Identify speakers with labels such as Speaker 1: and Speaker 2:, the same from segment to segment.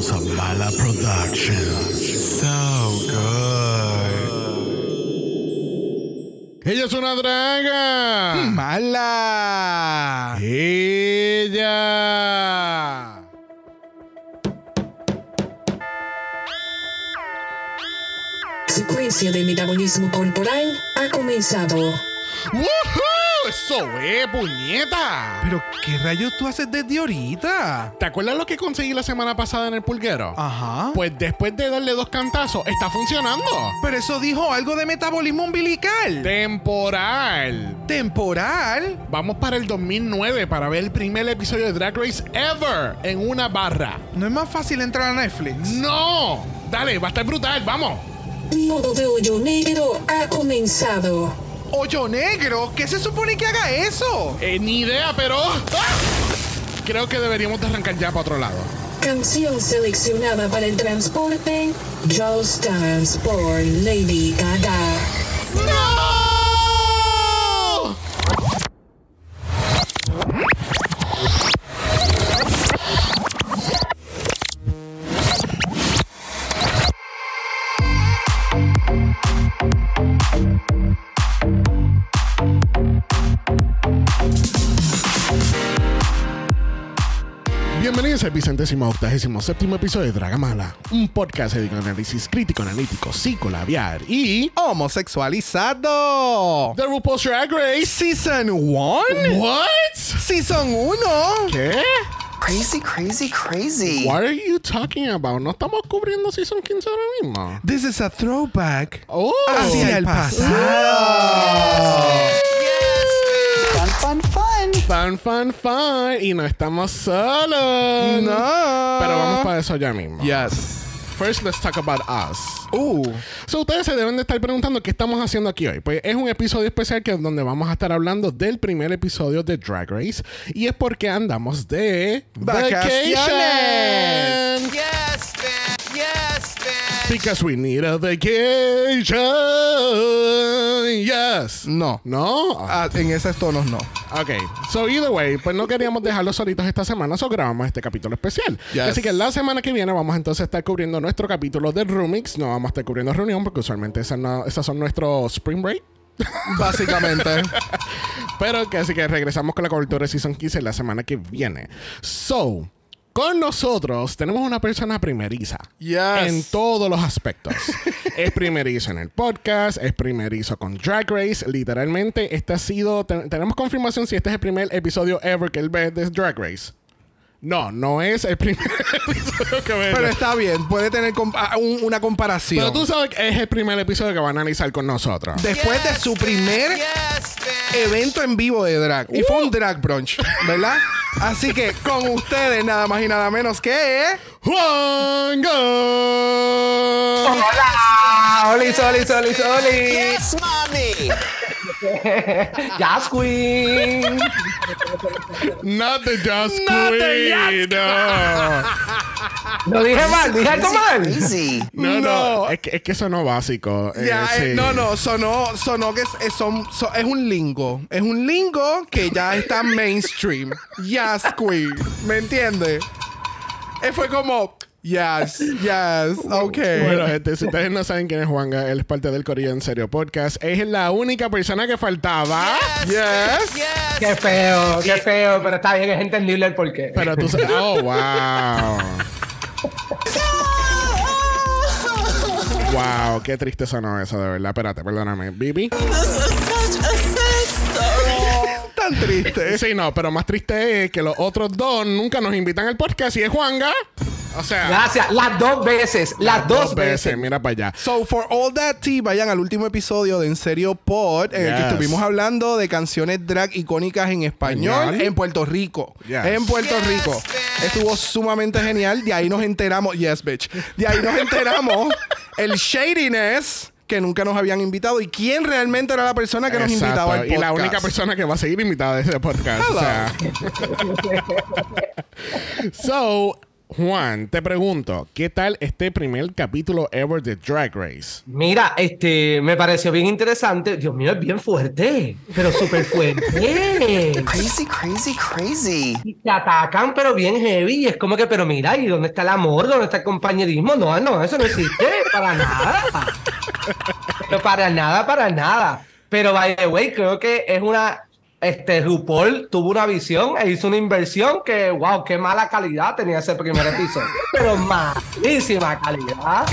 Speaker 1: Bienvenidos a Mala Productions. So good. Ella es una draga.
Speaker 2: ¡Mala!
Speaker 1: Ella.
Speaker 3: Secuencia de metabolismo corporal ha comenzado.
Speaker 1: ¡Woohoo! ¡Eso es, puñeta!
Speaker 2: ¿Pero qué rayos tú haces desde ahorita?
Speaker 1: ¿Te acuerdas lo que conseguí la semana pasada en el pulguero?
Speaker 2: Ajá.
Speaker 1: Pues después de darle dos cantazos, está funcionando.
Speaker 2: Pero eso dijo algo de metabolismo umbilical.
Speaker 1: Temporal.
Speaker 2: Temporal.
Speaker 1: Vamos para el 2009 para ver el primer episodio de Drag Race ever en una barra.
Speaker 2: ¿No es más fácil entrar a Netflix?
Speaker 1: ¡No! Dale, va a estar brutal, vamos.
Speaker 3: Modo de hoyo negro ha comenzado.
Speaker 2: ¡Hoyo negro! ¿Qué se supone que haga eso?
Speaker 1: Eh, ni idea, pero... ¡Ah! Creo que deberíamos de arrancar ya para otro lado.
Speaker 3: Canción seleccionada para el transporte. Just por Lady Gaga.
Speaker 1: ¡No! Bienvenidos al vicentésimo octagésimo séptimo episodio de Dragamala, un podcast dedicado a análisis crítico, analítico, psicolabiar y
Speaker 2: ¡Homosexualizado!
Speaker 1: The RuPaul's Drag Race.
Speaker 2: Season 1?
Speaker 1: What?
Speaker 2: Season 1.
Speaker 1: ¿Qué?
Speaker 4: Crazy, crazy, crazy.
Speaker 1: What are you talking about? No estamos cubriendo Season 15 ahora mismo.
Speaker 2: This is a throwback.
Speaker 1: Oh,
Speaker 2: Hacia el pasado.
Speaker 4: Fun. Fun, fun,
Speaker 1: fun. Y no estamos solos.
Speaker 2: No.
Speaker 1: Pero vamos para eso ya mismo.
Speaker 2: Yes.
Speaker 1: First, let's talk about us.
Speaker 2: Uh.
Speaker 1: So, ustedes se deben de estar preguntando qué estamos haciendo aquí hoy. Pues es un episodio especial que es donde vamos a estar hablando del primer episodio de Drag Race. Y es porque andamos de
Speaker 2: Vacaciones.
Speaker 1: vacation.
Speaker 4: Yes, man.
Speaker 1: Because we need a vacation. Yes.
Speaker 2: No.
Speaker 1: ¿No?
Speaker 2: Ah, en esos tonos no.
Speaker 1: Ok, so either way, pues no queríamos dejarlos solitos esta semana, so grabamos este capítulo especial.
Speaker 2: Yes.
Speaker 1: Así que la semana que viene vamos entonces a estar cubriendo nuestro capítulo de Roomix. No vamos a estar cubriendo reunión porque usualmente esas, no- esas son nuestros spring break.
Speaker 2: Básicamente.
Speaker 1: Pero que así que regresamos con la cobertura de Season 15 la semana que viene. So, con nosotros tenemos una persona primeriza.
Speaker 2: Yes.
Speaker 1: En todos los aspectos. es primerizo en el podcast, es primerizo con Drag Race. Literalmente, este ha sido. te- tenemos confirmación si este es el primer episodio ever que él ve de Drag Race. No, no es el primer episodio que ve.
Speaker 2: Pero está bien, puede tener compa- un- una comparación.
Speaker 1: Pero tú sabes que es el primer episodio que va a analizar con nosotros.
Speaker 2: Después de su primer
Speaker 4: Yes,
Speaker 2: evento en vivo de drag. Y fue un drag brunch, ¿verdad? Así que con ustedes, nada más y nada menos que.
Speaker 1: Juan Go.
Speaker 5: Hola, Oli, Oli, Oli, Oli.
Speaker 4: Yes, mommy.
Speaker 5: Jazz Queen.
Speaker 1: Not the
Speaker 2: Not the
Speaker 1: Queen. No.
Speaker 5: Lo dije mal, dije algo mal.
Speaker 1: No, no,
Speaker 2: No.
Speaker 1: Es, que, es que sonó básico.
Speaker 2: Ya, eh,
Speaker 1: sí.
Speaker 2: no, no, sonó, sonó que es, es- son- so- es un lingo. Es un lingo que ya está mainstream. Yes, queen. ¿Me entiendes? Eh, fue como, yes, yes, ok.
Speaker 1: Bueno, gente, si ustedes no saben quién es Juanga, él es parte del Corillo en Serio Podcast. Es la única persona que faltaba.
Speaker 2: yes.
Speaker 4: Yes.
Speaker 5: Qué feo, qué feo, pero está bien, es entendible el porqué.
Speaker 1: Pero tú sabes. Oh, wow. Wow, qué triste sonó eso, de verdad. Espérate, perdóname. Bibi.
Speaker 2: Tan triste.
Speaker 1: Sí, no, pero más triste es que los otros dos nunca nos invitan al podcast y es Juanga. O sea,
Speaker 5: Gracias, las dos veces, las, dos, veces.
Speaker 1: Mira para allá.
Speaker 2: So, for all that tea, vayan al último episodio de En Serio Pod, en el que estuvimos hablando de canciones drag icónicas en español en Puerto Rico.
Speaker 1: Yes.
Speaker 2: En Puerto
Speaker 4: Yes,
Speaker 2: Rico.
Speaker 4: bitch.
Speaker 2: Estuvo sumamente genial. De ahí nos enteramos. Yes, bitch. De ahí nos enteramos el shadiness que nunca nos habían invitado y quién realmente era la persona que nos
Speaker 1: Exacto.
Speaker 2: invitaba al
Speaker 1: Y la
Speaker 2: podcast.
Speaker 1: única persona que va a seguir invitada de ese podcast. O sea. so, Juan, te pregunto, ¿qué tal este primer capítulo ever de Drag Race?
Speaker 5: Mira, este, me pareció bien interesante. Dios mío, es bien fuerte, pero súper fuerte.
Speaker 4: Crazy, crazy, crazy.
Speaker 5: Y te atacan, pero bien heavy. Y es como que, pero mira, ¿y dónde está el amor? ¿Dónde está el compañerismo? No, no, eso no existe para nada. Pero para nada, para nada. Pero, by the way, creo que es una. Este, RuPaul tuvo una visión e hizo una inversión que, wow, qué mala calidad tenía ese primer episodio. Pero malísima calidad.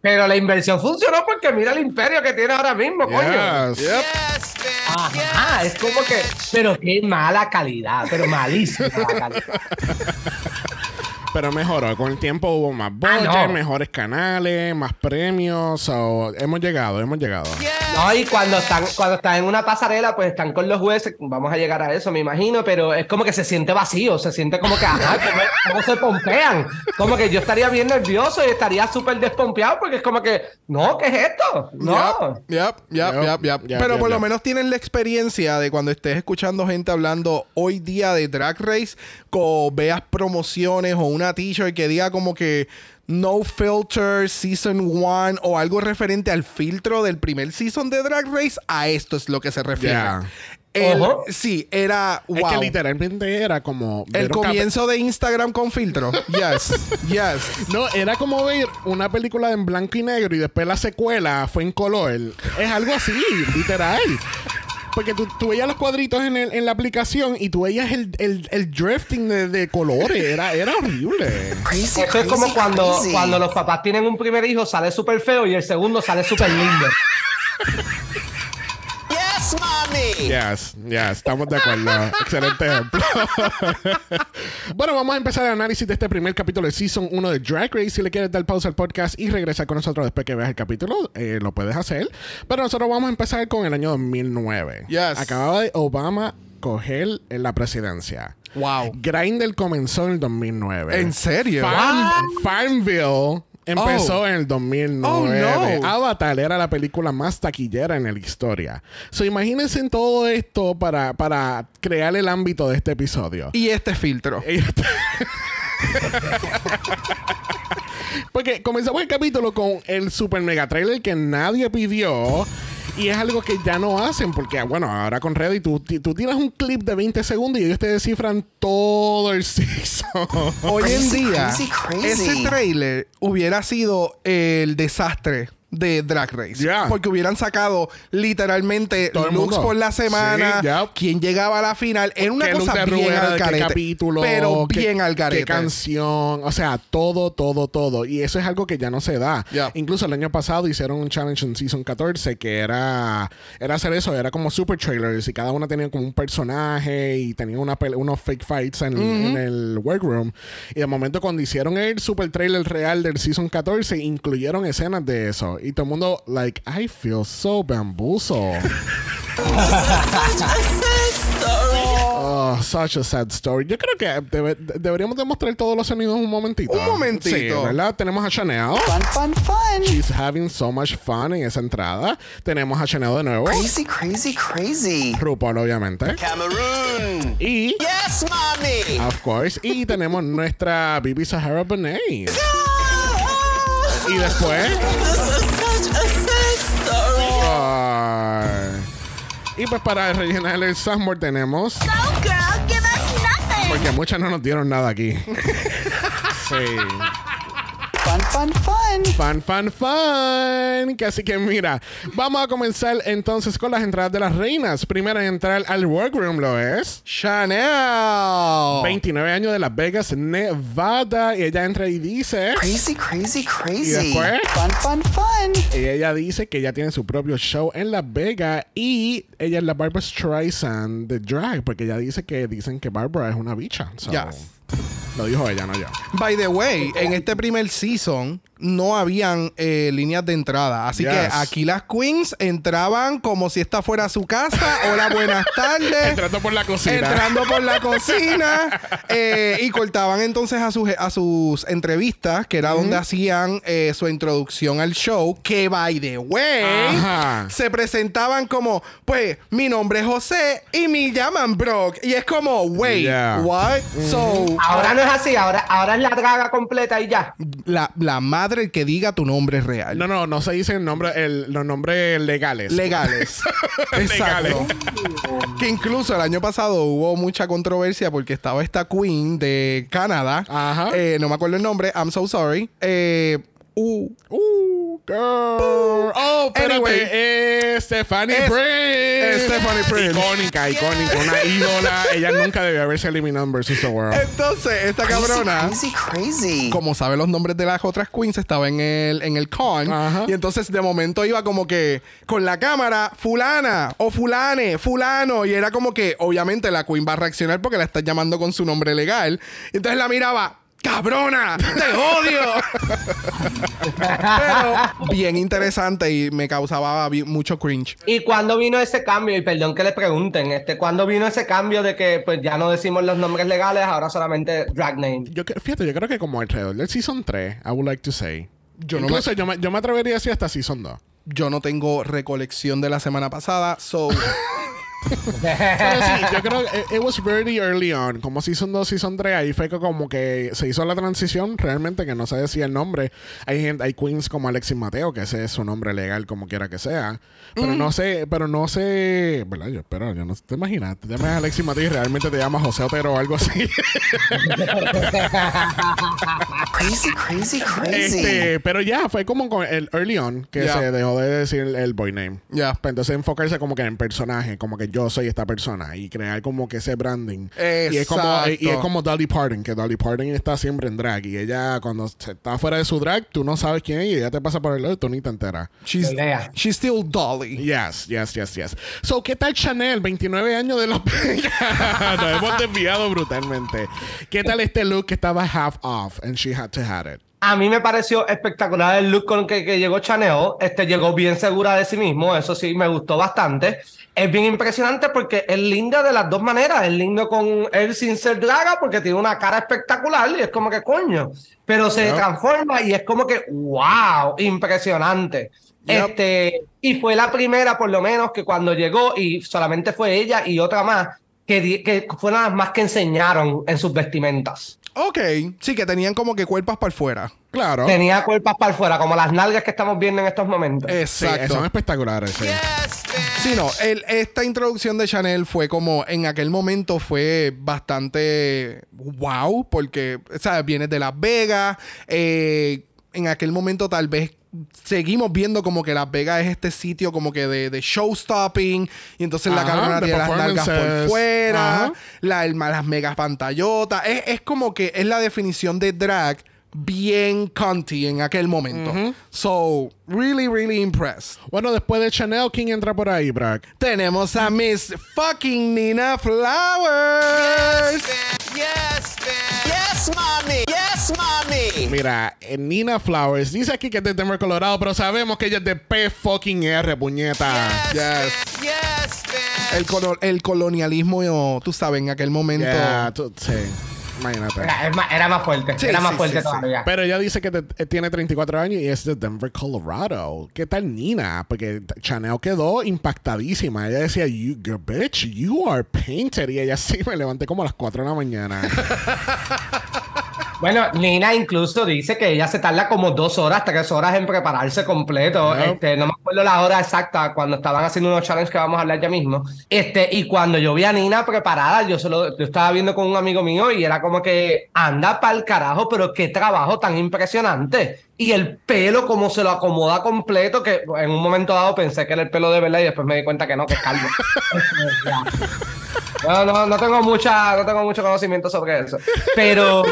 Speaker 5: Pero la inversión funcionó porque mira el imperio que tiene ahora mismo, coño.
Speaker 1: Yes.
Speaker 5: Ajá,
Speaker 4: Yes.
Speaker 5: es como que, pero qué mala calidad, pero malísima la calidad.
Speaker 1: Pero mejoró. Con el tiempo hubo más budget,
Speaker 5: Ah, no.
Speaker 1: mejores canales, más premios. So, hemos llegado, hemos llegado.
Speaker 4: Yes.
Speaker 5: No, y cuando están, cuando están en una pasarela, pues están con los jueces, vamos a llegar a eso, me imagino, pero es como que se siente vacío, se siente como que, ajá, ¿cómo, cómo se pompean? Como que yo estaría bien nervioso y estaría súper despompeado porque es como que, no, ¿qué es esto? No.
Speaker 2: Yep, yep, yep,
Speaker 1: Yep,
Speaker 2: yep, yep.
Speaker 1: yep,
Speaker 2: Pero
Speaker 1: yep,
Speaker 2: por lo menos tienen la experiencia de cuando estés escuchando gente hablando hoy día de Drag Race, o veas promociones o una t-shirt que diga como que No Filter Season 1 o algo referente al filtro del primer season de Drag Race, a esto es lo que se refiere.
Speaker 1: Yeah.
Speaker 2: El- sí, era
Speaker 1: Es que
Speaker 2: wow.
Speaker 1: literalmente era como.
Speaker 2: El comienzo de Instagram con filtro. Yes, yes.
Speaker 1: No, era como ver una película en blanco y negro y después la secuela fue en color. Es algo así, literal. Porque tú, tú veías los cuadritos en, el- en la aplicación y tú veías el, el- el drifting de, de colores. Era, era horrible.
Speaker 4: Crazy,
Speaker 5: Eso es como
Speaker 4: crazy,
Speaker 5: cuando,
Speaker 4: crazy.
Speaker 5: cuando los papás tienen un primer hijo, sale súper feo y el segundo sale súper lindo.
Speaker 4: Yes.
Speaker 1: Yes, estamos de acuerdo. Excelente ejemplo. bueno, vamos a empezar el análisis de este primer capítulo de Season 1 de Drag Race. Si le quieres dar pausa al podcast y regresar con nosotros después que veas el capítulo, eh, lo puedes hacer. Pero nosotros vamos a empezar con el año 2009.
Speaker 2: Yes.
Speaker 1: Acababa de Obama coger en la presidencia.
Speaker 2: Wow.
Speaker 1: Grindr comenzó en el 2009.
Speaker 2: ¿En serio?
Speaker 1: Farm- Farmville empezó
Speaker 2: Oh.
Speaker 1: en el 2009.
Speaker 2: Oh, no.
Speaker 1: Avatar era la película más taquillera en la historia. So, imagínense en todo esto para, para crear el ámbito de este episodio.
Speaker 2: Y este filtro.
Speaker 1: Y está- Porque comenzamos el capítulo con el super mega trailer que nadie pidió. Y es algo que ya no hacen porque, bueno, ahora con Reddit tú, tú tienes un clip de 20 segundos y ellos te descifran todo el season.
Speaker 2: Hoy en día,
Speaker 4: crazy, crazy.
Speaker 2: ese trailer hubiera sido el desastre de Drag Race.
Speaker 1: Yeah.
Speaker 2: Porque hubieran sacado literalmente
Speaker 1: Todo
Speaker 2: looks por la semana,
Speaker 1: Sí, yep.
Speaker 2: quién llegaba a la final. Era una
Speaker 1: qué
Speaker 2: cosa bien al
Speaker 1: qué
Speaker 2: carete.
Speaker 1: capítulo,
Speaker 2: pero
Speaker 1: qué-
Speaker 2: bien al
Speaker 1: qué
Speaker 2: carete.
Speaker 1: canción, o sea, todo, todo, todo. Y eso es algo que ya no se da.
Speaker 2: Yeah.
Speaker 1: Incluso el año pasado hicieron un challenge en Season 14 que era, era hacer eso, era como super trailers y cada una tenía como un personaje y tenía una unos fake fights en, en el workroom. Y de momento cuando hicieron el super trailer real del Season 14, incluyeron escenas de eso. Y todo el mundo, like, I feel so bamboozled. Oh, such a sad story. Yo creo que debe- de- deberíamos demostrar todos los sonidos un momentito.
Speaker 2: Un momentito.
Speaker 1: Sí, ¿verdad? Tenemos a Chanel.
Speaker 4: Fun, fun, fun.
Speaker 1: She's having so much fun en esa entrada. Tenemos a Chanel de nuevo.
Speaker 4: Crazy, crazy, crazy.
Speaker 1: RuPaul, obviamente.
Speaker 4: Cameroon.
Speaker 1: Y,
Speaker 4: Yes, mommy.
Speaker 1: of course, y tenemos nuestra Bibi Sahara Benet. Y después... Y pues para rellenar el soundboard tenemos... Porque muchas no nos dieron nada aquí. sí.
Speaker 4: Fun, fun, fun.
Speaker 1: Fan, fan. Que Así que mira, vamos a comenzar entonces con las entradas de las reinas. Primera en entrar al workroom lo es
Speaker 2: Chanel.
Speaker 1: 29 años de Las Vegas, Nevada. Y ella entra y dice.
Speaker 4: Crazy, crazy, crazy.
Speaker 1: ¿Y después?
Speaker 4: Fun, fun, fun.
Speaker 1: Y ella dice que ella tiene su propio show en Las Vegas y ella es la Barbara Streisand de drag, porque ella dice que dicen que Barbara es una bicha. So,
Speaker 2: Yes.
Speaker 1: Lo dijo ella, no yo.
Speaker 2: By the way, en este primer season, no habían eh, líneas de entrada. Así
Speaker 1: Yes.
Speaker 2: que aquí las queens entraban como si esta fuera su casa. Hola, buenas tardes.
Speaker 1: Entrando por la cocina.
Speaker 2: Entrando por la cocina eh, y cortaban entonces a sus, a sus entrevistas, que era donde hacían eh, su introducción al show, que by the way,
Speaker 1: Ajá.
Speaker 2: se presentaban como, pues, mi nombre es José y me llaman Brock. Y es como, wait,
Speaker 1: Yeah.
Speaker 2: what? So,
Speaker 5: Ahora no es así, ahora, ahora es la draga completa y ya.
Speaker 2: la, la madre que diga tu nombre real.
Speaker 1: No, no, no se dicen nombre, el- los nombres legales.
Speaker 2: Legales.
Speaker 1: Legales.
Speaker 2: Exacto. que incluso el año pasado hubo mucha controversia porque estaba esta queen de Canadá.
Speaker 1: Ajá.
Speaker 2: Eh, no me acuerdo el nombre. I'm so sorry. Eh, uh,
Speaker 1: Uh, girl. Oh, espérate.
Speaker 2: Anyway.
Speaker 1: es Stephanie
Speaker 2: Es-
Speaker 1: Prince.
Speaker 2: es Stephanie Prince.
Speaker 1: Icónica, icónica. Una ídola. Ella nunca debió haberse eliminado en Versus the World.
Speaker 2: entonces, esta cabrona.
Speaker 4: Crazy, crazy.
Speaker 2: Como sabe los nombres de las otras queens, estaba en el, en el con. Y entonces de momento iba como que con la cámara, fulana o fulane, fulano. Y era como que obviamente la queen va a reaccionar porque la está llamando con su nombre legal. Y entonces la miraba. ¡Cabrona! ¡Te odio! Pero bien interesante y me causaba mucho cringe.
Speaker 5: ¿Y cuándo vino ese cambio? Y perdón que le pregunten, este, ¿cuándo vino ese cambio de que pues ya no decimos los nombres legales, ahora solamente drag name?
Speaker 1: Yo, fíjate, yo creo que como alrededor del Season 3, I would like to say.
Speaker 2: Yo no
Speaker 1: Incluso yo, me, yo me atrevería a decir hasta Season 2.
Speaker 2: Yo no tengo recolección de la semana pasada, so
Speaker 1: Pero sí, yo creo que it, it was very early on. Como Season 2, Season 3, ahí fue que como que se hizo la transición realmente que no se decía el nombre. Hay gente, hay queens como Alexis Mateo, que ese es su nombre legal como quiera que sea. Pero no sé, pero no sé, ¿verdad? Yo espero, yo no te imaginas, te llamas Alexis Mateo y realmente te llamas José Otero o algo así.
Speaker 4: Crazy, crazy, crazy.
Speaker 1: este, pero ya, fue como con el early on que
Speaker 2: Ya.
Speaker 1: se dejó de decir el, el boy name.
Speaker 2: ya.
Speaker 1: Para entonces enfocarse como que en personaje, como que yo soy esta persona y crear como que ese branding. Y es como y es como Dolly Parton, que Dolly Parton está siempre en drag y ella cuando está fuera de su drag, tú no sabes quién es y ella te pasa por el lado y tú ni te enteras.
Speaker 2: She's, she's still Dolly.
Speaker 1: Yes, yes, yes, yes. So, ¿qué tal Chanel? 29 años de Vegas. Nos hemos desviado brutalmente. ¿Qué tal este look que estaba half off and she had to have it?
Speaker 5: A mí me pareció espectacular el look con que, que llegó Chanel. Este llegó bien segura de sí mismo, eso sí, me gustó bastante. Es bien impresionante porque es linda de las dos maneras. Es lindo con él sin ser draga porque tiene una cara espectacular y es como que coño. Pero se
Speaker 1: Yep.
Speaker 5: transforma y es como que wow, impresionante.
Speaker 2: Yep.
Speaker 5: Este, y fue la primera, por lo menos, que cuando llegó, y solamente fue ella y otra más, que, que fueron las más que enseñaron en sus vestimentas.
Speaker 2: Ok. Sí, que tenían como que cuerpas para fuera.
Speaker 1: Claro.
Speaker 5: Tenía cuerpas para afuera, como las nalgas que estamos viendo en estos momentos.
Speaker 1: Sí,
Speaker 2: Exacto.
Speaker 1: son espectaculares. sí.
Speaker 2: Sí, no, el- esta introducción de Chanel fue como, en aquel momento fue bastante wow, porque, ¿sabes? Vienes de Las Vegas, eh, en aquel momento tal vez seguimos viendo como que Las Vegas es este sitio como que de, de show stopping, y entonces la cabrona
Speaker 1: de
Speaker 2: las nalgas por fuera, la, el- las megas pantallotas, es, es como que es la definición de drag bien cunty en aquel momento. So, really, really impressed.
Speaker 1: Bueno, después de Chanel, ¿quién entra por ahí, Brack?
Speaker 2: Tenemos a Miss fucking Nina Flowers.
Speaker 4: Yes, mommy. Yes, mommy.
Speaker 1: Mira, eh, Nina Flowers dice aquí que es de Denver, Colorado, pero sabemos que ella es de P fucking R, puñeta.
Speaker 2: Yes. El, colo- el colonialismo, tú sabes, en aquel momento.
Speaker 1: Yeah, tú- sí, imagínate.
Speaker 5: Era, es más, era más fuerte,
Speaker 2: Sí,
Speaker 5: era más
Speaker 2: sí,
Speaker 5: fuerte
Speaker 2: sí, sí.
Speaker 5: todavía.
Speaker 1: Pero ella dice que te- eh, tiene 34 años y es de Denver, Colorado. ¿Qué tal Nina? Porque Chanel quedó impactadísima. Ella decía, you, girl, bitch, you are painted. Y ella sí me levanté como a las 4 de la mañana.
Speaker 5: Bueno, Nina incluso dice que ella se tarda como dos horas, tres horas en prepararse completo. Este, no me acuerdo la hora exacta cuando estaban haciendo unos challenges que vamos a hablar ya mismo. Este, y cuando yo vi a Nina preparada, yo solo, yo estaba viendo con un amigo mío y era como que anda para el carajo, pero qué trabajo tan impresionante. Y el pelo, como se lo acomoda completo, que en un momento dado pensé que era el pelo de verdad y después me di cuenta que no, que es calvo. No, no, no tengo mucha, no tengo mucho conocimiento sobre eso. Pero,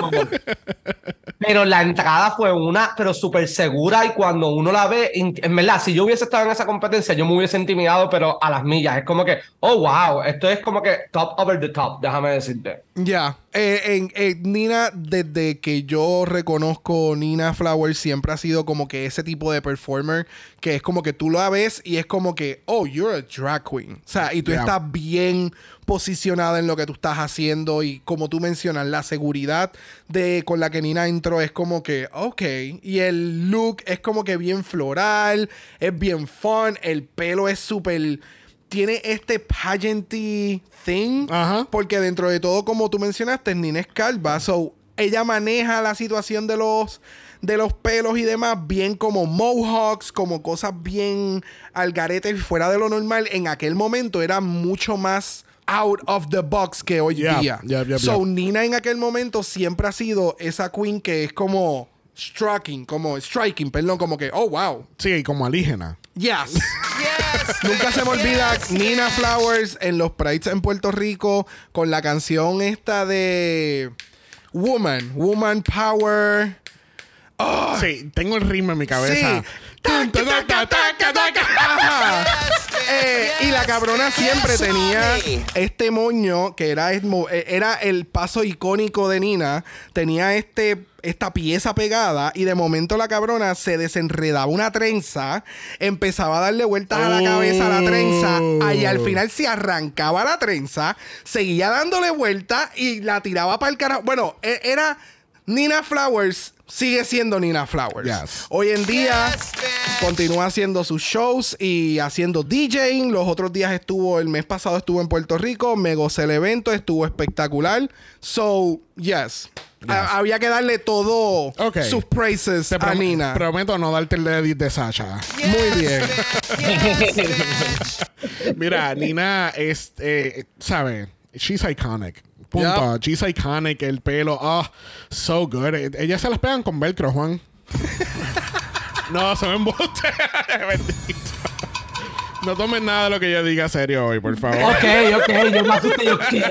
Speaker 5: Pero la entrada fue una, pero súper segura y cuando uno la ve, en verdad, si yo hubiese estado en esa competencia, yo me hubiese intimidado, pero a las millas. Es como que, oh, wow, esto es como que top over the top, déjame decirte.
Speaker 2: Ya. En- eh, Nina, desde que yo reconozco Nina Flowers, siempre ha sido como que ese tipo de performer que es como que tú la ves y es como que, oh, you're a drag queen. O sea, y tú
Speaker 1: Yeah.
Speaker 2: estás bien posicionada en lo que tú estás haciendo y como tú mencionas, la seguridad de con la que Nina entró es como que, ok. Y el look es como que bien floral, es bien fun, el pelo es súper... Tiene este pageanty thing.
Speaker 1: Ajá.
Speaker 2: Porque dentro de todo, como tú mencionaste, Nina es calva. So, ella maneja la situación de los, de los pelos y demás bien como mohawks, como cosas bien al garete y fuera de lo normal. En aquel momento era mucho más out of the box que hoy
Speaker 1: Yeah,
Speaker 2: día.
Speaker 1: yeah, yeah,
Speaker 2: so,
Speaker 1: yeah.
Speaker 2: Nina en aquel momento siempre ha sido esa queen que es como striking, como striking, perdón, como que, oh, wow.
Speaker 1: Sí, como alígena.
Speaker 2: Yes. Nunca se me olvida Nina Flowers en los Prides en Puerto Rico con la canción esta de Woman, Woman Power.
Speaker 1: Sí, tengo el ritmo en mi cabeza.
Speaker 2: Y la cabrona siempre tenía este moño que era, eh, era el paso icónico de Nina. Tenía este, esta pieza pegada y de momento la cabrona se desenredaba una trenza, empezaba a darle vueltas a la cabeza a la trenza
Speaker 1: Oh.
Speaker 2: y al final se arrancaba la trenza, seguía dándole vueltas y la tiraba para el carajo. Bueno, e- era Nina Flowers. Sigue siendo Nina Flowers.
Speaker 1: Yes.
Speaker 2: Hoy en día
Speaker 4: Yes,
Speaker 2: continúa haciendo sus shows y haciendo DJing. Los otros días estuvo, el mes pasado estuvo en Puerto Rico, me gocé el evento, estuvo espectacular. So, yes. A- había que darle todo
Speaker 1: Ok.
Speaker 2: sus praises
Speaker 1: Te
Speaker 2: a Nina.
Speaker 1: Prometo no darte el edit de Sasha.
Speaker 2: Muy bien.
Speaker 1: Mira, Nina es, eh, ¿sabe? She's iconic. Punto. She's iconic. El pelo, oh, so good. Eh, Ellas se las pegan con velcro, Juan. no, se me embuste. Bendito. No tomen nada de lo que yo diga serio hoy, por favor.
Speaker 5: Ok, ok, yo me asusté, yo, ¿qué?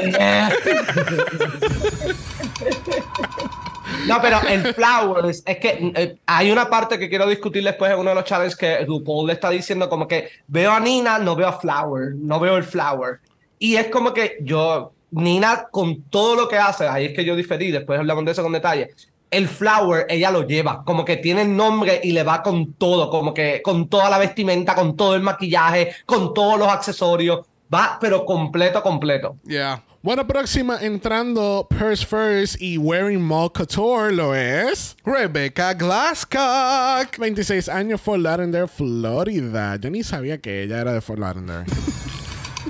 Speaker 5: No, pero el Flowers, es que eh, hay una parte que quiero discutir después en uno de los challenges que RuPaul le está diciendo como que veo a Nina, no veo a Flower, no veo el Flower. Y es como que yo, Nina con todo lo que hace, ahí es que yo diferí, después hablamos de eso con detalle. El Flower, ella lo lleva, como que tiene el nombre y le va con todo, como que con toda la vestimenta, con todo el maquillaje, con todos los accesorios, va, pero completo, completo.
Speaker 2: Yeah.
Speaker 1: Bueno, próxima entrando Purse First y Wearing Mall Couture lo es.
Speaker 2: Rebecca Glasscock.
Speaker 1: 26 años, Fort Lauderdale, Florida. Yo ni sabía que ella era de Fort Lauderdale.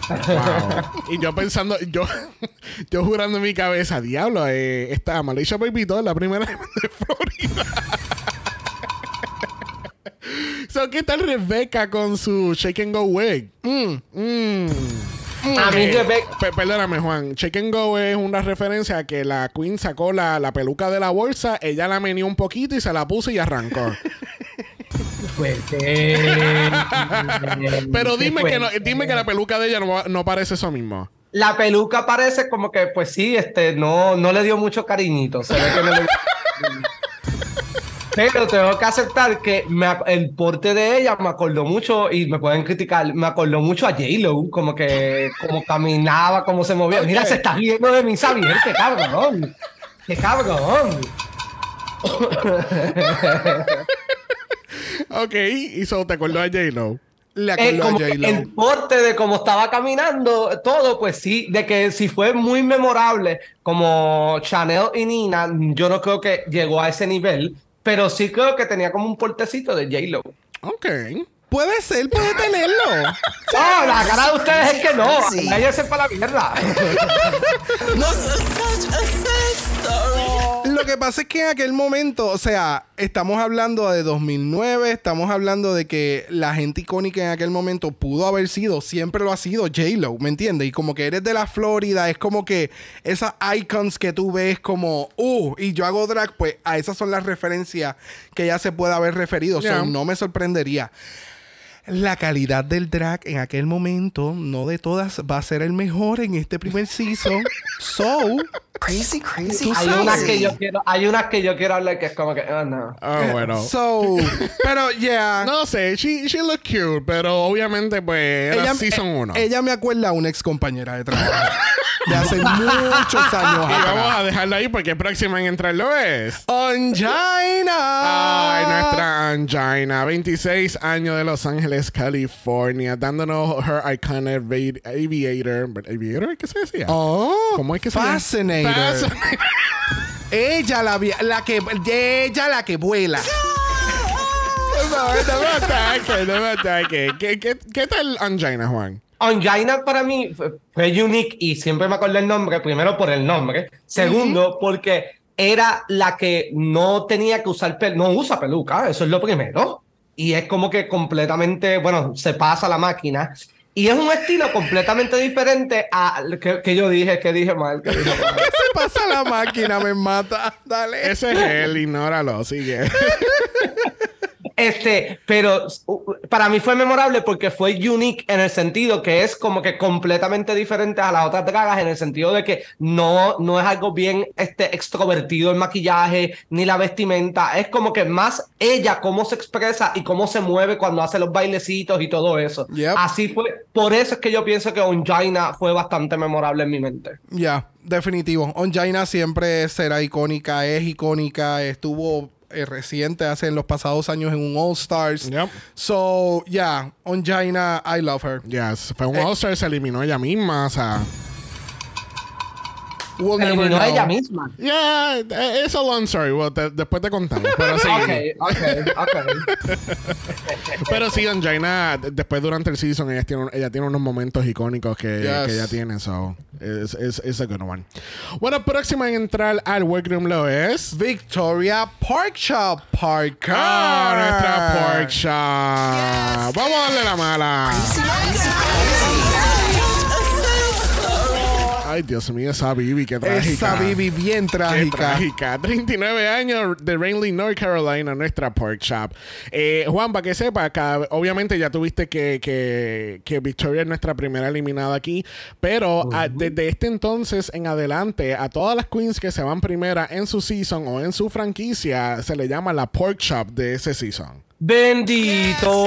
Speaker 1: wow. Y yo pensando, yo, yo jurando en mi cabeza, diablo, eh, esta Malaysia Baby Doll, la primera de Florida. so, ¿qué tal Rebecca con su Shake and Go wig? Mm, mm.
Speaker 5: A mí, Rebecca,
Speaker 1: Pe- perdóname, Juan. Shake and Go es una referencia a que la Queen sacó la, la peluca de la bolsa, ella la menió un poquito y se la puso y arrancó. Pero dime que no, dime que la peluca de ella no, no parece eso mismo.
Speaker 5: La peluca parece como que, pues sí, este, no, no le dio mucho cariñito. Se ve que no le- Pero tengo que aceptar que me el porte de ella me acordó mucho, y me pueden criticar, me acordó mucho a J-Lo, como que, como caminaba, cómo se movía. Mira, se está riendo de mí, Xavier, qué cabrón. Qué cabrón.
Speaker 1: Ok, y so te acordó a J-Lo.
Speaker 2: Le
Speaker 5: Eh,
Speaker 2: acordó a
Speaker 5: como que
Speaker 2: J-Lo.
Speaker 5: el porte de cómo estaba caminando, todo, pues sí, de que si fue muy memorable como Chanel y Nina, yo no creo que llegó a ese nivel, pero sí creo que tenía como un portecito de J-Lo.
Speaker 1: Ok.
Speaker 2: Puede ser, puede tenerlo.
Speaker 5: No, la cara de ustedes es que no,
Speaker 4: Sí.
Speaker 5: nadie sepa la mierda.
Speaker 4: No, such a sad story.
Speaker 2: Lo que pasa es que en aquel momento, o sea, estamos hablando de 2009, estamos hablando de que la gente icónica en aquel momento pudo haber sido, siempre lo ha sido J-Lo, ¿me entiendes? Y como que eres de la Florida, es como que esas icons que tú ves como, uh, y yo hago drag, pues a esas son las referencias que ella se puede haber referido, so,
Speaker 1: Yeah.
Speaker 2: no me sorprendería. La calidad del drag en aquel momento, no de todas, va a ser el mejor en este primer season. so,
Speaker 4: Crazy, crazy.
Speaker 5: Hay unas que yo quiero, hay unas que yo quiero hablar que es como que, oh, no.
Speaker 1: Ah, bueno.
Speaker 2: so, pero yeah.
Speaker 1: No sé, she, she looked cute, pero obviamente, pues, era season
Speaker 2: eh,
Speaker 1: 1.
Speaker 2: ella me acuerda a una ex compañera de trabajo de hace muchos años
Speaker 1: Y vamos a dejarlo ahí porque próxima en entrar lo es.
Speaker 2: Angina.
Speaker 1: Ay, nuestra Angina, 26 años de Los Ángeles, California, dándonos her iconic aviator. ¿Aviator? ¿Qué se decía?
Speaker 2: Oh,
Speaker 1: ¿Cómo es que se llama?
Speaker 2: Fascinator. Ella la, la que ella la que vuela.
Speaker 1: No, no me ataque, no me ataque. ¿Qué, qué, qué tal Angina, Juan?
Speaker 5: Angina para mí fue, fue unique y siempre me acuerdo el nombre, primero por el nombre, segundo porque era la que no tenía que usar peluca, no usa peluca, eso es lo primero, y es como que completamente, bueno, se pasa la máquina, y es un estilo completamente diferente a que, que yo dije, que dije mal, que dije mal.
Speaker 2: Se pasa la máquina, me mata. Dale.
Speaker 1: Ese es él, ignóralo, sigue.
Speaker 5: Este, pero para mí fue memorable porque fue unique en el sentido que es como que completamente diferente a las otras dragas en el sentido de que no, no es algo bien este, extrovertido el maquillaje ni la vestimenta, es como que más ella cómo se expresa y cómo se mueve cuando hace los bailecitos y todo eso.
Speaker 2: Yep.
Speaker 5: Así fue, por eso es que yo pienso que Ongina fue bastante memorable en mi mente.
Speaker 2: Ya, definitivo. Ongina siempre será icónica, es icónica, estuvo eh, reciente hace en los pasados años en un All Stars.
Speaker 1: Yep.
Speaker 2: So, yeah, Ongina, I love her.
Speaker 1: Yes, fue
Speaker 2: Eh.
Speaker 1: un All-Star, se eliminó ella misma, o sea.
Speaker 2: We'll never know.
Speaker 5: ella misma.
Speaker 1: Yeah, it's a long story. Well, te- después te contamos. Pero sí.
Speaker 5: Ok, ok, ok.
Speaker 1: Pero sí, Angina, después durante el season, ella tiene, un- ella tiene unos momentos icónicos que,
Speaker 2: Yes.
Speaker 1: que ella tiene. So, it's, it's, it's a good one. Bueno, próxima en entrar al workroom lo es.
Speaker 2: Victoria Parkshop Parker.
Speaker 1: Ah, nuestra pork shop. Vamos a darle la mala. Ay, Dios mío, esa Bibi, qué trágica.
Speaker 2: Esa Bibi bien
Speaker 1: Qué
Speaker 2: trágica.
Speaker 1: trágica. 39 años de Rainley, North Carolina, nuestra pork shop. Eh, Juan, para que sepa, obviamente ya tuviste que, que, que Victoria es nuestra primera eliminada aquí, pero ah, desde este entonces en adelante, a todas las queens que se van primera en su season o en su franquicia, se le llama la pork shop de ese season.
Speaker 5: Bendito.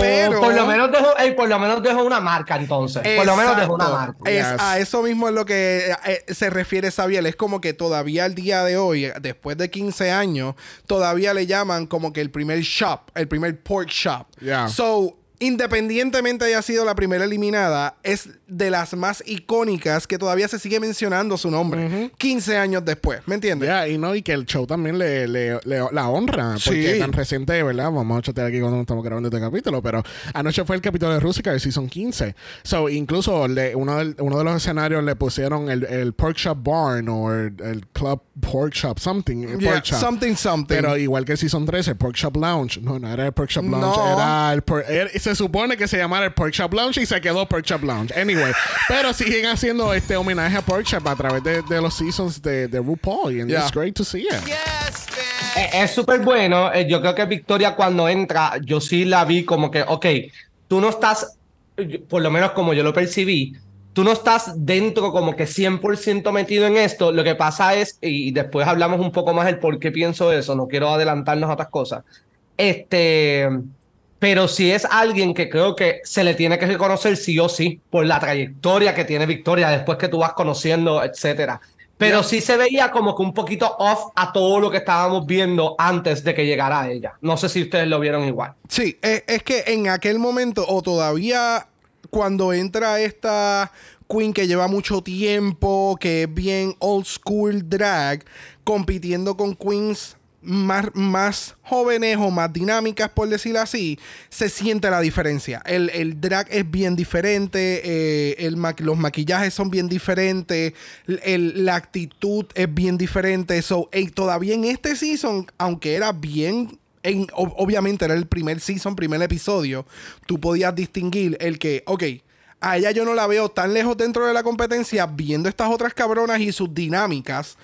Speaker 2: Pero-
Speaker 5: por lo menos dejó, por lo menos dejó una marca entonces. Por lo menos dejó una marca.
Speaker 2: Es,
Speaker 1: Yes.
Speaker 2: A eso mismo es lo que eh, se refiere Sabiel. Es como que todavía al día de hoy, eh, después de 15 años, todavía le llaman como que el primer shop, el primer pork shop.
Speaker 1: Yeah.
Speaker 2: So, independientemente haya sido la primera eliminada, es de las más icónicas que todavía se sigue mencionando su nombre. 15 años después. ¿Me entiendes?
Speaker 1: Ya, y no, y que el show también le, le- le- la honra, porque
Speaker 2: Sí.
Speaker 1: tan reciente, ¿verdad? Vamos a chatear aquí cuando estamos grabando este capítulo, pero anoche fue el capítulo de Rusica de Season 15. So, incluso le- uno, del- uno de los escenarios le pusieron el, el Pork Shop Barn o el, el Club Pork Shop, something. el
Speaker 2: Yeah,
Speaker 1: pork shop.
Speaker 2: something, something.
Speaker 1: Pero igual que el Season 13, el Pork Shop Lounge. No, no era el Pork Shop Lounge,
Speaker 2: No.
Speaker 1: era el... por- era- se supone que se llamara el Pork Shop Lounge y se quedó Pork Shop Lounge. Anyway, pero siguen haciendo este homenaje a Pork Shop a través de, de los seasons de, de RuPaul. And
Speaker 2: Yeah.
Speaker 1: it's great to see it.
Speaker 5: Eh, Es súper bueno. Eh, Yo creo que Victoria cuando entra, yo sí la vi como que, ok, tú no estás, por lo menos como yo lo percibí, tú no estás dentro como que 100% metido en esto. Lo que pasa es, y después hablamos un poco más el por qué pienso eso, no quiero adelantarnos a otras cosas. Este, pero si es alguien que creo que se le tiene que reconocer sí o sí por la trayectoria que tiene Victoria después que tú vas conociendo, etcétera. Pero sí se veía como que un poquito off a todo lo que estábamos viendo antes de que llegara ella. No sé si ustedes lo vieron igual.
Speaker 2: Sí, es, es que en aquel momento, o todavía cuando entra esta queen que lleva mucho tiempo, que es bien old school drag, compitiendo con queens más, más jóvenes o más dinámicas, por decirlo así, se siente la diferencia. El, el drag es bien diferente, eh, el ma- los maquillajes son bien diferentes, el- la actitud es bien diferente. So, eh, todavía en este season, aunque era bien en- ob- obviamente era el primer season, primer episodio, tú podías distinguir el que, ok, a ella yo no la veo tan lejos dentro de la competencia viendo estas otras cabronas y sus dinámicas,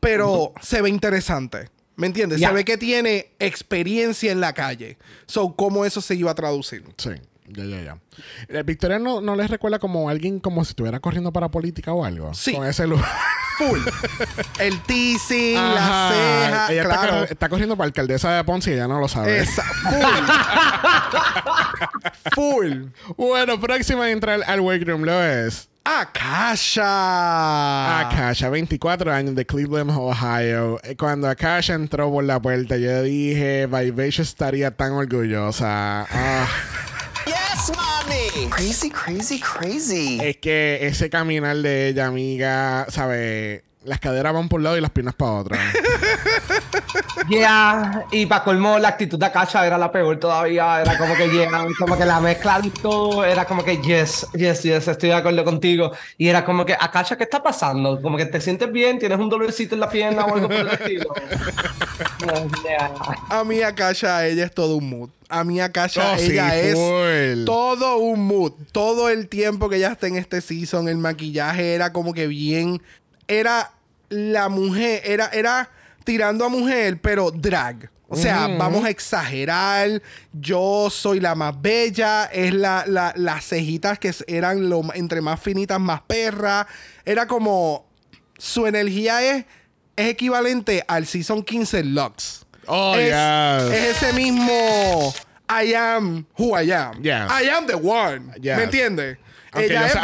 Speaker 2: pero se ve interesante. ¿Me entiendes?
Speaker 5: Ya.
Speaker 2: Se ve que tiene experiencia en la calle. So, ¿cómo eso se iba a traducir?
Speaker 1: Sí, ya, ya, ya. Eh, Victoria no, no les recuerda como alguien como si estuviera corriendo para política o algo.
Speaker 2: Sí.
Speaker 1: Con ese look.
Speaker 2: Full. El teasing,
Speaker 1: Ajá.
Speaker 2: la ceja.
Speaker 1: Ella está,
Speaker 2: claro.
Speaker 1: está corriendo para alcaldesa de Ponce y ella no lo sabe.
Speaker 2: Esa, full. full.
Speaker 1: Bueno, próxima a entrar al workroom lo es.
Speaker 2: Akasha.
Speaker 1: Akasha, 24 años de Cleveland, Ohio. Eh, Cuando Akasha entró por la puerta, yo dije, Vivacious estaría tan orgullosa. Ah,
Speaker 4: Yes, mommy. Crazy, crazy, crazy.
Speaker 1: es que ese caminar de ella, amiga, ¿sabes? Las caderas van por un lado y las piernas para otro.
Speaker 5: Yeah, y para colmo la actitud de Akasha era la peor todavía, era como que yeah, como que la mezcla de todo, era como que yes, yes, yes, estoy de acuerdo contigo. Y era como que, Akasha, ¿qué está pasando? Como que te sientes bien, tienes un dolorcito en la pierna o algo por el estilo. No, yeah.
Speaker 2: A mí Akasha, ella es todo un mood. A mí Akasha,
Speaker 1: Oh, sí,
Speaker 2: ella es
Speaker 1: full.
Speaker 2: todo un mood. Todo el tiempo que ella está en este season, el maquillaje era como que bien... Era la mujer, era, era tirando a mujer, pero drag. O sea, vamos a exagerar. Yo soy la más bella. Es la, la- las cejitas que eran lo, entre más finitas, más perra. Era como... Su energía es, es equivalente al Season 15 Lux.
Speaker 1: Oh,
Speaker 2: es,
Speaker 1: yes.
Speaker 2: es ese mismo I am who I am.
Speaker 1: Yes.
Speaker 2: I am the one.
Speaker 1: Yes.
Speaker 2: ¿Me entiendes?
Speaker 1: Aunque
Speaker 2: Ella es
Speaker 1: sea-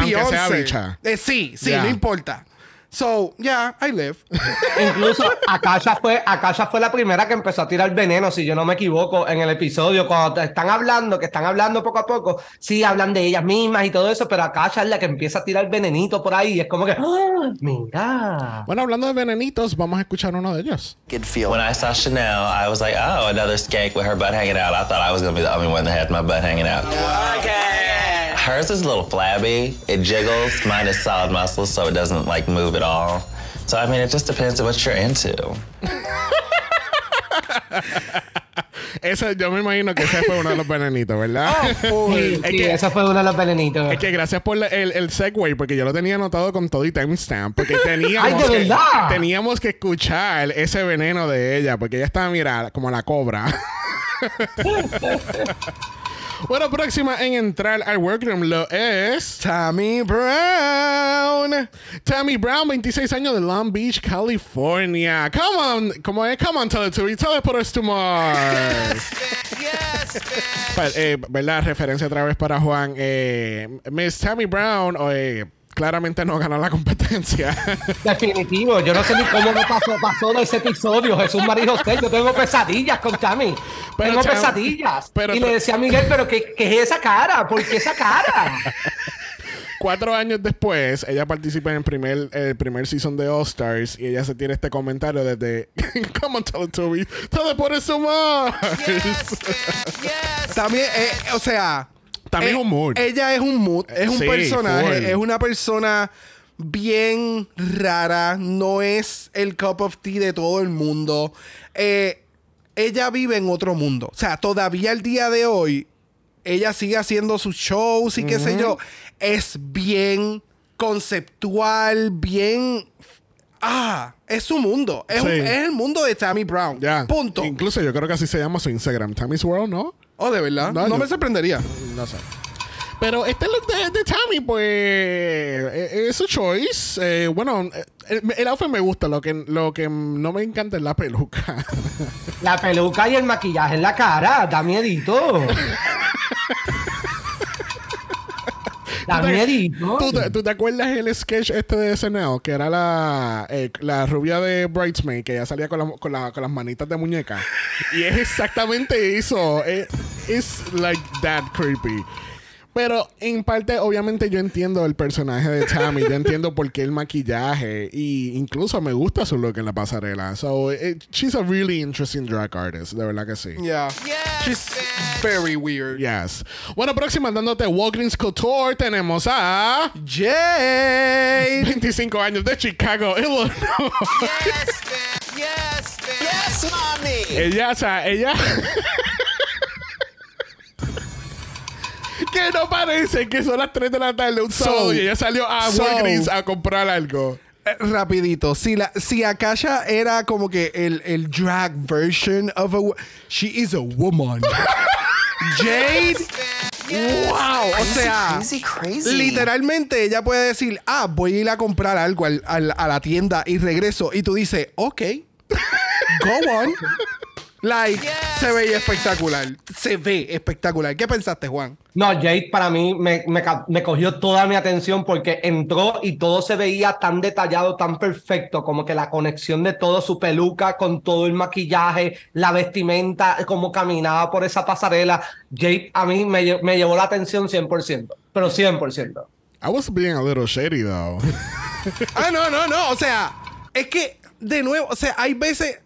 Speaker 2: Beyoncé. Eh, sí, sí,
Speaker 1: Yeah.
Speaker 2: no importa. So, yeah, I live.
Speaker 5: Incluso Akasha fue, Akasha fue la primera que empezó a tirar veneno, si yo no me equivoco, en el episodio. Cuando te están hablando, que están hablando poco a poco, sí hablan de ellas mismas y todo eso, pero Akasha es la que empieza a tirar venenito por ahí. Y es como que, ¡Ah, mira.
Speaker 1: bueno, hablando de venenitos, vamos a escuchar uno de ellos.
Speaker 4: Good feel.
Speaker 6: When I saw Chanel, I was like, oh, another skank with her butt hanging out. I thought I was gonna be the only one that had my butt hanging out.
Speaker 4: Okay.
Speaker 6: Hers is a little flabby. It jiggles. Mine is solid muscle, so it doesn't like move at all. So I mean, it just depends on what you're into.
Speaker 1: Ese, yo me imagino que ese fue uno de los venenitos, ¿verdad?
Speaker 5: Sí,
Speaker 1: Es
Speaker 5: sí,
Speaker 1: que-
Speaker 5: fue uno de los venenitos.
Speaker 1: Es que gracias por la- el, el segue, porque yo lo tenía anotado con todo y timestamp. Porque teníamos,
Speaker 5: ¡Ay, de
Speaker 1: que, teníamos que escuchar ese veneno de ella, porque ella estaba, mira, como la cobra. bueno, próxima en entrar al workroom lo es
Speaker 2: Tammy Brown.
Speaker 1: Tammy Brown, 26 años de Long Beach, California. Come on, como es, come on, Teletubby, teleport us to Mars. Pa- eh, ¿Verdad? Referencia otra vez para Juan. Eh, Miss Tammy Brown, eh, claramente no ganó la competencia.
Speaker 5: Definitivo, yo no sé ni cómo me pasó, pasó de ese episodio, Jesús María José. Yo tengo pesadillas con Tami.
Speaker 1: Pero,
Speaker 5: tengo pesadillas.
Speaker 1: pero
Speaker 5: y le decía a Miguel, pero ¿qué, ¿qué es esa cara? ¿Por qué esa cara?
Speaker 1: Cuatro años después, ella participa en el primer, el primer season de All Stars y ella se tiene este comentario desde Come on, Teletubby, teleport us to Mars.
Speaker 2: También, eh, o sea.
Speaker 1: También
Speaker 2: eh,
Speaker 1: es un mood.
Speaker 2: Ella es un mood, es un
Speaker 1: Sí,
Speaker 2: personaje,
Speaker 1: full.
Speaker 2: es una persona bien rara, no es el cup of tea de todo el mundo. Eh, ella vive en otro mundo. O sea, todavía el día de hoy, ella sigue haciendo sus shows y qué sé yo. Es bien conceptual, bien. Ah, es su mundo. Es, un- es el mundo de Tammy Brown.
Speaker 1: Ya.
Speaker 2: Punto.
Speaker 1: Incluso yo creo que así se llama su Instagram, Tammy's World, ¿no?
Speaker 2: Oh, de verdad.
Speaker 1: No,
Speaker 2: No,
Speaker 1: yo-
Speaker 2: me sorprendería.
Speaker 1: No sé. Pero este look de, de Tammy, pues, eh, es su choice. Eh, bueno, eh, el, el outfit me gusta. Lo que, lo que no me encanta es la peluca.
Speaker 5: La peluca y el maquillaje en la cara, da miedito. Da
Speaker 1: ¿Tú
Speaker 5: miedito.
Speaker 1: ¿Tú, te, tú te acuerdas el sketch este de SNL? Que era la, eh, la rubia de Bridesmaid, que ya salía con, la- con, la- con las manitas de muñeca. Y es exactamente eso. Es like that creepy. Pero en parte, obviamente, yo entiendo el personaje de Tammy. yo entiendo por qué el maquillaje. Y incluso me gusta su look en la pasarela. So, it- she's a really interesting drag artist. De verdad que sí.
Speaker 2: Yeah. She's very weird.
Speaker 1: Yes. Bueno, próxima dándote Walgreens Couture tenemos a
Speaker 2: Jade.
Speaker 1: 25 años de Chicago, Illinois.
Speaker 4: Yes, mommy.
Speaker 1: ella, o sea, ella. que no parece que son las 3 de la tarde un
Speaker 2: So-
Speaker 1: sábado y ella salió a
Speaker 2: so-
Speaker 1: Walgreens a comprar algo.
Speaker 2: Eh, Rapidito, si, la, si Akasha era como que el, el drag version of a... She is a woman. Jade... ¡Wow! O sea,
Speaker 4: crazy, crazy.
Speaker 2: literalmente ella puede decir, ah, voy a ir a comprar algo al- al- a la tienda y regreso. Y tú dices, ok, go on. Like, se veía espectacular. Se ve espectacular. ¿Qué pensaste, Juan?
Speaker 5: No, Jade para mí me, me me cogió toda mi atención porque entró y todo se veía tan detallado, tan perfecto, como que la conexión de todo su peluca con todo el maquillaje, la vestimenta, cómo caminaba por esa pasarela. Jade a mí me, me llevó la atención 100%, pero 100%.
Speaker 1: I was being a little shady though.
Speaker 2: Ah, no, no, no. O sea, es que, de nuevo, o sea, hay veces.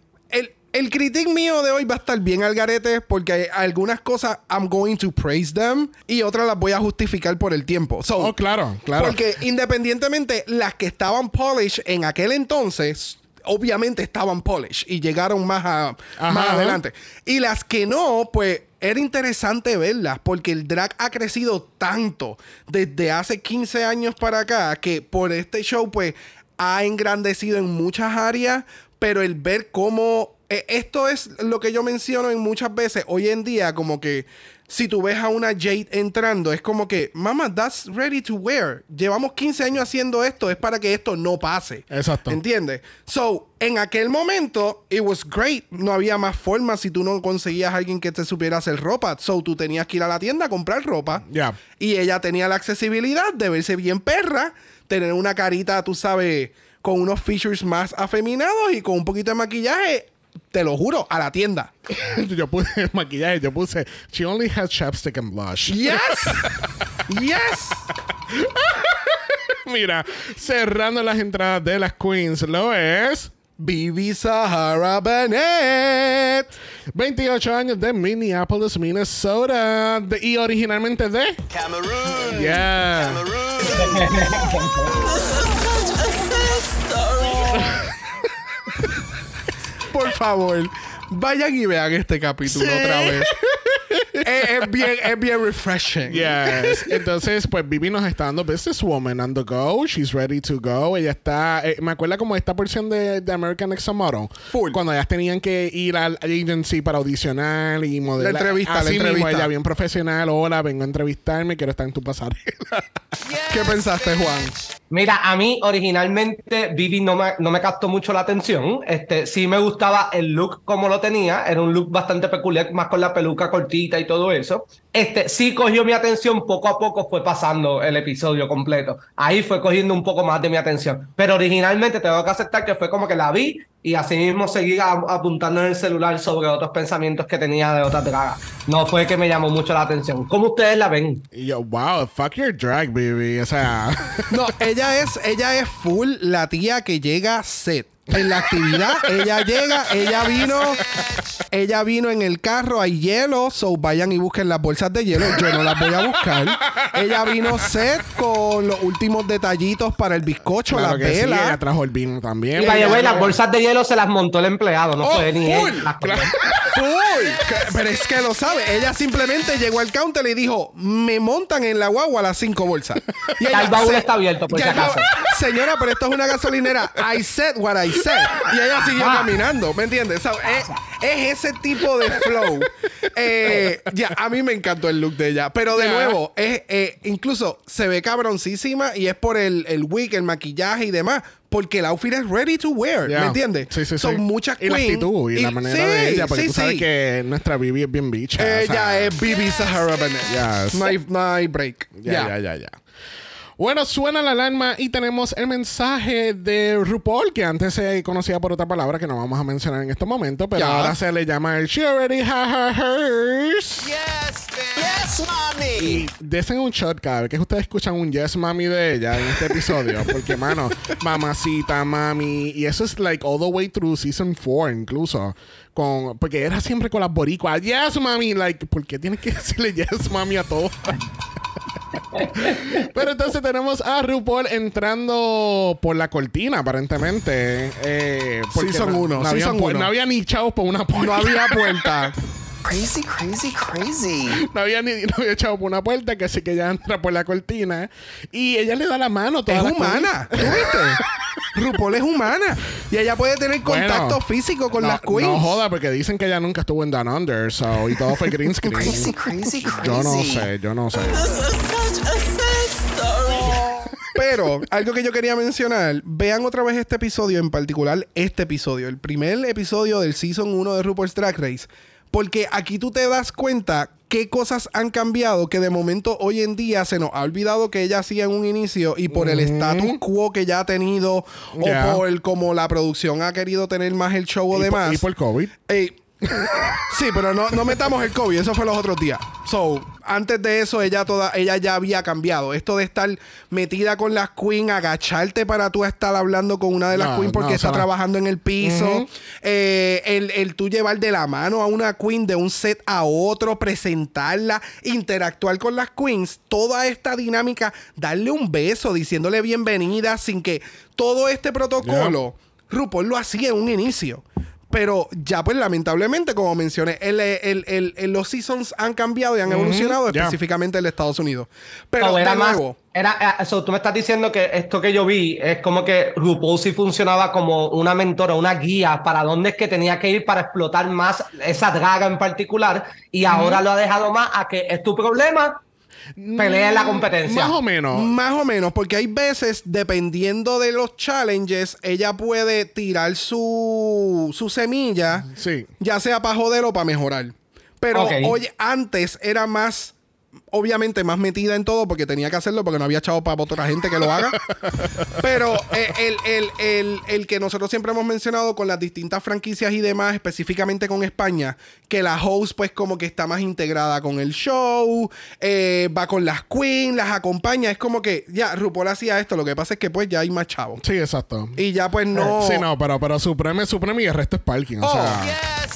Speaker 2: El, critic mío de hoy va a estar bien al garete porque hay algunas cosas I'm going to praise them y otras las voy a justificar por el tiempo. So,
Speaker 1: oh, claro, claro.
Speaker 2: Porque independientemente, las que estaban polish en aquel entonces, obviamente estaban polish y llegaron más, a-
Speaker 1: Ajá,
Speaker 2: más
Speaker 1: ajá.
Speaker 2: adelante. Y las que no, pues era interesante verlas porque el drag ha crecido tanto desde hace 15 años para acá que por este show, pues ha engrandecido en muchas áreas, pero el ver cómo. Eh, esto es lo que yo menciono en muchas veces hoy en día, como que si tú ves a una Jade entrando, es como que, mama, that's ready to wear. Llevamos 15 años haciendo esto, es para que esto no pase.
Speaker 1: Exacto.
Speaker 2: ¿Entiendes? So, en aquel momento, it was great. No había más forma si tú no conseguías a alguien que te supiera hacer ropa. So, tú tenías que ir a la tienda a comprar ropa.
Speaker 1: Ya.
Speaker 2: Y ella tenía la accesibilidad de verse bien perra, tener una carita, tú sabes, con unos features más afeminados y con un poquito de maquillaje. Te lo juro, a la tienda.
Speaker 1: yo puse maquillaje, yo puse she only has chapstick and blush.
Speaker 2: Yes. yes.
Speaker 1: Mira, cerrando las entradas de las queens, lo es
Speaker 2: Bibi Sahara Bennett.
Speaker 1: 28 años de Minneapolis, Minnesota, de- y originalmente de
Speaker 4: Cameroon.
Speaker 1: Yeah.
Speaker 2: Por favor, vayan y vean este capítulo otra vez. es, es bien, es bien refreshing.
Speaker 1: Yes. Entonces, pues Vivi nos está dando Businesswoman on the go. She's ready to go. Ella está. eh, me acuerda como esta porción de, de American Next Model.
Speaker 2: Full.
Speaker 1: Cuando ellas tenían que ir al agency para audicionar y modelar.
Speaker 2: La entrevista, la
Speaker 1: Así mismo,
Speaker 2: entrevista.
Speaker 1: ella bien profesional. Hola, vengo a entrevistarme. Quiero estar en tu pasarela.
Speaker 2: ¿Qué pensaste, Juan?
Speaker 5: Mira, a mí originalmente Vivi no me, no me captó mucho la atención. Este, sí me gustaba el look como lo tenía. Era un look bastante peculiar, más con la peluca cortita y todo eso. Este, sí cogió mi atención poco a poco, fue pasando el episodio completo. Ahí fue cogiendo un poco más de mi atención. Pero originalmente tengo que aceptar que fue como que la vi y así mismo seguía a- apuntando en el celular sobre otros pensamientos que tenía de otras dragas. No fue que me llamó mucho la atención. ¿Cómo ustedes la ven?
Speaker 1: Y yo, wow, fuck your drag, baby. O sea.
Speaker 2: No, ella es, ella es full la tía que llega set. En la actividad, ella llega, ella vino, ella vino en el carro, hay hielo, so vayan y busquen las bolsas de hielo, yo no las voy a buscar. Ella vino set con los últimos detallitos para el bizcocho,
Speaker 1: claro
Speaker 2: las
Speaker 1: que sí,
Speaker 2: velas.
Speaker 1: ella trajo el vino también.
Speaker 5: Y by the
Speaker 1: Ella-
Speaker 5: way, las bolsas de hielo se las montó el empleado, no
Speaker 2: Oh,
Speaker 5: fue ni
Speaker 2: full,
Speaker 5: él. Las
Speaker 1: claro.
Speaker 2: Uy, que- pero es que lo sabe. Ella simplemente llegó al counter y dijo: Me montan en la guagua las cinco bolsas. Y
Speaker 5: Ya el baúl está abierto, por si acaso.
Speaker 2: Señora, pero esto es una gasolinera. I said what I Y ella siguió
Speaker 5: Ah.
Speaker 2: caminando. ¿Me entiendes? So, es, es ese tipo de flow. Eh, ya, a mí me encantó el look de ella. Pero de nuevo, es, eh, incluso se ve cabroncísima y es por el, el wig, el maquillaje y demás. Porque el outfit es ready to wear. ¿Me entiendes?
Speaker 1: Sí, sí,
Speaker 2: Son
Speaker 1: sí.
Speaker 2: muchas
Speaker 1: Y la
Speaker 2: queens.
Speaker 1: actitud y, la manera de ella. Porque
Speaker 2: sí,
Speaker 1: tú sabes
Speaker 2: sí.
Speaker 1: que nuestra Vivi es bien bicha. o
Speaker 2: Ella
Speaker 1: sea,
Speaker 2: es Bibi Sahara Bennett.
Speaker 1: Yes.
Speaker 2: No, hay, no hay break.
Speaker 1: Ya.
Speaker 2: ya,
Speaker 1: ya, ya. Bueno, suena la alarma y tenemos el mensaje de RuPaul, que antes se conocía por otra palabra que no vamos a mencionar en este momento, pero ahora se le llama el She Already Her Hers.
Speaker 4: Yes, yes, mommy.
Speaker 1: Y desen un shot cada vez que ustedes escuchan un Yes Mami de ella en este episodio. Porque, mano, mamacita, mami. Y eso es like all the way through season 4 incluso. Con, porque era siempre con las boricuas. Yes, mami. Like, ¿por qué tienes que decirle yes, mami a todo? Pero entonces tenemos a RuPaul entrando por la cortina, aparentemente. Eh, porque
Speaker 2: Season
Speaker 1: no,
Speaker 2: uno,
Speaker 1: no había
Speaker 2: season
Speaker 1: pu-
Speaker 2: uno.
Speaker 1: no había ni chavos por una puerta.
Speaker 2: No había puerta.
Speaker 4: Crazy, crazy, crazy.
Speaker 1: No había ni no había echado por una puerta, que así que ella entra por la cortina y ella le da la mano. toda
Speaker 2: es
Speaker 1: la
Speaker 2: humana. ¿Tú viste? RuPaul es humana y ella puede tener
Speaker 1: Bueno,
Speaker 2: contacto físico con
Speaker 1: no,
Speaker 2: las queens.
Speaker 1: No joda, porque dicen que ella nunca estuvo en Down Under, so, y todo fue green screen.
Speaker 4: Crazy, crazy,
Speaker 1: Yo no
Speaker 4: crazy.
Speaker 1: sé, yo no sé.
Speaker 2: Pero algo que yo quería mencionar, vean otra vez este episodio, en particular este episodio, el primer episodio del Season 1 de RuPaul's Drag Race, porque aquí tú te das cuenta qué cosas han cambiado que de momento hoy en día se nos ha olvidado que ella hacía en un inicio y por el status quo que ya ha tenido o por como la producción ha querido tener más el show o
Speaker 1: Y,
Speaker 2: demás.
Speaker 1: por, y por COVID.
Speaker 2: Ey. Sí, pero no, no metamos el COVID, eso fue los otros días. So, antes de eso, ella toda, ella ya había cambiado. Esto de estar metida con las queen, agacharte para tú estar hablando con una de las
Speaker 1: No,
Speaker 2: queen porque
Speaker 1: no,
Speaker 2: está trabajando en el piso. Eh, el, el tú llevar de la mano a una queen de un set a otro, presentarla, interactuar con las queens, toda esta dinámica, darle un beso, diciéndole bienvenida, sin que todo este protocolo, RuPaul lo hacía en un inicio. Pero ya, pues, lamentablemente, como mencioné, el, el- el- el- los seasons han cambiado y han evolucionado,
Speaker 1: ya.
Speaker 2: específicamente en Estados Unidos. Pero,
Speaker 5: O era
Speaker 2: de
Speaker 5: más-
Speaker 2: nuevo,
Speaker 5: Era, eh, so, tú me estás diciendo que esto que yo vi es como que RuPaul sí funcionaba como una mentora, una guía para dónde es que tenía que ir para explotar más esa draga en particular y ahora lo ha dejado más a que es tu problema, pelea en la competencia.
Speaker 1: Más o menos.
Speaker 2: Más o menos, porque hay veces, dependiendo de los challenges, ella puede tirar su, su semilla,
Speaker 1: Sí.
Speaker 2: ya sea para joder o para mejorar. Pero hoy, antes era más, obviamente, más metida en todo porque tenía que hacerlo porque no había echado para otra gente que lo haga. Pero eh, el, el- el- el que nosotros siempre hemos mencionado con las distintas franquicias y demás, específicamente con España, que la host pues como que está más integrada con el show, eh, va con las queens, las acompaña, es como que ya, RuPaul hacía esto, lo que pasa es que pues ya hay más chavos.
Speaker 1: Sí, exacto.
Speaker 2: Y ya pues no...
Speaker 1: Sí, no, pero, pero Supreme es Supreme y el resto es Parking. O
Speaker 2: Oh,
Speaker 1: sea.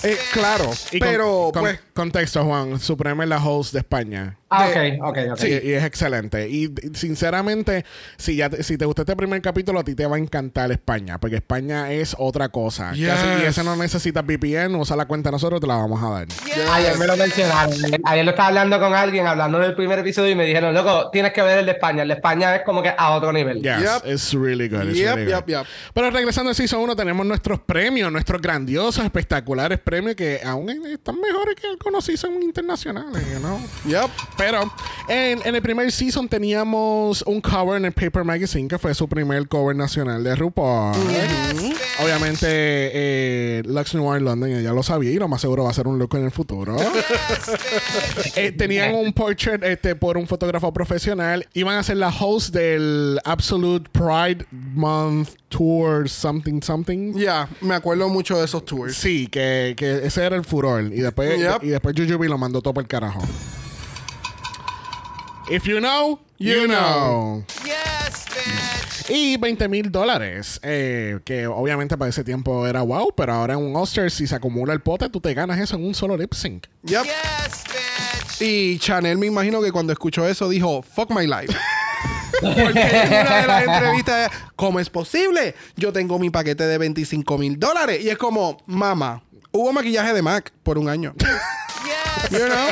Speaker 2: eh, claro,
Speaker 1: Y con-
Speaker 2: pero
Speaker 1: con-
Speaker 2: pues...
Speaker 1: Contexto, Juan. Supreme es la host de España.
Speaker 5: Ah,
Speaker 2: de-
Speaker 5: ok, ok, ok.
Speaker 1: Y, y es excelente. Y sinceramente, si ya te, si te gustó este primer capítulo, a ti te va a encantar España. Porque España es otra cosa.
Speaker 2: Yes.
Speaker 1: Casi- y ese no necesita VPN, usa la cuenta de nosotros, te la vamos a dar.
Speaker 5: Ayer me lo mencionaron. Ayer lo estaba hablando con alguien, hablando del primer episodio, y me dijeron, loco, tienes que ver el de España. El de España es como que a otro nivel.
Speaker 1: Yes,
Speaker 2: Yep.
Speaker 1: it's really good. it's
Speaker 2: Yep,
Speaker 1: really
Speaker 2: yep,
Speaker 1: good.
Speaker 2: yep.
Speaker 1: Pero regresando al Season 1, tenemos nuestros premios, nuestros grandiosos, espectaculares premios que aún están mejores que algunos Season internacionales, you know?
Speaker 2: Yep.
Speaker 1: Pero en, en el primer season teníamos un cover en el Paper Magazine, que fue su primer cover nacional de RuPaul. Obviamente, eh, Lux Noir London, ella lo sabía y lo más seguro va a ser un look en el futuro. Eh, tenían un portrait este, por un fotógrafo profesional. Iban a ser la host del Absolute Pride Month Tour Something Something.
Speaker 2: Ya, me acuerdo mucho de esos tours.
Speaker 1: Sí, que, que ese era el furor. Y después,
Speaker 2: Yep.
Speaker 1: y después Jujubee lo mandó todo por el carajo. If you know, you,
Speaker 2: You
Speaker 1: know.
Speaker 2: know.
Speaker 1: Y 20 mil dólares. eh, que obviamente para ese tiempo era wow, pero ahora en un Oscar, si se acumula el pote, tú te ganas eso en un solo lip sync.
Speaker 2: Yep. Y Chanel me imagino que cuando escuchó eso dijo, fuck my life. Porque en una de las entrevistas, ¿cómo es posible? Yo tengo mi paquete de 25 mil dólares. Y es como, mamá, hubo maquillaje de Mac por un año. You know?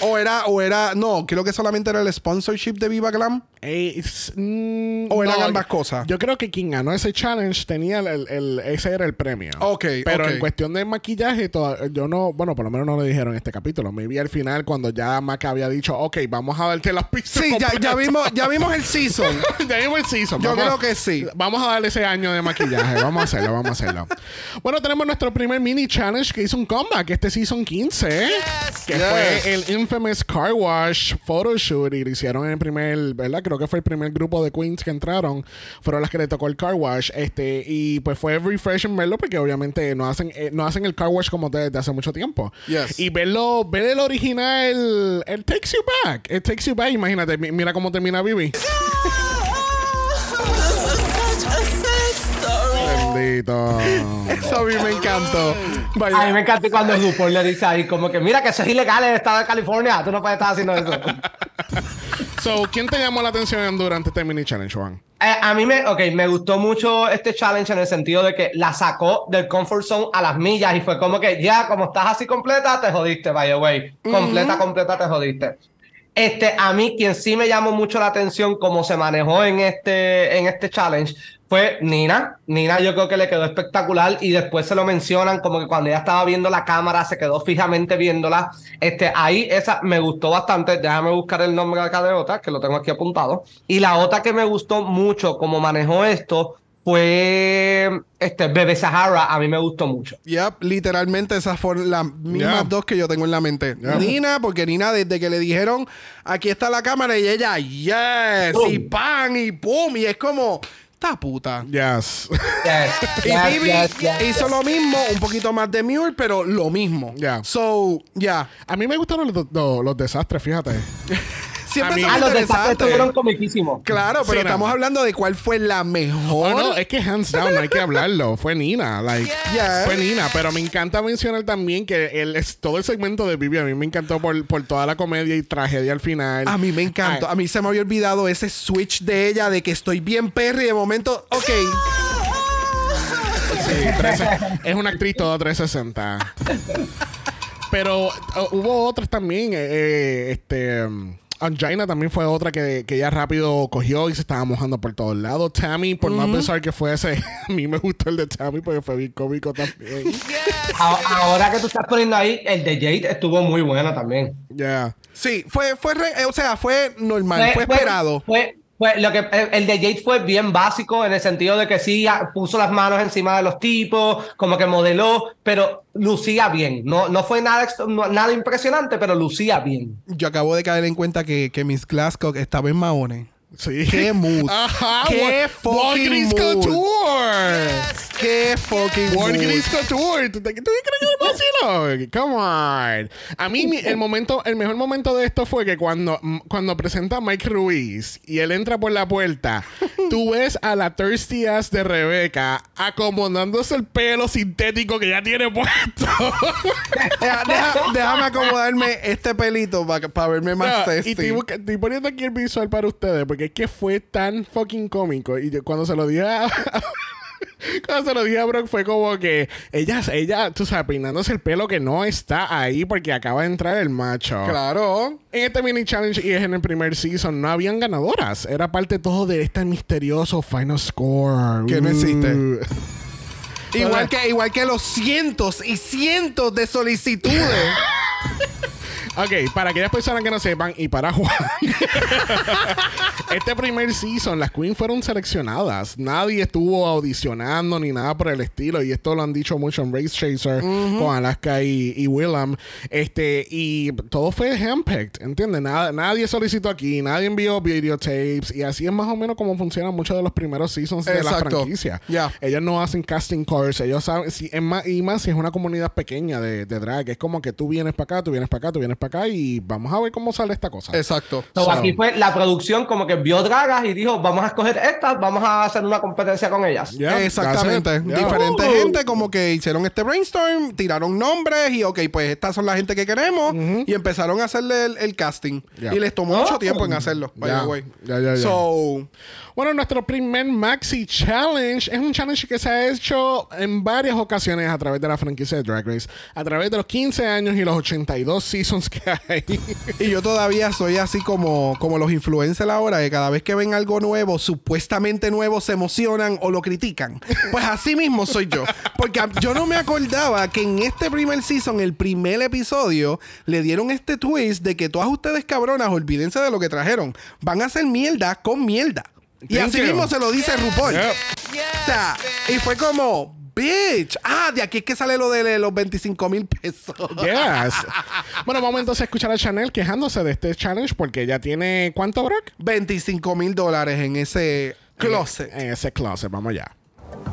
Speaker 2: O era, o era, no, creo que solamente era el sponsorship de Viva Glam.
Speaker 1: Eh, mm,
Speaker 2: ¿O eran ambas cosas?
Speaker 1: Yo creo que quien ganó ese challenge tenía el, el- el- ese era el premio.
Speaker 2: Ok,
Speaker 1: Pero en cuestión de maquillaje, toda- yo no, bueno, por lo menos no lo dijeron en este capítulo. Me vi al final cuando ya Mac había dicho, ok, vamos a darte las pistas.
Speaker 2: Sí, ya, ya
Speaker 1: completas".
Speaker 2: vimos, ya vimos el season.
Speaker 1: ya vimos el season.
Speaker 2: Yo
Speaker 1: Vamos
Speaker 2: creo que sí.
Speaker 1: Vamos a darle ese año de maquillaje. Vamos a hacerlo, vamos a hacerlo. Bueno, tenemos nuestro primer mini challenge que hizo un comeback este season 15. Que
Speaker 2: Yes.
Speaker 1: fue el infamous Car Wash Photoshoot. Y lo hicieron en el primer, ¿verdad? Creo que fue el primer grupo de queens que entraron. Fueron las que le tocó el Car Wash. Este, y pues fue refreshing verlo porque obviamente no hacen, eh, no hacen el Car Wash como desde hace mucho tiempo.
Speaker 2: Yes.
Speaker 1: Y verlo, ver el original, el Takes You Back. El Takes You Back, imagínate, mi- mira cómo termina Vivi. Bendito.
Speaker 2: Eso a mí me encantó. Vaya.
Speaker 5: A mí me encanta cuando RuPaul le dice ahí como que mira que eso es ilegal en el estado de California, tú no puedes estar haciendo eso.
Speaker 1: So, ¿quién te llamó la atención durante este mini challenge, Juan?
Speaker 5: Eh, a mí me, okay, me gustó mucho este challenge en el sentido de que la sacó del comfort zone a las millas y fue como que ya, como estás así completa, te jodiste, by the way. Completa, completa, te jodiste. Este, a mí, quien sí me llamó mucho la atención cómo se manejó en este, en este challenge fue Nina. Nina yo creo que le quedó espectacular y después se lo mencionan como que cuando ella estaba viendo la cámara se quedó fijamente viéndola. Este, ahí esa me gustó bastante. Déjame buscar el nombre acá de otra, que lo tengo aquí apuntado. Y la otra que me gustó mucho cómo manejó esto fue este Bebe Sahara. A mí me gustó mucho.
Speaker 2: Yep, literalmente esas fueron las mismas
Speaker 1: Yeah.
Speaker 2: dos que yo tengo en la mente.
Speaker 1: Yeah.
Speaker 2: Nina, porque Nina desde que le dijeron, aquí está la cámara y ella, yes, y pan y pum, y es como, esta puta.
Speaker 1: Yes.
Speaker 5: Yes,
Speaker 2: Y
Speaker 5: yes,
Speaker 2: Bibi
Speaker 5: yes, yes.
Speaker 2: hizo lo mismo, un poquito más de Muir, pero lo mismo.
Speaker 1: Yeah.
Speaker 2: So, ya.
Speaker 1: A mí me gustaron los, los- los desastres, fíjate.
Speaker 2: Siempre
Speaker 1: A mí-
Speaker 5: Ah, los estuvieron comiquísimos.
Speaker 2: Claro, pero
Speaker 1: Sí, no.
Speaker 2: estamos hablando de cuál fue la mejor.
Speaker 1: Oh, no, es que hands down, no hay que hablarlo. Fue Nina, like, fue Nina. Pero me encanta mencionar también que el, es, todo el segmento de Vivi a mí me encantó por, por toda la comedia y tragedia al final.
Speaker 2: A mí me encantó.
Speaker 1: Ay,
Speaker 2: A mí se me había olvidado ese switch de ella de que estoy bien perry y de momento, ok.
Speaker 1: sí, 13 es una actriz toda 360. Pero uh, hubo otras también. eh, eh, este. um, Angina también fue otra que, que ella rápido cogió y se estaba mojando por todos lados. Tammy, por más pesar que fuese, a mí me gustó el de Tammy porque fue bien cómico también.
Speaker 5: A- Ahora que tú estás poniendo ahí, el de Jade estuvo muy bueno también.
Speaker 1: Ya.
Speaker 2: Sí, fue, fue, re- eh, o sea, fue normal, fue, esperado.
Speaker 5: Fue, fue lo que el, el de Jade fue bien básico en el sentido de que sí ah, puso las manos encima de los tipos, como que modeló, pero lucía bien. No, no fue nada, nada impresionante, pero lucía bien.
Speaker 2: Yo acabo de caer en cuenta que, que Miss Glasgow estaba en Mahones.
Speaker 1: Sí.
Speaker 2: ¡Qué mood!
Speaker 1: Ajá.
Speaker 2: ¡Qué fucking
Speaker 1: Walgreens
Speaker 2: mood!
Speaker 1: Couture.
Speaker 2: ¡Qué fucking mood!
Speaker 1: Walgreens Couture. ¿Tú, te- tú crees que es vacilo? Come on. A mí el momento, el mejor momento de esto fue que cuando, cuando presenta a Mike Ruiz y él entra por la puerta, tú ves a la thirsty ass de Rebeca acomodándose el pelo sintético que ya tiene puesto.
Speaker 2: Deja- deja- déjame acomodarme este pelito para verme más
Speaker 1: No,
Speaker 2: sexy.
Speaker 1: y estoy, estoy poniendo aquí el visual para ustedes porque es que fue tan fucking cómico. Y yo, cuando se lo dije a. Cuando se lo dije a Brock fue como que ella, ella, tú sabes, peinándose el pelo que no está ahí porque acaba de entrar el macho.
Speaker 2: Claro.
Speaker 1: En este mini challenge y es en el primer season, no habían ganadoras. Era parte todo de este misterioso final score.
Speaker 2: Que no existe. Igual que, igual que los cientos y cientos de solicitudes.
Speaker 1: Ok, para aquellas personas que no sepan y para Juan. este primer season, las queens fueron seleccionadas. Nadie estuvo audicionando ni nada por el estilo. Y esto lo han dicho mucho en Race Chaser con Alaska y, y Willem. Este, y todo fue handpicked, ¿entiendes? Nada, nadie solicitó aquí, nadie envió videotapes. Y así es más o menos como funcionan muchos de los primeros seasons de la
Speaker 2: Exacto.
Speaker 1: franquicia.
Speaker 2: Ya.
Speaker 1: Ellos no hacen casting calls, ellos saben, si, es más, y más si es una comunidad pequeña de, de drag, es como que tú vienes para acá, tú vienes para acá, tú vienes para acá y vamos a ver cómo sale esta cosa.
Speaker 2: Exacto.
Speaker 5: So,
Speaker 1: So-
Speaker 5: aquí fue la producción como que vio dragas y dijo, vamos a escoger estas, vamos a hacer una competencia con ellas.
Speaker 1: Yeah,
Speaker 2: Exactamente.
Speaker 1: Yeah.
Speaker 2: Diferente
Speaker 5: Uh.
Speaker 2: gente como que hicieron este brainstorm, tiraron nombres y ok, pues estas son la gente que queremos y empezaron a hacerle el, el casting.
Speaker 1: Yeah.
Speaker 2: Y les tomó
Speaker 5: Oh.
Speaker 2: mucho tiempo en hacerlo. by the way. So,
Speaker 1: Bueno, nuestro primer Maxi Challenge es un challenge que se ha hecho en varias ocasiones a través de la franquicia de Drag Race, a través de los 15 años y los 82 seasons que hay.
Speaker 2: y yo todavía soy así como, como los influencers ahora, que cada vez que ven algo nuevo, supuestamente nuevo, se emocionan o lo critican. Pues así mismo soy yo. Porque yo no me acordaba que en este primer season, el primer episodio, le dieron este twist de que todas ustedes cabronas, olvídense de lo que trajeron. Van a hacer mierda con mierda. Y así
Speaker 1: you.
Speaker 2: mismo se lo dice RuPaul.
Speaker 1: Yep.
Speaker 2: O sea, y fue como, bitch. Ah, de aquí es que sale lo de los 25 mil pesos.
Speaker 1: Yes. bueno, vamos entonces a escuchar a Chanel quejándose de este challenge porque ella tiene ¿cuánto, Brock?
Speaker 2: 25 mil dólares en ese closet.
Speaker 1: En ese closet, vamos allá.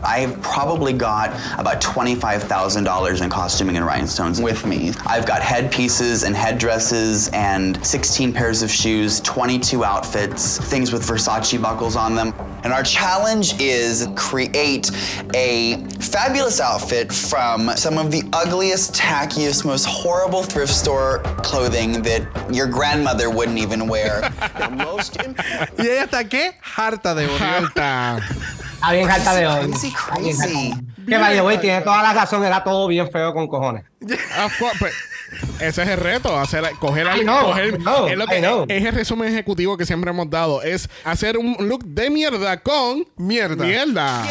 Speaker 7: I've probably got about $25,000 in costuming and rhinestones with me. I've got headpieces and headdresses and 16 pairs of shoes, 22 outfits, things with Versace buckles on them. And our challenge is create a fabulous outfit from some of the ugliest, tackiest, most horrible thrift store clothing that your grandmother wouldn't even wear. the most important
Speaker 2: Y ella está qué? Harta de odio.
Speaker 5: Está bien harta de hoy.
Speaker 7: Crazy.
Speaker 5: Que vaya, güey, tiene toda la razón, era todo bien feo con cojones.
Speaker 1: Of course, but Ese es el reto, hacer, coger, al-
Speaker 5: I know,
Speaker 1: coger-
Speaker 5: know,
Speaker 1: es, lo que- es el resumen ejecutivo que siempre hemos dado, es hacer un look de mierda con
Speaker 2: Mierda.
Speaker 1: mierda.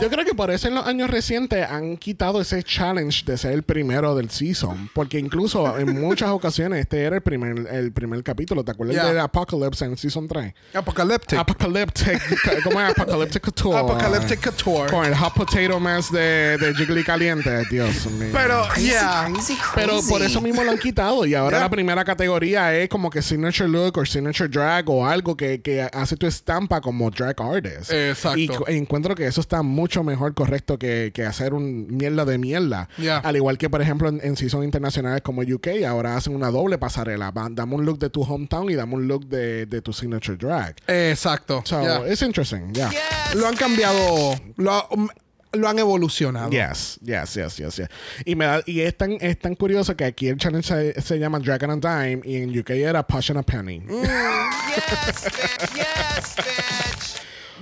Speaker 1: Yo creo que por eso en los años recientes han quitado ese challenge de ser el primero del season. Porque incluso en muchas ocasiones este era el primer, el primer capítulo. ¿Te acuerdas
Speaker 2: Yeah.
Speaker 1: de Apocalypse en season 3?
Speaker 2: Apocalyptic.
Speaker 1: Apocalyptic. ¿Cómo es? Apocalyptic Couture.
Speaker 2: Apocalyptic Couture.
Speaker 1: Con el hot potato mask de, de Jiggly Caliente. Dios mío.
Speaker 2: Pero, yeah.
Speaker 4: crazy, crazy.
Speaker 1: Pero por eso mismo lo han quitado y ahora
Speaker 2: Yeah.
Speaker 1: la primera categoría es como que signature look o signature drag o algo que, que hace tu estampa como drag artist.
Speaker 2: Exacto.
Speaker 1: Y cu- encuentro que eso está mucho mejor correcto que, que hacer un mierda de mierda.
Speaker 2: Yeah.
Speaker 1: Al igual que por ejemplo en, en season internacionales como UK ahora hacen una doble pasarela. Dame un look de tu hometown y dame un look de, de tu signature drag.
Speaker 2: Exacto.
Speaker 1: So
Speaker 2: yeah.
Speaker 1: it's interesting, yeah.
Speaker 2: Lo han cambiado. Lo, ha- um, lo han evolucionado.
Speaker 1: Yes, yes, yes, yes, yes. Y, me da- y es, tan, es tan curioso que aquí el challenge se, se llama Dragon and Dime y en UK era Push and a Penny.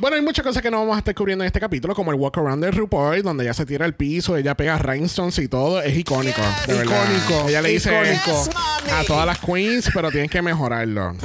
Speaker 1: Bueno, hay muchas cosas que no vamos a estar cubriendo en este capítulo, como el walk around de RuPaul, donde ella se tira al piso, ella pega rhinestones y todo. Es icónico. de verdad.
Speaker 2: Icónico,
Speaker 1: Ella le dice a todas las queens, pero tienen que mejorarlo.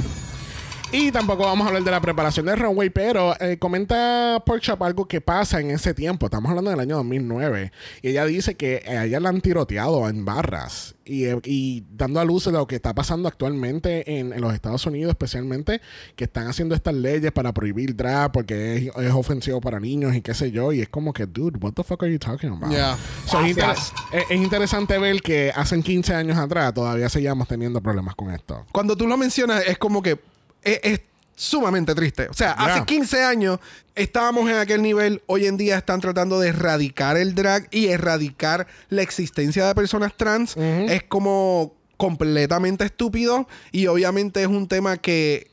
Speaker 1: Y tampoco vamos a hablar de la preparación del runway, pero eh, comenta Porkchop algo que pasa en ese tiempo. Estamos hablando del año 2009. Y ella dice que a ella la han tiroteado en barras. Y, eh, y dando a luz de lo que está pasando actualmente en, en los Estados Unidos, especialmente, que están haciendo estas leyes para prohibir drag porque es, es ofensivo para niños y qué sé yo. Y es como que, dude, what the fuck are you talking about?
Speaker 2: Yeah.
Speaker 1: So, es, inter-
Speaker 5: Gracias.
Speaker 1: es- es interesante ver que hace 15 años atrás todavía seguíamos teniendo problemas con esto.
Speaker 2: Cuando tú lo mencionas, es como que es, es sumamente triste. O sea,
Speaker 1: Yeah.
Speaker 2: hace 15 años estábamos en aquel nivel. Hoy en día están tratando de erradicar el drag y erradicar la existencia de personas trans. Es como completamente estúpido. Y obviamente es un tema que.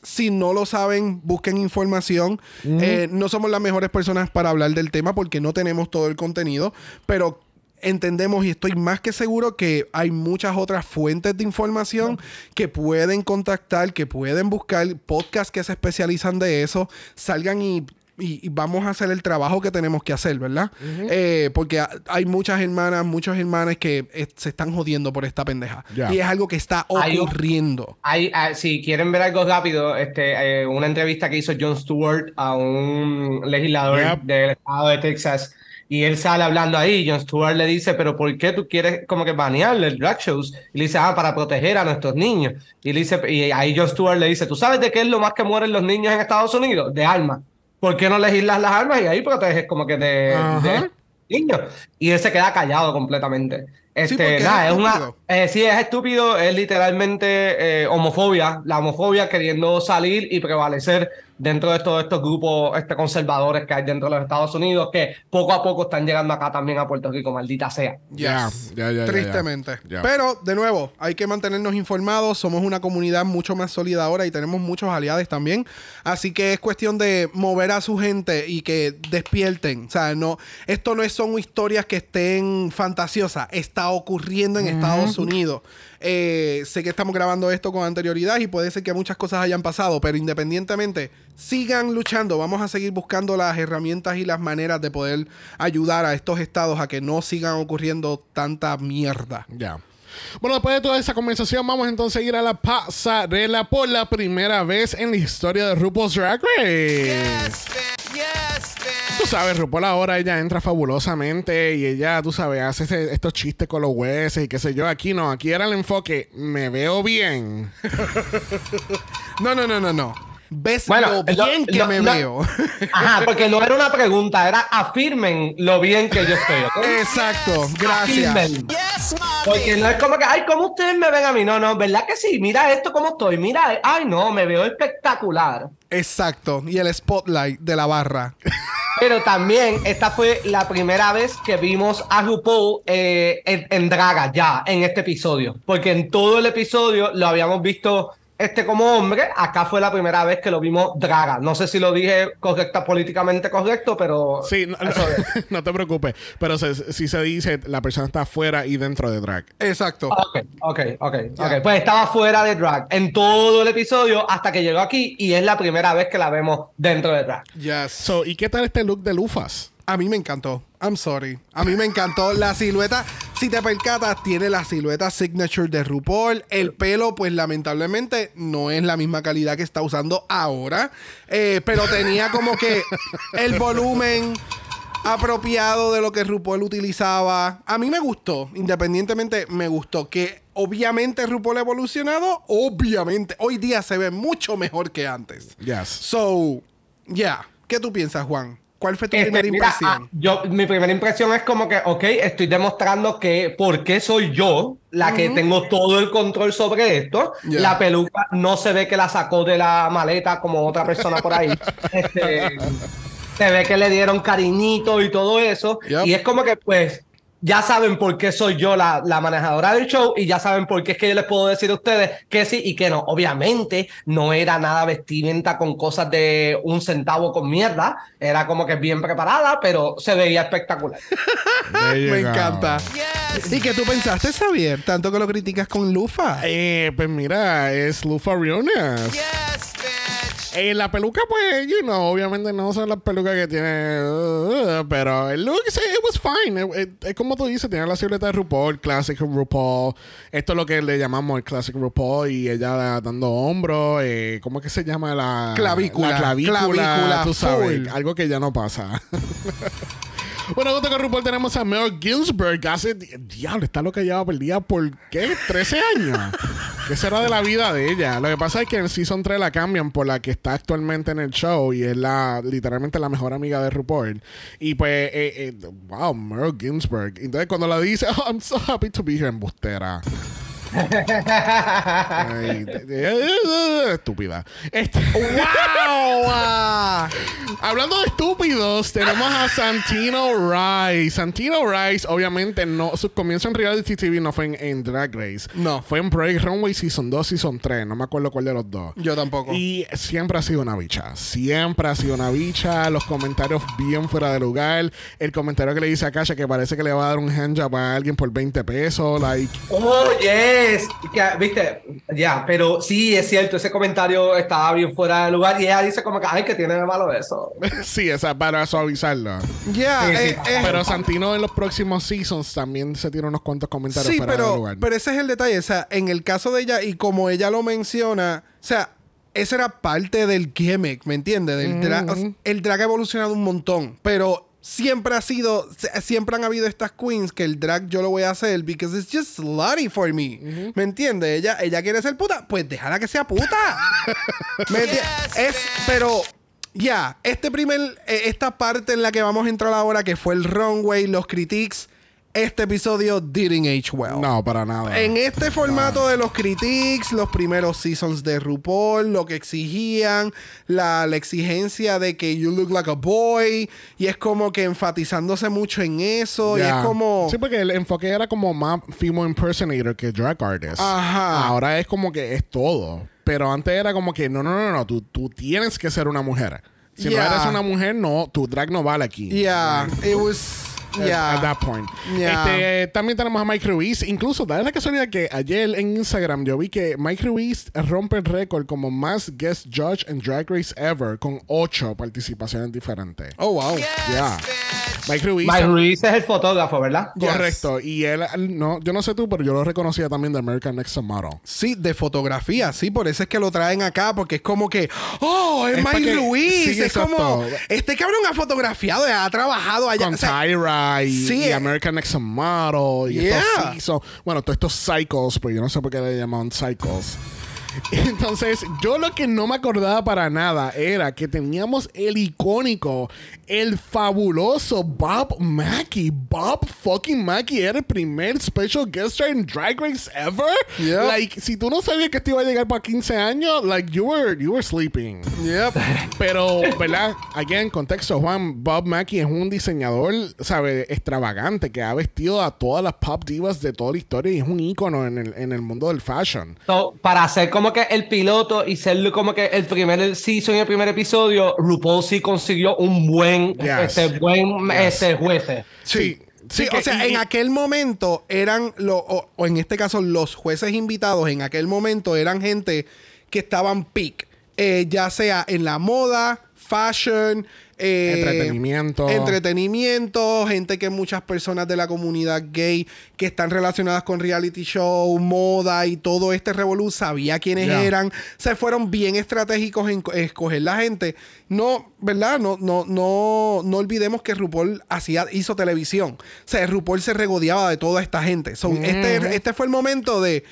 Speaker 2: Si no lo saben, busquen información. Eh, no somos las mejores personas para hablar del tema porque no tenemos todo el contenido, pero entendemos y estoy más que seguro que hay muchas otras fuentes de información que pueden contactar, que pueden buscar podcasts que se especializan de eso, salgan y, y- y vamos a hacer el trabajo que tenemos que hacer, ¿verdad? Eh, porque ha- hay muchas hermanas, muchos hermanos que se están jodiendo por esta pendeja. Y es algo que está ocurriendo.
Speaker 5: Hay, ah, si quieren ver algo rápido, este, eh, una entrevista que hizo Jon Stewart a un legislador
Speaker 1: Yep.
Speaker 5: del estado de Texas y él sale hablando ahí. Jon Stewart le dice, pero ¿por qué tú quieres como que banearle el drag shows? Y le dice, ah, para proteger a nuestros niños. Y le dice, y ahí Jon Stewart le dice, ¿tú sabes de qué es lo más que mueren los niños en Estados Unidos? De armas. ¿Por qué no legislas las armas y ahí proteges como que de, de niños? Y él se queda callado completamente. Este,
Speaker 2: es
Speaker 5: nada, es, una, eh, sí, es estúpido, es literalmente eh, homofobia, la homofobia queriendo salir y prevalecer dentro de todos estos grupos este, conservadores que hay dentro de los Estados Unidos, que poco a poco están llegando acá también a Puerto Rico, maldita sea.
Speaker 1: Ya, ya, ya, ya, ya.
Speaker 2: Tristemente. Pero, de nuevo, hay que mantenernos informados. Somos una comunidad mucho más sólida ahora y tenemos muchos aliados también. Así que es cuestión de mover a su gente y que despierten. O sea, no, esto no es- son historias que estén fantasiosas. Está ocurriendo en Estados Unidos. Eh, sé que estamos grabando esto con anterioridad y puede ser que muchas cosas hayan pasado, pero independientemente, sigan luchando. Vamos a seguir buscando las herramientas y las maneras de poder ayudar a estos estados a que no sigan ocurriendo tanta mierda.
Speaker 1: Ya. Bueno, después de toda esa conversación, vamos entonces a ir a la pasarela por la primera vez en la historia de RuPaul's Drag Race. Tú sabes, RuPaul ahora ella entra fabulosamente y ella, tú sabes, hace ese- estos chistes con los huesos y qué sé yo. Aquí no, aquí era el enfoque, me veo bien.
Speaker 2: No, no, no, no, no. Ves
Speaker 5: Bueno,
Speaker 2: lo
Speaker 5: lo-
Speaker 2: bien que
Speaker 5: lo-
Speaker 2: me
Speaker 5: no-
Speaker 2: veo.
Speaker 5: Ajá, porque no era una pregunta, era afirmen lo bien que yo estoy.
Speaker 2: Exacto, gracias.
Speaker 5: Afirmen.
Speaker 4: Yes,
Speaker 5: Porque no es como que, ay, ¿cómo ustedes me ven a mí? No, no, ¿verdad que sí? Mira esto cómo estoy, mira, ay, no, me veo espectacular.
Speaker 2: Exacto. Y el spotlight de la barra.
Speaker 5: Pero también esta fue la primera vez que vimos a RuPaul eh, en, en draga ya en este episodio. Porque en todo el episodio lo habíamos visto este como hombre. Acá fue la primera vez que lo vimos draga. No sé si lo dije correcta, políticamente correcto, pero.
Speaker 1: Sí, no,
Speaker 5: eso es.
Speaker 1: no te preocupes. Pero se- si se dice, la persona está afuera y dentro de drag.
Speaker 2: Exacto.
Speaker 5: Ok, ok, ok,
Speaker 2: Ya.
Speaker 5: ok. Pues estaba fuera de drag en todo el episodio hasta que llegó aquí y es la primera vez que la vemos dentro de drag.
Speaker 2: Yes.
Speaker 1: So, ¿Y qué tal este look de Lufas?
Speaker 2: A mí me encantó. I'm sorry. A mí me encantó la silueta. Si te percatas, tiene la silueta signature de RuPaul. El pelo, pues lamentablemente, no es la misma calidad que está usando ahora. Eh, pero tenía como que el volumen apropiado de lo que RuPaul utilizaba. A mí me gustó. Independientemente, me gustó. Que obviamente RuPaul ha evolucionado. Obviamente. Hoy día se ve mucho mejor que antes.
Speaker 1: Yes.
Speaker 2: So, yeah. ¿Qué tú piensas, Juan? ¿Cuál fue tu
Speaker 5: Este,
Speaker 2: primera
Speaker 5: mira,
Speaker 2: impresión?
Speaker 5: ah, yo, mi primera impresión es como que, ok, estoy demostrando que por qué soy yo la que tengo todo el control sobre esto. La peluca no se ve que la sacó de la maleta como otra persona por ahí. Este, se ve que le dieron cariñito y todo eso.
Speaker 2: Yep.
Speaker 5: Y es como que, pues, ya saben por qué soy yo la, la manejadora del show y ya saben por qué es que yo les puedo decir a ustedes que sí y que no. Obviamente no era nada vestimenta con cosas de un centavo con mierda. Era como que bien preparada, pero se veía espectacular.
Speaker 2: Me encanta. ¿Y qué tú pensaste, Xavier? Tanto que lo criticas con Lufa.
Speaker 1: Eh, pues mira, es Lufa Riones. Eh, la peluca, pues, you know, obviamente no son las pelucas que tiene, uh, pero el look, sí, it was fine. Es como tú dices, tiene la silueta de RuPaul, Classic RuPaul. Esto es lo que le llamamos el Classic RuPaul y ella dando hombro. Eh, ¿Cómo es que se llama la
Speaker 2: Clavícula.
Speaker 1: La clavícula,
Speaker 2: Clavícula,
Speaker 1: tú sabes,
Speaker 2: full.
Speaker 1: algo que ya no pasa. Bueno, junto con RuPaul tenemos a Mel Ginsberg. Hace, diablo, está lo que lleva perdida por, ¿qué? 13 años. ¿Qué será de la vida de ella? Lo que pasa es que en Season 3 la cambian por la que está actualmente en el show y es la, literalmente la mejor amiga de RuPaul. Y pues, eh, eh, wow, Mel Ginsberg. Entonces cuando la dice, oh, I'm so happy to be here, embustera. Ay, de- de- estúpida. Este,
Speaker 2: ¡Wow!
Speaker 1: Hablando de estúpidos, tenemos a Santino Rice. Santino Rice, obviamente, no, su comienzo en reality TV no fue en, en Drag Race.
Speaker 2: No.
Speaker 1: Fue en Project Runway Season 2, Season 3. No me acuerdo cuál de los dos.
Speaker 2: Yo tampoco.
Speaker 1: Y siempre ha sido una bicha. Siempre ha sido una bicha. Los comentarios bien fuera de lugar. El comentario que le dice a Kasha que parece que le va a dar un handjob a alguien por 20 pesos. Like,
Speaker 5: Oh, yes. Que, Viste, ya, pero sí, es cierto, ese comentario estaba bien fuera de lugar y ella dice como que, ay, que tiene de malo eso.
Speaker 1: sí, esa para suavizarlo.
Speaker 2: Ya,
Speaker 5: Sí, sí,
Speaker 2: eh, eh,
Speaker 1: Pero Santino en los próximos seasons también se tiene unos cuantos comentarios
Speaker 2: sí,
Speaker 1: fuera de
Speaker 2: pero,
Speaker 1: lugar.
Speaker 2: pero ese es el detalle. O sea, en el caso de ella, y como ella lo menciona, o sea, esa era parte del gimmick, ¿me entiendes? Del drag. O sea, el drag ha evolucionado un montón, pero siempre ha sido, siempre han habido estas queens que el drag yo lo voy a hacer because it's just slutty for me. ¿Me entiendes? Ella, ella quiere ser puta, pues déjala que sea puta. ¿Me? Es, pero ya, este primer, eh, esta parte en la que vamos a entrar ahora, que fue el runway, los critiques, este episodio didn't age well.
Speaker 1: No, para nada.
Speaker 2: En este formato de los critiques, los primeros seasons de RuPaul, lo que exigían, la, la exigencia de que you look like a boy, y es como que enfatizándose mucho en eso, y
Speaker 1: Ya.
Speaker 2: es como...
Speaker 1: Sí, porque el enfoque era como más female impersonator que drag artist.
Speaker 2: Ajá.
Speaker 1: Ahora es como que es todo. Pero antes era como que no, no, no, no. Tú, tú tienes que ser una mujer. Si
Speaker 2: Yeah.
Speaker 1: no eres una mujer, no, tu drag no vale aquí.
Speaker 2: Yeah, it was...
Speaker 1: At-
Speaker 2: Yeah.
Speaker 1: At that point.
Speaker 2: Yeah.
Speaker 1: Este, también tenemos a Mike Ruiz. Incluso, da la casualidad que ayer en Instagram yo vi que Mike Ruiz rompe el récord como más guest judge en Drag Race ever con ocho participaciones diferentes.
Speaker 2: Oh, wow.
Speaker 1: Yeah. Mike Ruiz.
Speaker 5: Mike Ruiz es el fotógrafo, ¿verdad?
Speaker 1: Correcto. Y él, no, yo no sé tú, pero yo lo reconocía también de American Next Top Model.
Speaker 2: Sí, de fotografía, sí, por eso es que lo traen acá, porque es como que, oh, es, Mike
Speaker 1: sí,
Speaker 2: es
Speaker 1: exacto.
Speaker 2: como, este cabrón ha fotografiado, ha trabajado allá.
Speaker 1: Con
Speaker 2: o sea,
Speaker 1: Tyra y,
Speaker 2: sí,
Speaker 1: y. American Next Model. Y
Speaker 2: Yeah.
Speaker 1: estos bueno, todos estos cycles, pero yo no sé por qué le llaman cycles. Entonces, yo lo que no me acordaba para nada era que teníamos el icónico, el fabuloso Bob Mackey. Bob fucking Mackey era el primer special guest star en Drag Race ever.
Speaker 2: Yep.
Speaker 1: Like, si tú no sabías que te iba a llegar para 15 años, like, you were, you were sleeping.
Speaker 2: Yep.
Speaker 1: Pero, ¿verdad? Again, contexto, Juan, Bob Mackie es un diseñador, ¿sabe? Extravagante que ha vestido a todas las pop divas de toda la historia y es un ícono en el, en el mundo del fashion.
Speaker 5: So, para hacer como que el piloto y ser como que el primer season y el primer episodio, RuPaul sí consiguió un buen,
Speaker 1: Yes.
Speaker 5: este, buen
Speaker 1: Yes.
Speaker 5: este, juez.
Speaker 1: Sí.
Speaker 2: Sí,
Speaker 1: que-
Speaker 2: o sea,
Speaker 1: y-
Speaker 2: en aquel momento eran, lo, o, o en este caso, los jueces invitados en aquel momento eran gente que estaban peak, eh, ya sea en la moda, fashion, eh,
Speaker 1: Entretenimiento.
Speaker 2: entretenimiento, gente que muchas personas de la comunidad gay que están relacionadas con reality show, moda y todo este revolú sabía quiénes eran, se fueron bien estratégicos en co- escoger la gente. No, ¿verdad? No, no, no, no olvidemos que RuPaul hacía, hizo televisión. O sea, RuPaul se regodeaba de toda esta gente. So, este, este fue el momento de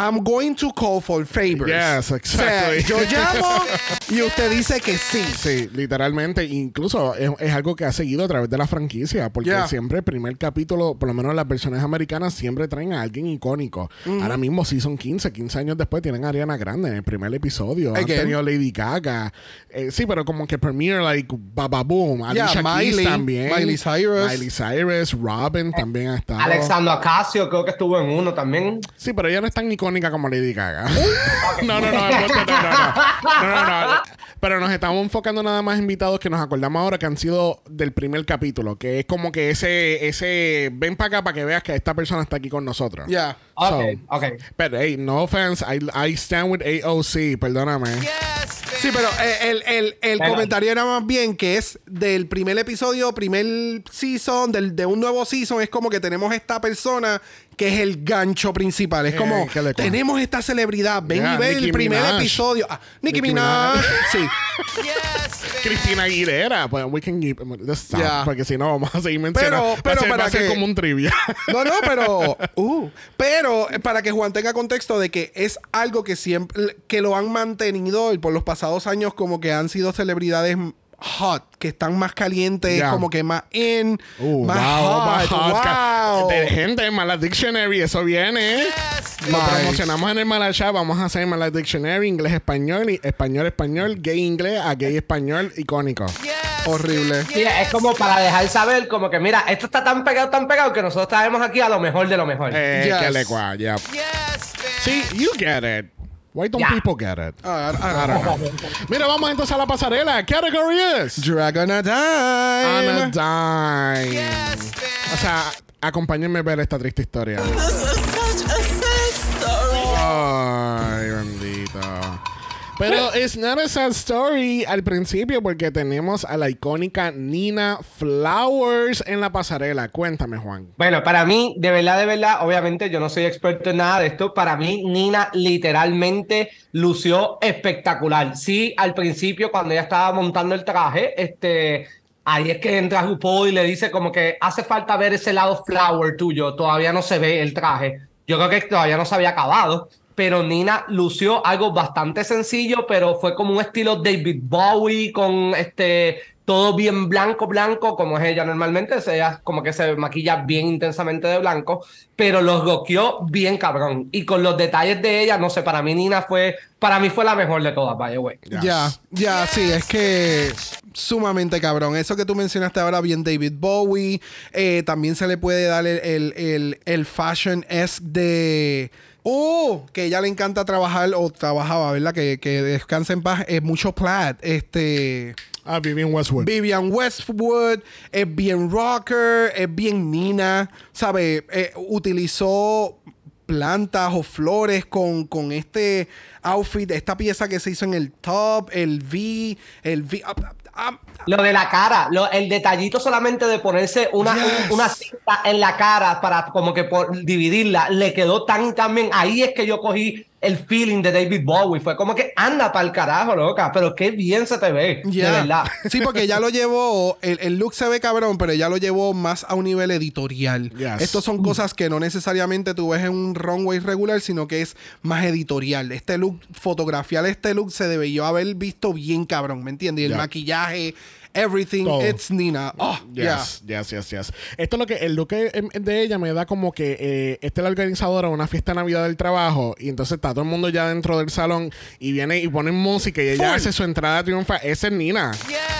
Speaker 2: I'm going to call for favors.
Speaker 1: Yes,
Speaker 2: O sea,
Speaker 1: exactly.
Speaker 2: yo llamo y usted dice que sí.
Speaker 1: Sí, literalmente. Incluso es, es algo que ha seguido a través de la franquicia. Porque
Speaker 2: Yeah.
Speaker 1: siempre el primer capítulo, por lo menos las versiones americanas, siempre traen a alguien icónico. Ahora mismo Season 15, 15 años después, tienen a Ariana Grande en el primer episodio. Han
Speaker 2: Again.
Speaker 1: tenido Lady Gaga. Eh, sí, pero como que premiere, like, Baba Boom.
Speaker 2: Yeah,
Speaker 1: Alicia Keys
Speaker 2: Miley,
Speaker 1: también.
Speaker 2: Miley Cyrus.
Speaker 1: Miley Cyrus, Robin también ha estado.
Speaker 5: Alexandro Ocasio creo que estuvo en uno también.
Speaker 1: Sí, pero ella no es tan icónica como Lady Gaga. no, no, no, no, no, no, no. No, no, no. Pero nos estamos enfocando nada más invitados que nos acordamos ahora que han sido del primer capítulo, que es como que ese, ese, ven para acá para que veas que esta persona está aquí con nosotros.
Speaker 2: Ya.
Speaker 5: Ok,
Speaker 1: So,
Speaker 5: ok.
Speaker 1: Pero, hey, no offense, I, I stand with AOC, perdóname.
Speaker 2: Sí, pero eh, el, el- el comentario era más bien que es del primer episodio, primer season, del, de un nuevo season. Es como que tenemos esta persona que es el gancho principal. Es
Speaker 1: Eh,
Speaker 2: como, tenemos esta celebridad. Ven
Speaker 1: Yeah,
Speaker 2: y ve
Speaker 1: Nicki
Speaker 2: el primer
Speaker 1: Minaj.
Speaker 2: episodio. Ah, Nicki,
Speaker 1: Nicki
Speaker 2: Minaj.
Speaker 1: Minaj.
Speaker 2: Sí.
Speaker 1: Cristina Aguilera, pues we can keep, let's stop,
Speaker 2: Yeah.
Speaker 1: porque si no vamos a seguir mencionando.
Speaker 2: Pero- pero
Speaker 1: va a ser, va
Speaker 2: para
Speaker 1: a ser
Speaker 2: que-
Speaker 1: como un trivia.
Speaker 2: No, no, pero. uh, pero eh, para que Juan tenga contexto de que es algo que siempre. que lo han mantenido y por los pasados años, como que han sido celebridades hot, que están más calientes,
Speaker 1: Ya.
Speaker 2: como que más in,
Speaker 1: Uh,
Speaker 2: más
Speaker 1: wow,
Speaker 2: hot.
Speaker 1: más hot.
Speaker 2: wow.
Speaker 1: De gente, Mala Dictionary, eso viene. Lo
Speaker 2: Nice.
Speaker 1: promocionamos en el Mala Chat. Vamos a hacer Mala Dictionary, inglés, español, y español, español, gay, inglés, a gay, español, icónico.
Speaker 2: Horrible.
Speaker 5: Sí, es como para dejar saber, como que mira, esto está tan pegado, tan pegado que nosotros traemos aquí a lo mejor de lo mejor.
Speaker 1: Eh,
Speaker 2: Yes.
Speaker 1: que le cua, yeah. Sí, you get it. Why don't
Speaker 5: Yeah.
Speaker 1: people get it?
Speaker 2: Ah, ah,
Speaker 1: I don't know. Mira, vamos entonces a la pasarela. Category is
Speaker 2: Dragon a Time.
Speaker 1: Anna Dime. O sea, acompáñenme a ver esta triste historia. Ay, bendito. Pero it's not a sad story al principio porque tenemos a la icónica Nina Flowers en la pasarela. Cuéntame, Juan.
Speaker 5: Bueno, para mí, de verdad, de verdad, obviamente yo no soy experto en nada de esto. Para mí, Nina literalmente lució espectacular. Sí, al principio, cuando ella estaba montando el traje, este, ahí es que entra RuPaul y le dice como que hace falta ver ese lado flower tuyo. Todavía no se ve el traje. Yo creo que todavía no se había acabado. Pero Nina lució algo bastante sencillo, pero fue como un estilo David Bowie con este todo bien blanco, blanco, como es ella normalmente. Ella como que se maquilla bien intensamente de blanco, pero los goqueó bien cabrón. Y con los detalles de ella, no sé, para mí Nina fue, para mí fue la mejor de todas, by the way.
Speaker 2: Ya, ya, sí, es que sumamente cabrón. Eso que tú mencionaste ahora, bien David Bowie. eh, también se le puede dar el, el, el, el fashion esque de. Oh, que ella le encanta trabajar o trabajaba, ¿verdad? Que, que descansa en paz. Es mucho plaid. Este.
Speaker 1: Ah, Vivian Westwood.
Speaker 2: Vivian Westwood es bien rocker, es bien Nina, ¿sabe? Eh, utilizó plantas o flores con, con este outfit, esta pieza que se hizo en el top, el V, el V. ah,
Speaker 5: Lo de la cara, lo- el detallito solamente de ponerse una,
Speaker 2: Yes.
Speaker 5: una cinta en la cara para como que por dividirla, le quedó tan tan bien. Ahí es que yo cogí el feeling de David Bowie. Fue como que anda para el carajo, loca, pero qué bien se te ve, de verdad.
Speaker 2: Sí, porque ya lo llevó, el, el look se ve cabrón, pero ya lo llevó más a un nivel editorial.
Speaker 1: Yes.
Speaker 2: Estos son cosas que no necesariamente tú ves en un runway regular, sino que es más editorial. Este look, fotografiar este look se debió haber visto bien cabrón, ¿me entiendes? Y el maquillaje, everything,
Speaker 1: Todo.
Speaker 2: it's Nina. Oh, yeah.
Speaker 1: Yes, yes, yes, yes. Esto es lo que el look de ella me da como que eh, esta es la organizadora de una fiesta de Navidad del trabajo y entonces está todo el mundo ya dentro del salón y viene y ponen música y ella
Speaker 2: Full.
Speaker 1: hace su entrada triunfa. Esa es Nina.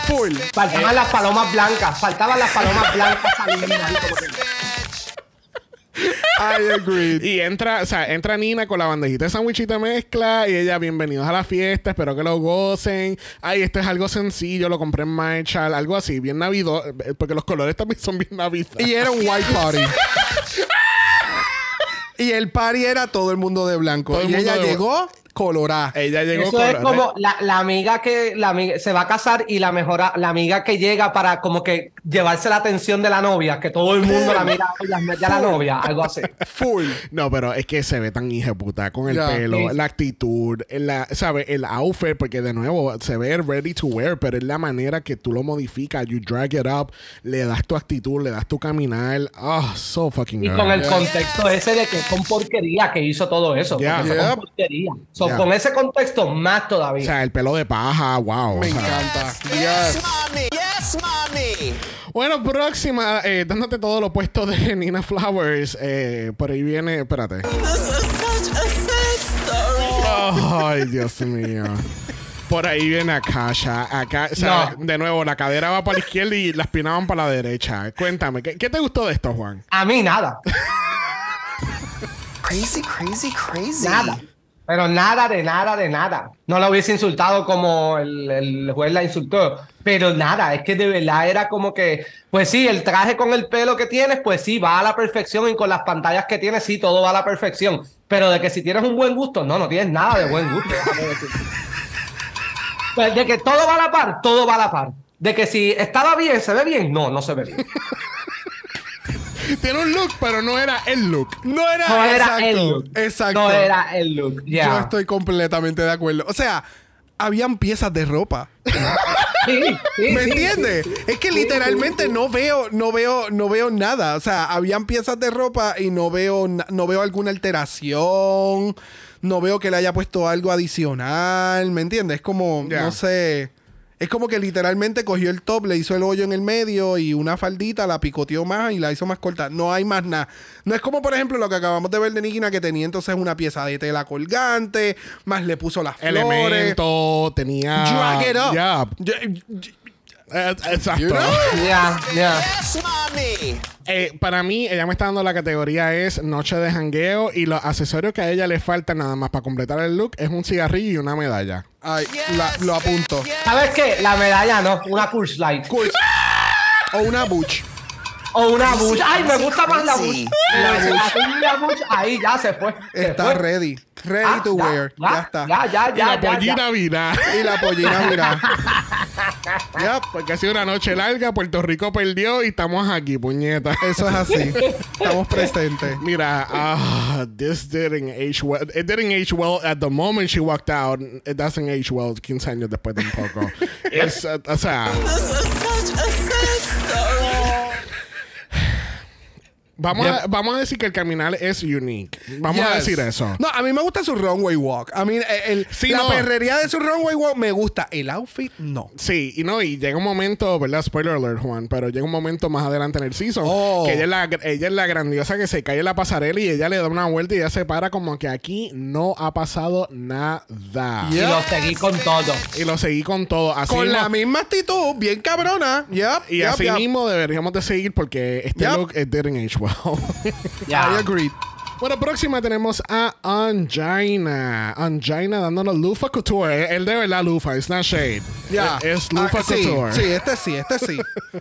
Speaker 2: Full.
Speaker 5: Faltaban las palomas blancas, faltaban las palomas blancas
Speaker 2: I agree.
Speaker 1: Y entra, o sea, entra Nina con la bandejita de sándwichita mezcla y ella, bienvenidos a la fiesta, espero que lo gocen. Ay, esto es algo sencillo, lo compré en Marshall, algo así, bien navido, eh, porque los colores también son bien navidos.
Speaker 2: Y era un white party. y el party era todo el mundo de blanco.
Speaker 1: Todo
Speaker 2: y ella
Speaker 1: de-
Speaker 2: llegó colorada.
Speaker 1: Ella llegó
Speaker 5: Eso
Speaker 1: con
Speaker 5: es como la, la amiga que la amiga, se va a casar y la mejor la amiga que llega para como que llevarse la atención de la novia, que todo el mundo la mira y la mete a la novia, algo así.
Speaker 2: Full.
Speaker 1: No, pero es que se ve tan puta con el
Speaker 2: Ya.
Speaker 1: pelo,
Speaker 5: Sí.
Speaker 1: la actitud, la, ¿sabes? El outfit, porque de nuevo se ve ready to wear, pero es la manera que tú lo modificas, you drag it up, le das tu actitud, le das tu caminar. Oh, so fucking
Speaker 5: Y
Speaker 1: girl.
Speaker 5: con el contexto ese de que con porquería que hizo todo eso.
Speaker 1: Ya.
Speaker 5: fue
Speaker 2: Ya.
Speaker 5: con porquería. So,
Speaker 1: Ya.
Speaker 5: Con ese contexto, más
Speaker 1: O
Speaker 5: todavía.
Speaker 1: sea, el pelo de paja, wow.
Speaker 2: Me
Speaker 1: o sea.
Speaker 2: encanta.
Speaker 4: Yes,
Speaker 1: Bueno, próxima, eh, dándote todo lo opuesto de Nina Flowers. eh, por ahí viene, espérate.
Speaker 4: This is such a sad story.
Speaker 1: Ay, Dios mío. Por ahí viene Akasha. Acá, o sea,
Speaker 5: No.
Speaker 1: de nuevo, la cadera va para la izquierda y las piernas van para la derecha. Cuéntame, ¿qué, qué te gustó de esto, Juan?
Speaker 5: A mí nada.
Speaker 4: Crazy, crazy, crazy.
Speaker 5: Nada. Pero nada de nada de nada. No la hubiese insultado como el, el juez la insultó. Pero nada, es que de verdad era como que, pues sí, el traje con el pelo que tienes, pues sí, va a la perfección y con las pantallas que tienes, sí, todo va a la perfección. Pero de que si tienes un buen gusto, no, no tienes nada de buen gusto. Pues de que todo va a la par, todo va a la par. De que si estaba bien, se ve bien, no, no se ve bien.
Speaker 1: Tiene un look, pero no era el look.
Speaker 2: No era,
Speaker 5: No era
Speaker 2: exacto.
Speaker 5: el look.
Speaker 2: Exacto.
Speaker 5: No era el look. ya.
Speaker 2: Yo estoy completamente de acuerdo. O sea, habían piezas de ropa.
Speaker 5: Sí, sí,
Speaker 2: ¿Me
Speaker 5: sí,
Speaker 2: entiendes? Es que literalmente no veo, no veo, no veo nada. O sea, habían piezas de ropa y no veo, no veo alguna alteración. No veo que le haya puesto algo adicional. ¿Me entiendes? Es como, no sé. Es como que literalmente cogió el top, le hizo el hoyo en el medio y una faldita la picoteó más y la hizo más corta. No hay más nada. No es como, por ejemplo, lo que acabamos de ver de Nikina, que tenía entonces una pieza de tela colgante, más le puso las flores.
Speaker 1: Elemento, tenía.
Speaker 2: Drag it up.
Speaker 1: Ya. Eh, exacto.
Speaker 2: You know?
Speaker 5: Ya, ya.
Speaker 4: Yes, mommy.
Speaker 1: Eh, para mí, ella me está dando la categoría es noche de jangueo y los accesorios que a ella le faltan nada más para completar el look es un cigarrillo y una medalla.
Speaker 2: Ay, la- lo apunto.
Speaker 5: ¿Sabes qué? La medalla no, una Curse Light.
Speaker 2: O una butch.
Speaker 5: O una Bush. Ay, me gusta más la Bush. La Bush. La Bush. Ahí ya se fue. se
Speaker 2: Está
Speaker 5: fue.
Speaker 2: ready. Ready
Speaker 5: Ah,
Speaker 2: to
Speaker 5: ya,
Speaker 2: wear. Ya,
Speaker 5: Ya,
Speaker 2: está.
Speaker 5: Ya, ya,
Speaker 1: y
Speaker 5: ya.
Speaker 1: la
Speaker 5: ya,
Speaker 1: pollina
Speaker 5: ya.
Speaker 1: vira.
Speaker 2: Y la pollina, mira. Yep.
Speaker 1: Porque ha sido una noche larga, Puerto Rico perdió y estamos aquí, puñeta.
Speaker 2: Eso es así. Estamos presentes.
Speaker 1: Mira, ah, this didn't age well. It didn't age well at the moment she walked out. It doesn't age well 15 años después de un poco. es, uh, o sea,
Speaker 4: This is such a sad story.
Speaker 1: Vamos, a, vamos a decir que el caminar es unique. Vamos a decir eso.
Speaker 2: No, a mí me gusta su runway walk. A mí, el, el-
Speaker 1: Sí,
Speaker 2: la
Speaker 1: no.
Speaker 2: perrería de su runway walk me gusta. El outfit, no.
Speaker 1: Sí, y no, y llega un momento, ¿verdad? Spoiler alert, Juan, pero llega un momento más adelante en el season
Speaker 2: Oh.
Speaker 1: que ella es, la, ella es la grandiosa que se cae en la pasarela y ella le da una vuelta y ella se para como que aquí no ha pasado nada.
Speaker 5: Y lo seguí con todo.
Speaker 1: Y lo seguí con todo. Así
Speaker 2: Con
Speaker 1: mismo-
Speaker 2: la misma actitud, bien cabrona. Yep,
Speaker 1: y
Speaker 2: yep,
Speaker 1: así
Speaker 2: yep.
Speaker 1: mismo deberíamos de seguir porque este
Speaker 2: Yep.
Speaker 1: look it didn't age well.
Speaker 2: I
Speaker 5: Ya.
Speaker 2: agree.
Speaker 1: bueno, próxima tenemos a Angina. Angina dándonos Lufa Couture. Él de verdad Lufa, it's not shade.
Speaker 2: Ya.
Speaker 1: Es es Lufa
Speaker 2: Ah, sí,
Speaker 1: Couture.
Speaker 2: sí, este sí, este sí.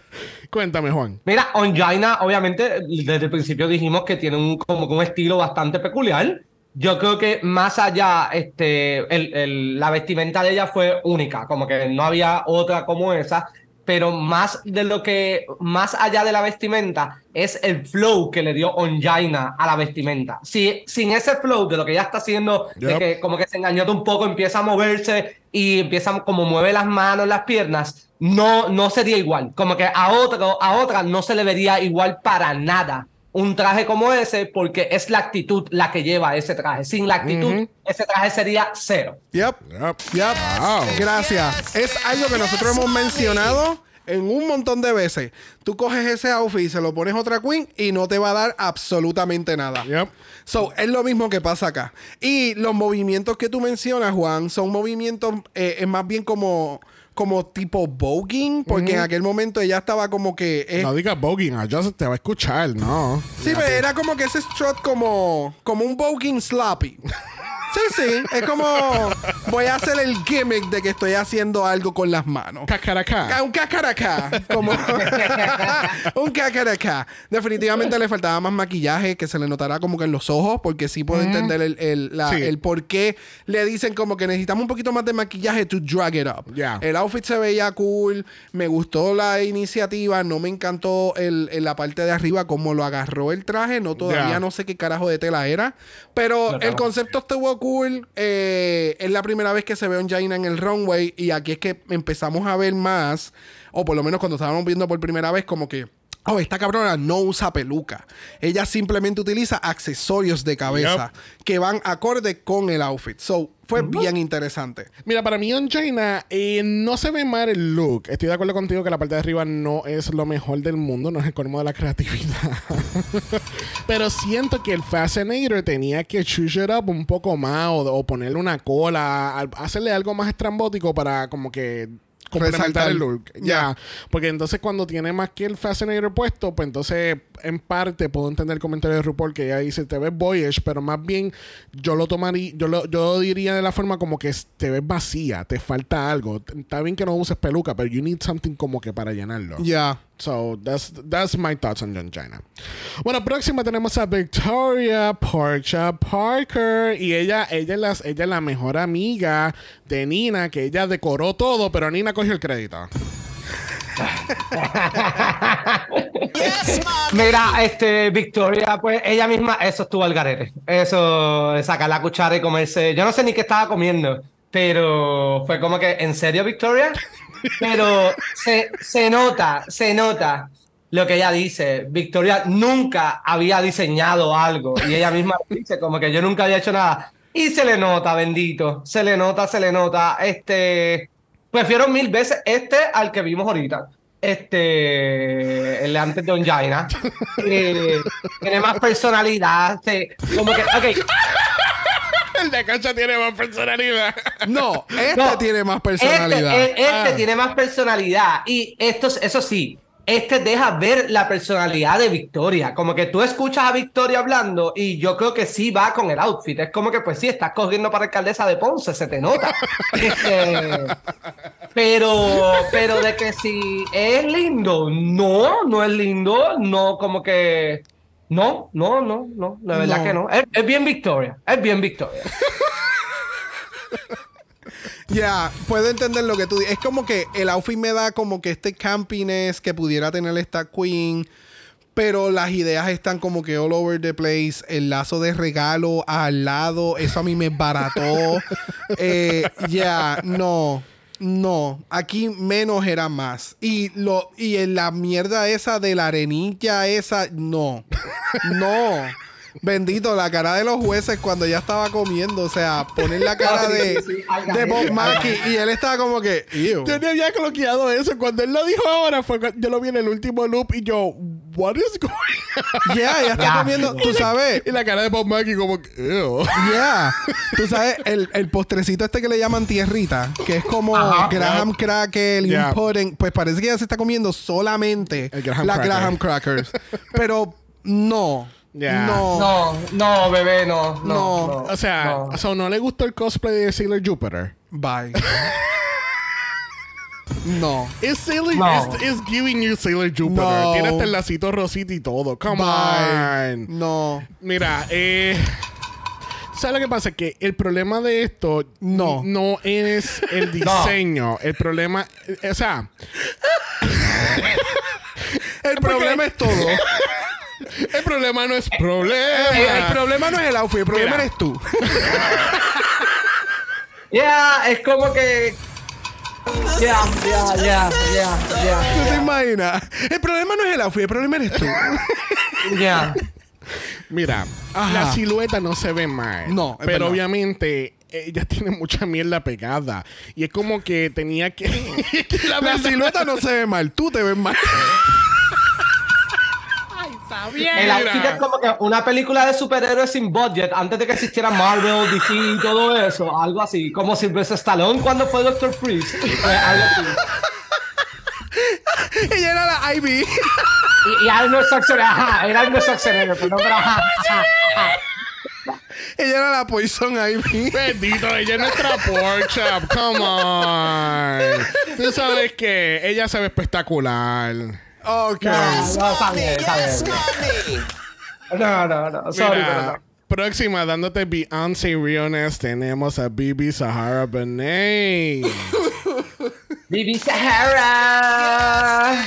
Speaker 1: Cuéntame, Juan.
Speaker 5: Mira, Onjaina, obviamente, desde el principio dijimos que tiene un, como un estilo bastante peculiar. Yo creo que más allá, este, el- el- la vestimenta de ella fue única, como que no había otra como esa, pero más de lo que, más allá de la vestimenta, es el flow que le dio Onjaina a la vestimenta. Si, sin ese flow de lo que ella está haciendo, de
Speaker 1: Yep.
Speaker 5: que como que se engañó un poco, empieza a moverse y empieza como mueve las manos, las piernas, no, no sería igual. Como que a otro, a otra no se le vería igual para nada un traje como ese, porque es la actitud la que lleva ese traje. Sin la actitud, ese traje sería cero.
Speaker 2: Yep.
Speaker 1: Yep.
Speaker 2: Yep.
Speaker 1: Wow.
Speaker 2: Gracias. Es algo que nosotros hemos mencionado en un montón de veces. Tú coges ese outfit y se lo pones a otra queen y no te va a dar absolutamente nada.
Speaker 1: Yep.
Speaker 2: So, es lo mismo que pasa acá. Y los movimientos que tú mencionas, Juan, son movimientos eh, es más bien como, como tipo voguing, porque en aquel momento ella estaba como que... eh,
Speaker 1: No digas voguing, ya se te va a escuchar, no.
Speaker 2: Sí, pero era como que ese strut como, como un voguing sloppy. Sí, sí, es como, voy a hacer el gimmick de que estoy haciendo algo con las manos.
Speaker 1: Cacaracá.
Speaker 2: Ah, Un cacaracá. Como un cacaracá. Definitivamente le faltaba más maquillaje, que se le notara como que en los ojos, porque sí puedo entender el, el, la-
Speaker 1: Sí.
Speaker 2: el por qué le dicen como que necesitamos un poquito más de maquillaje to drag it up.
Speaker 1: Ya.
Speaker 2: El outfit se veía cool, me gustó la iniciativa, no me encantó el, en la parte de arriba como lo agarró el traje, no todavía no sé qué carajo de tela era, pero el concepto estuvo cool, eh, es la primera vez que se ve a Jaina en el runway y aquí es que empezamos a ver más, o por lo menos cuando estábamos viendo por primera vez como que... Oh, esta cabrona no usa peluca. Ella simplemente utiliza accesorios de cabeza que van acorde con el outfit. So, fue bien interesante.
Speaker 1: Mira, para mí, Angina, eh, no se ve mal el look. Estoy de acuerdo contigo que la parte de arriba no es lo mejor del mundo, no es el colmo de la creatividad. Pero siento que el Fascinator tenía que chush it up un poco más o, o ponerle una cola, hacerle algo más estrambótico para como que complementar el look. Ya.
Speaker 2: Ya.
Speaker 1: Porque entonces cuando tiene más que el Fascinator puesto, pues entonces en parte puedo entender el comentario de RuPaul que ella dice te ves boyish, pero más bien yo lo tomaría, yo lo, yo lo diría de la forma como que te ves vacía, te falta algo. Está bien que no uses peluca, pero you need something como que para llenarlo.
Speaker 2: Ya.
Speaker 1: So that's that's my thoughts on China. Bueno, próxima tenemos a Victoria Porcha Parker y ella ella es la, ella la mejor amiga de Nina que ella decoró todo, pero Nina cogió el crédito.
Speaker 5: Mira, este, Victoria, pues ella misma, eso estuvo al garete. Eso, sacar la cuchara y comerse. Yo no sé ni qué estaba comiendo, pero fue como que, ¿en serio, Victoria? Pero se, se nota, se nota lo que ella dice. Victoria nunca había diseñado algo y ella misma dice como que yo nunca había hecho nada. Y se le nota, bendito. Se le nota, se le nota. Este, prefiero mil veces este al que vimos ahorita. Este, el de antes de Onjaina. Eh, tiene más personalidad. se- como que,
Speaker 1: El de Cacha tiene más personalidad.
Speaker 2: No, este
Speaker 5: No,
Speaker 2: tiene más personalidad.
Speaker 5: Este, e- este
Speaker 1: Ah.
Speaker 5: tiene más personalidad. Y esto, eso sí, este deja ver la personalidad de Victoria. Como que tú escuchas a Victoria hablando y yo creo que sí va con el outfit. Es como que, pues sí, estás corriendo para alcaldesa de Ponce, se te nota. Este, pero, pero de que si es lindo, no, no es lindo, no, como que. No, no, no, no, la verdad
Speaker 2: No.
Speaker 5: que no. Es, es bien Victoria, es bien Victoria.
Speaker 2: Ya, puedo entender lo que tú dices. Es como que el outfit me da como que este campiness que pudiera tener esta queen. Pero las ideas están como que all over the place. El lazo de regalo al lado, eso a mí me barató. Eh, Ya, no. No, aquí menos era más. Y lo y en la mierda esa de la arenilla esa, no. No. Bendito, la cara de los jueces cuando ya estaba comiendo. O sea, poner la cara
Speaker 5: Sí,
Speaker 2: de,
Speaker 5: sí, sí, al
Speaker 2: de Bob Mackie y él estaba como que. "Ew".
Speaker 1: Yo ni había coloqueado eso. Cuando él lo dijo ahora, fue yo lo vi en el último loop y yo, what is going on?
Speaker 2: Yeah, ya está comiendo. Tú sabes.
Speaker 1: Y la cara de Bob Mackie como ew.
Speaker 2: Yeah. Tú sabes, el, el postrecito este que le llaman tierrita, que es como
Speaker 5: Ajá.
Speaker 2: Graham Cracker y
Speaker 1: Yeah.
Speaker 2: pudding, pues parece que ella se está comiendo solamente
Speaker 1: Graham
Speaker 2: la
Speaker 1: Cracker.
Speaker 2: Graham Crackers. Pero no.
Speaker 1: Yeah.
Speaker 2: No.
Speaker 5: No, no, bebé, no, no.
Speaker 2: No.
Speaker 5: no,
Speaker 1: O sea,
Speaker 5: no.
Speaker 1: o sea, ¿no le gustó el cosplay de Sailor Jupiter?
Speaker 2: Bye. no.
Speaker 1: Es Sailor,
Speaker 5: No.
Speaker 1: es, es giving you Sailor Jupiter.
Speaker 2: No.
Speaker 1: Tiene hasta el lacito rosita y todo. Come
Speaker 2: Bye.
Speaker 1: on.
Speaker 2: No.
Speaker 1: Mira, eh. ¿Sabes lo que pasa? Que el problema de esto
Speaker 2: No.
Speaker 1: no es el diseño. El problema, o sea,
Speaker 2: El problema es todo.
Speaker 1: el problema no es problema.
Speaker 2: El, el problema no es el outfit, el problema
Speaker 1: Mira.
Speaker 2: eres tú.
Speaker 5: Ya, es como que. Ya, ya, ya, ya,
Speaker 2: ¿Tú te
Speaker 5: ya,
Speaker 2: imaginas? El problema no es el outfit, el problema eres tú.
Speaker 5: ya.
Speaker 1: Mira,
Speaker 2: Ajá.
Speaker 1: la silueta no se ve mal.
Speaker 2: No, es
Speaker 1: Pero
Speaker 2: verdad.
Speaker 1: obviamente ella tiene mucha mierda pegada. Y es como que tenía que. que la
Speaker 2: La
Speaker 1: verdad-
Speaker 2: silueta no se ve mal, tú te ves mal.
Speaker 5: El outfit es como que una película de superhéroes sin budget antes de que existiera Marvel, DC y todo eso. Algo así. Como Sylvester Stallone cuando fue Doctor Freeze. Fue algo así.
Speaker 2: Ella era la Ivy.
Speaker 5: Y, y Arnold Schwarzenegger. Ajá, era Arnold Schwarzenegger, pero no, pero ajá, ajá, ajá.
Speaker 2: Ella era la Poison Ivy.
Speaker 1: Bendito, ella es nuestra pork chop. Come on. Tú sabes que ella se ve espectacular.
Speaker 2: Ok.
Speaker 5: No, está bien, está bien. No, no, no. Sorry,
Speaker 1: Mira,
Speaker 5: pero no.
Speaker 1: próxima, dándote Beyoncé Realness, tenemos a Bibi Sahara Benet.
Speaker 5: Bibi Sahara.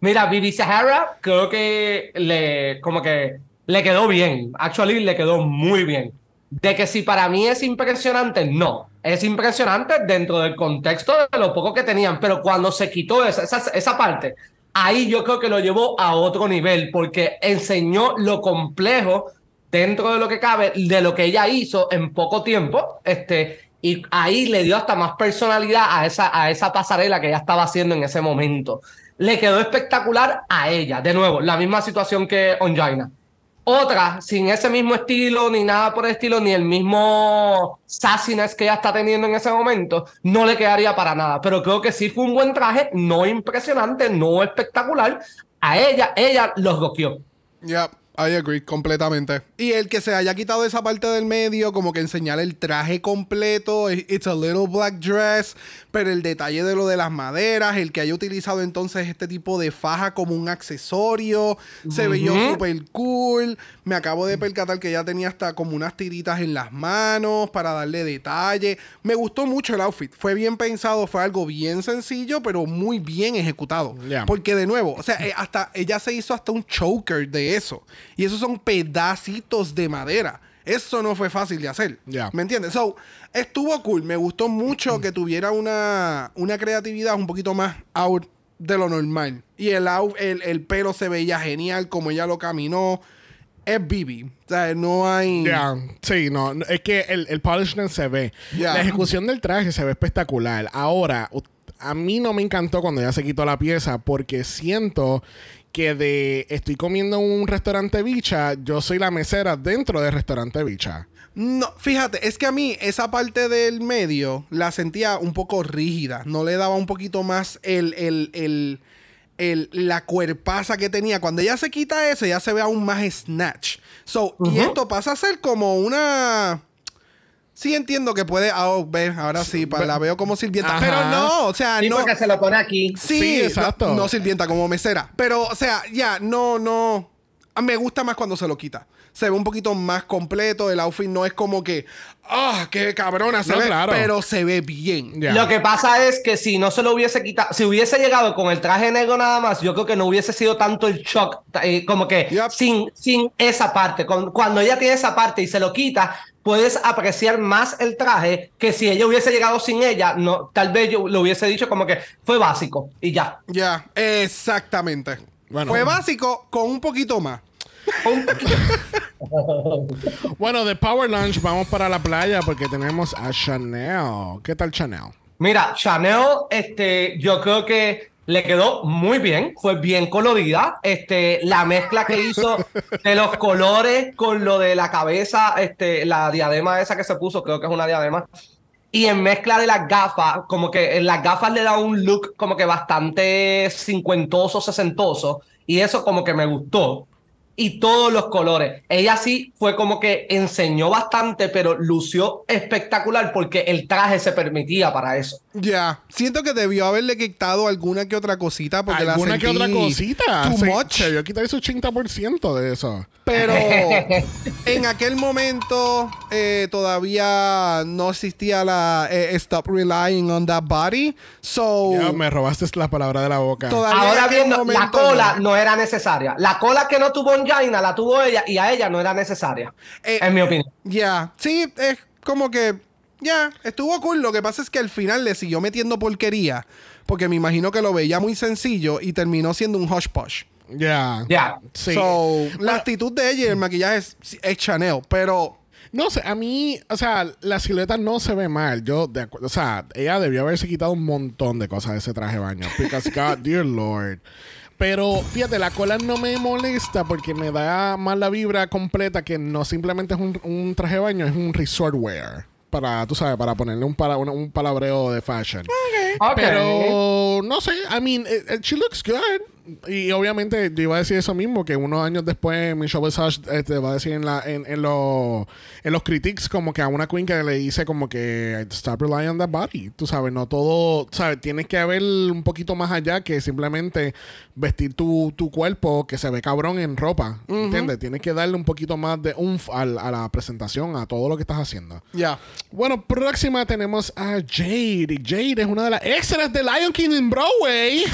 Speaker 5: Mira, Bibi Sahara creo que le como que le quedó bien. Actually le quedó muy bien. De que si para mí es impresionante, no. Es impresionante dentro del contexto de lo poco que tenían, pero cuando se quitó esa, esa, esa parte, ahí yo creo que lo llevó a otro nivel, porque enseñó lo complejo dentro de lo que cabe, de lo que ella hizo en poco tiempo, este, y ahí le dio hasta más personalidad a esa, a esa pasarela que ella estaba haciendo en ese momento. Le quedó espectacular a ella. De nuevo, la misma situación que Onjaina. Otra, sin ese mismo estilo, ni nada por el estilo, ni el mismo sassiness que ella está teniendo en ese momento, no le quedaría para nada. Pero creo que sí fue un buen traje, no impresionante, no espectacular. A ella, ella los goqueó.
Speaker 2: Yep, I agree completamente. Y el que se haya quitado esa parte del medio, como que enseñar el traje completo, it's a little black dress, pero el detalle de lo de las maderas, el que haya utilizado entonces este tipo de faja como un accesorio, se veía súper cool. Me acabo de percatar que ya tenía hasta como unas tiritas en las manos para darle detalle. Me gustó mucho el outfit, fue bien pensado, fue algo bien sencillo, pero muy bien ejecutado.
Speaker 1: Yeah.
Speaker 2: Porque de nuevo, o sea, eh, hasta ella se hizo hasta un choker de eso. Y esos son pedacitos de madera. Eso no fue fácil de hacer. ¿Me entiendes? So, estuvo cool. Me gustó mucho que tuviera una, una creatividad un poquito más out de lo normal. Y el, out- el, el pelo se veía genial, como ella lo caminó. Es Bibi. O sea, no hay.
Speaker 1: Ya, sí, no, es que el, el polishment se ve. La ejecución del traje se ve espectacular. Ahora, a mí no me encantó cuando ya se quitó la pieza porque siento que de estoy comiendo en un restaurante bicha, yo soy la mesera dentro del restaurante bicha.
Speaker 2: No, fíjate, es que a mí esa parte del medio la sentía un poco rígida. No le daba un poquito más el, el, el, el- la cuerpaza que tenía. Cuando ella se quita eso, ya se ve aún más snatch. So, y esto pasa a ser como una. Sí entiendo que puede. Ah, oh, ve, ahora sí, pa- la veo como sirvienta.
Speaker 1: Ajá.
Speaker 2: Pero no, o sea,
Speaker 5: Sí,
Speaker 2: no.
Speaker 5: porque se lo pone aquí.
Speaker 2: Sí,
Speaker 1: exacto.
Speaker 2: No, sirvienta como mesera. Pero, o sea, ya, no, no. Ah, Me gusta más cuando se lo quita. Se ve un poquito más completo. El outfit no es como que. ¡Ah, qué cabrona! Se
Speaker 1: No,
Speaker 2: ve,
Speaker 1: claro.
Speaker 2: pero se ve bien.
Speaker 5: Lo que pasa es que si no se lo hubiese quitado, si hubiese llegado con el traje negro nada más, yo creo que no hubiese sido tanto el shock, eh, como que
Speaker 2: Yep.
Speaker 5: sin, sin esa parte. Con- cuando ella tiene esa parte y se lo quita, puedes apreciar más el traje que si ella hubiese llegado sin ella, no, tal vez yo lo hubiese dicho como que fue básico y ya.
Speaker 2: Ya, exactamente.
Speaker 1: Bueno.
Speaker 2: Fue básico con un poquito más.
Speaker 1: Bueno, de Power Lunch vamos para la playa porque tenemos a Chanel. ¿Qué tal Chanel?
Speaker 5: Mira, Chanel, este, yo creo que le quedó muy bien, fue bien colorida. Este, la mezcla que hizo de los colores con lo de la cabeza, este, la diadema esa que se puso, creo que es una diadema. Y en mezcla de las gafas, como que en las gafas le da un look como que bastante cincuentoso, sesentoso. Y eso como que me gustó. Y todos los colores. Ella sí fue como que enseñó bastante, pero lució espectacular porque el traje se permitía para eso.
Speaker 2: Ya. Siento que debió haberle quitado alguna que otra cosita. Porque la
Speaker 1: ¿Alguna que
Speaker 2: sentí
Speaker 1: otra cosita?
Speaker 2: Too
Speaker 1: se,
Speaker 2: much.
Speaker 1: Se vio quitar ese 80% de eso.
Speaker 2: Pero en aquel momento eh, todavía no existía la eh, Stop Relying on That Body. So,
Speaker 1: me robaste la palabra de la boca.
Speaker 2: todavía en
Speaker 5: Ahora no- la cola
Speaker 2: no.
Speaker 5: no era necesaria. La cola que no tuvo La tuvo ella y a ella no era necesaria.
Speaker 2: Eh,
Speaker 5: en mi opinión.
Speaker 2: Ya, sí, es como que. Ya, estuvo cool. Lo que pasa es que al final le siguió metiendo porquería. Porque me imagino que lo veía muy sencillo y terminó siendo un hush posh.
Speaker 1: Ya.
Speaker 5: Ya.
Speaker 1: Sí.
Speaker 2: So, la actitud de ella y el maquillaje es, es Chanel. Pero
Speaker 1: No sé, a mí, o sea, la silueta no se ve mal. Yo, de acu- o sea, ella debió haberse quitado un montón de cosas de ese traje de baño. Because, God, dear Lord. Pero fíjate, la cola no me molesta porque me da más la vibra completa que no simplemente es un, un traje de baño, es un resort wear. Para, tú sabes, para ponerle un, para, un, un palabreo de fashion.
Speaker 5: Ok.
Speaker 1: Pero no sé, I mean, it- it- she looks good. Y obviamente yo iba a decir eso mismo, que unos años después Michelle Visage eh, te va a decir en, la, en, en, los, en los critiques como que a una queen que le dice como que stop relying on that body. Tú sabes, no todo, sabes, tienes que ver un poquito más allá que simplemente vestir tu, tu cuerpo que se ve cabrón en ropa. ¿Entiendes? Tienes que darle un poquito más de umf al- a, la presentación, a todo lo que estás haciendo.
Speaker 2: Ya.
Speaker 1: Bueno, próxima tenemos a Jade. Y Jade es una de las extras de Lion King en Broadway.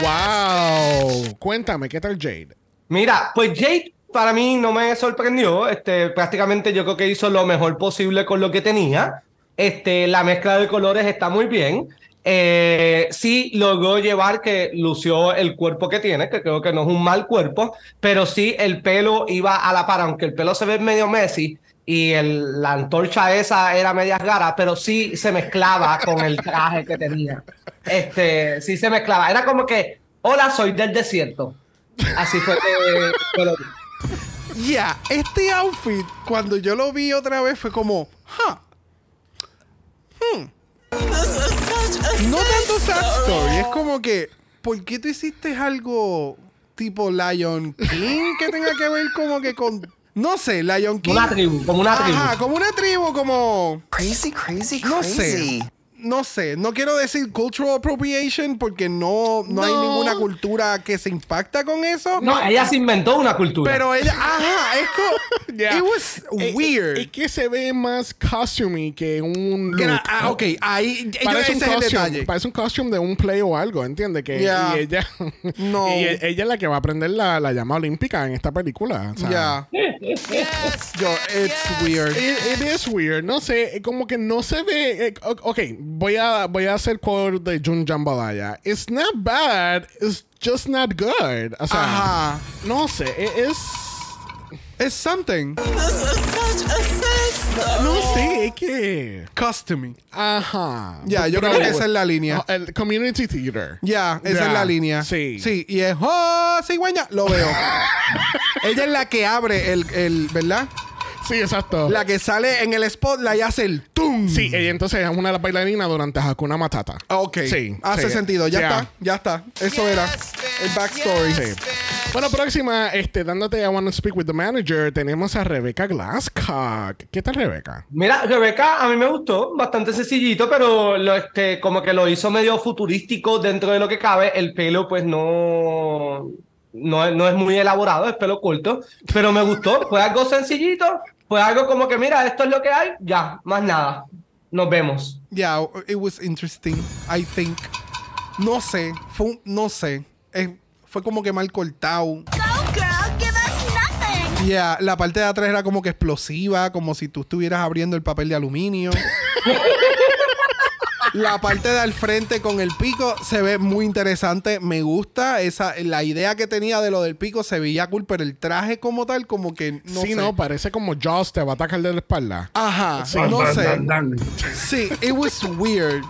Speaker 1: Wow. Cuéntame, ¿qué tal Jade?
Speaker 5: Mira, pues Jade para mí no me sorprendió. Este, prácticamente yo creo que hizo lo mejor posible con lo que tenía. Este, la mezcla de colores está muy bien. Eh, sí logró llevar que lució el cuerpo que tiene, que creo que no es un mal cuerpo, pero sí el pelo iba a la par, aunque el pelo se ve medio Messi y el- la antorcha esa era medias garas, pero sí se mezclaba con el traje que tenía. Este, sí se mezclaba. Era como que, hola, soy del desierto. Así fue que, lo.
Speaker 2: Ya, este outfit, cuando yo lo vi otra vez, fue como, huh.
Speaker 4: A
Speaker 2: No tanto sad
Speaker 4: story,
Speaker 2: es como que, ¿por qué tú hiciste algo tipo Lion King que tenga que ver como que con, no sé, Lion King?
Speaker 5: Una tribu, como una tribu.
Speaker 2: Ajá, como una tribu, como,
Speaker 7: Crazy, crazy,
Speaker 2: no
Speaker 7: crazy.
Speaker 2: sé. No sé, no quiero decir cultural appropriation porque no, no, hay
Speaker 1: No.
Speaker 2: ninguna cultura que se impacta con eso.
Speaker 5: No, ella se inventó una cultura.
Speaker 2: Pero ella, ajá, es como,
Speaker 1: Yeah.
Speaker 2: it was
Speaker 1: Eh,
Speaker 2: weird.
Speaker 1: eh, Es que se ve más costumey que un look.
Speaker 2: Gra- ah, ok, ahí
Speaker 1: Parece un, costume,
Speaker 2: detalle.
Speaker 1: parece un costume de un play o algo, ¿entiendes? Que
Speaker 2: Yeah.
Speaker 1: y ella,
Speaker 2: No.
Speaker 1: y e- ella es la que va a aprender la, la llama olímpica en esta película. o sea,
Speaker 2: Ya. Yo, it's weird.
Speaker 1: It, it is weird. No sé, como que no se ve. eh, ok, voy a, voy a hacer quote de Jun Jambalaya. It's not bad, it's just not good. O sea,
Speaker 2: Ajá.
Speaker 1: no sé, e- es.
Speaker 2: It's something.
Speaker 4: This is such a story.
Speaker 1: No sé, es que. Ajá.
Speaker 2: Ya, yo
Speaker 1: Pero-
Speaker 2: creo que esa es la línea.
Speaker 1: Oh, El community theater.
Speaker 2: Ya, esa
Speaker 1: Ya,
Speaker 2: es la línea.
Speaker 1: sí.
Speaker 2: Sí, y es, oh, cigüeña, lo veo. Ella es la que abre el, el, ¿verdad?
Speaker 1: Sí, exacto.
Speaker 2: La que sale en el spotlight y hace el tum.
Speaker 1: Sí, ella entonces es una de las bailarinas durante Hakuna Matata.
Speaker 2: Ah, Ok.
Speaker 1: Sí.
Speaker 2: Hace
Speaker 1: sí.
Speaker 2: sentido. Ya
Speaker 1: Ya.
Speaker 2: está. Ya está. Eso era el backstory.
Speaker 1: Sí. Bueno, próxima, este, dándote I Want to Speak with the Manager, tenemos a Rebecca Glasscock. ¿Qué tal, Rebecca?
Speaker 5: Mira, Rebeca a mí me gustó, bastante sencillito, pero lo, este, como que lo hizo medio futurístico dentro de lo que cabe. El pelo, pues no, no, no es muy elaborado, es pelo corto, pero me gustó. Fue algo sencillito, fue algo como que, mira, esto es lo que hay, ya, más nada. Nos vemos.
Speaker 2: Yeah, it was interesting, I think. No sé, fue un- no sé. Eh, fue como que mal cortado.
Speaker 8: Go, girl, give us nothing.
Speaker 2: Yeah, la parte de atrás era como que explosiva, como si tú estuvieras abriendo el papel de aluminio. la parte de al frente con el pico se ve muy interesante, me gusta esa la idea que tenía de lo del pico se veía cool, pero el traje como tal como que no
Speaker 1: sí,
Speaker 2: sé.
Speaker 1: no, parece como Jaws te va a atacar de la espalda.
Speaker 2: Ajá, no sé. Sí, it was weird.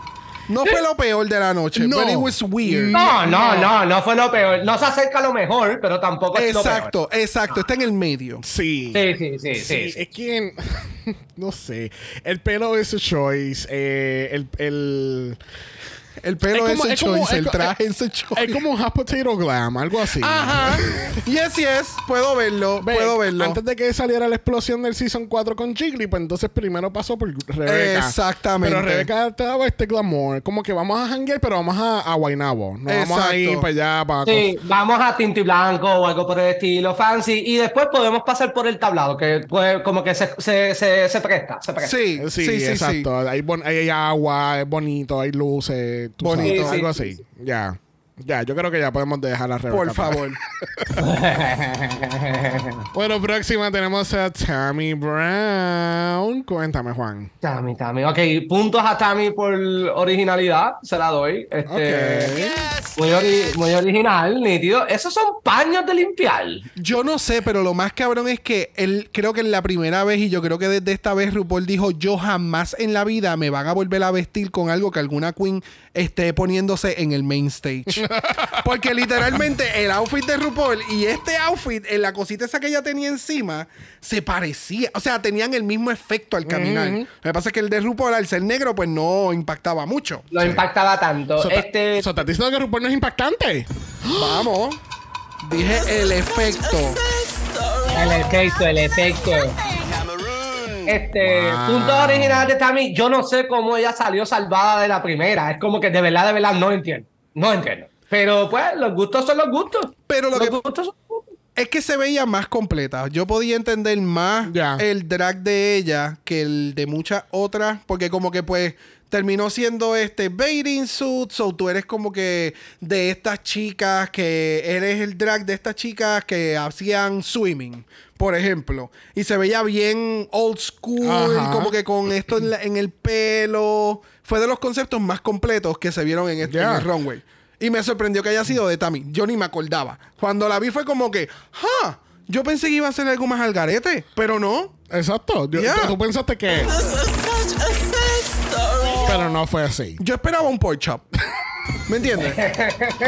Speaker 2: No fue lo peor de la noche,
Speaker 1: No.
Speaker 2: but it was weird.
Speaker 5: No, no, no, no fue lo peor. No se acerca a lo mejor, pero tampoco es lo peor.
Speaker 2: Exacto, exacto, está en el medio.
Speaker 1: Sí.
Speaker 5: Sí, sí, sí,
Speaker 1: Sí,
Speaker 5: sí. sí.
Speaker 1: es que no sé. El pelo es a choice. eh, el, el
Speaker 2: El pelo es,
Speaker 1: como-
Speaker 2: el
Speaker 1: es como-
Speaker 2: choice,
Speaker 1: es
Speaker 2: el traje es el choice.
Speaker 1: es como un hot potato glam, algo así.
Speaker 2: Ajá. Yes, yes, puedo verlo,
Speaker 1: Ve,
Speaker 2: puedo verlo.
Speaker 1: Antes de que saliera la explosión del Season 4 con Jiggly, pues entonces primero pasó por Rebeca.
Speaker 2: Exactamente.
Speaker 1: Pero Rebeca te daba este glamour. Como que vamos a janguear, pero vamos a, a Guaynabo. No vamos a ir para allá, para...
Speaker 5: Sí, vamos a Tinti Blanco o algo por el estilo, fancy, y después podemos pasar por el tablado, que pues, como que se, se, se, se presta, se presta.
Speaker 2: Sí,
Speaker 1: Sí,
Speaker 2: sí, sí, sí.
Speaker 1: exacto. Hay, bon- hay agua, es bonito, hay luces. Tú
Speaker 2: Bonito.
Speaker 1: sabes, algo
Speaker 5: sí,
Speaker 1: así. Ya. Ya, yo creo que ya podemos dejar a Rebeca.
Speaker 2: Por favor.
Speaker 1: Bueno, próxima tenemos a Tammy Brown. Cuéntame, Juan.
Speaker 5: Tammy, Tammy. Ok, puntos a Tammy por originalidad, se la doy. Este, muy, ori- muy original, nítido. Esos son paños de limpiar.
Speaker 2: Yo no sé, pero lo más cabrón es que él creo que en la primera vez, y yo creo que desde esta vez RuPaul dijo, yo jamás en la vida me van a volver a vestir con algo que alguna queen esté poniéndose en el main stage. Porque literalmente el outfit de RuPaul y este outfit, en la cosita esa que ella tenía encima, se parecía. O sea, tenían el mismo efecto al caminar. Lo que pasa es que el de RuPaul, al ser negro, pues no impactaba mucho.
Speaker 5: Lo impactaba tanto.
Speaker 1: So,
Speaker 5: este,
Speaker 1: so, ¿Estás diciendo que RuPaul no es impactante?
Speaker 2: Vamos. Dije el efecto.
Speaker 5: el efecto, el efecto. Este,
Speaker 1: Wow.
Speaker 5: punto original de Tammy, yo no sé cómo ella salió salvada de la primera. Es como que de verdad, de verdad, no entiendo. No entiendo. Pero pues, los gustos son los gustos.
Speaker 2: Pero lo
Speaker 5: los
Speaker 2: que-
Speaker 5: gustos son los gustos.
Speaker 2: Es que se veía más completa. Yo podía entender más el drag de ella que el de muchas otras. Porque como que pues terminó siendo este bathing suit. So tú eres como que de estas chicas que eres el drag de estas chicas que hacían swimming. Por ejemplo. Y se veía bien old school.
Speaker 1: Ajá.
Speaker 2: Como que con esto en, la- en el pelo. Fue de los conceptos más completos que se vieron en, este, en
Speaker 1: Ya.
Speaker 2: el runway. Y me sorprendió que haya sido de Tammy. Yo ni me acordaba. Cuando la vi fue como que, ¡ja! Yo pensé que iba a ser algo más al garete, pero no.
Speaker 1: Exacto. Yo-
Speaker 2: Yeah.
Speaker 1: tú, pensaste que. Pero no fue así.
Speaker 2: Yo esperaba un pork chop. ¿Me entiendes?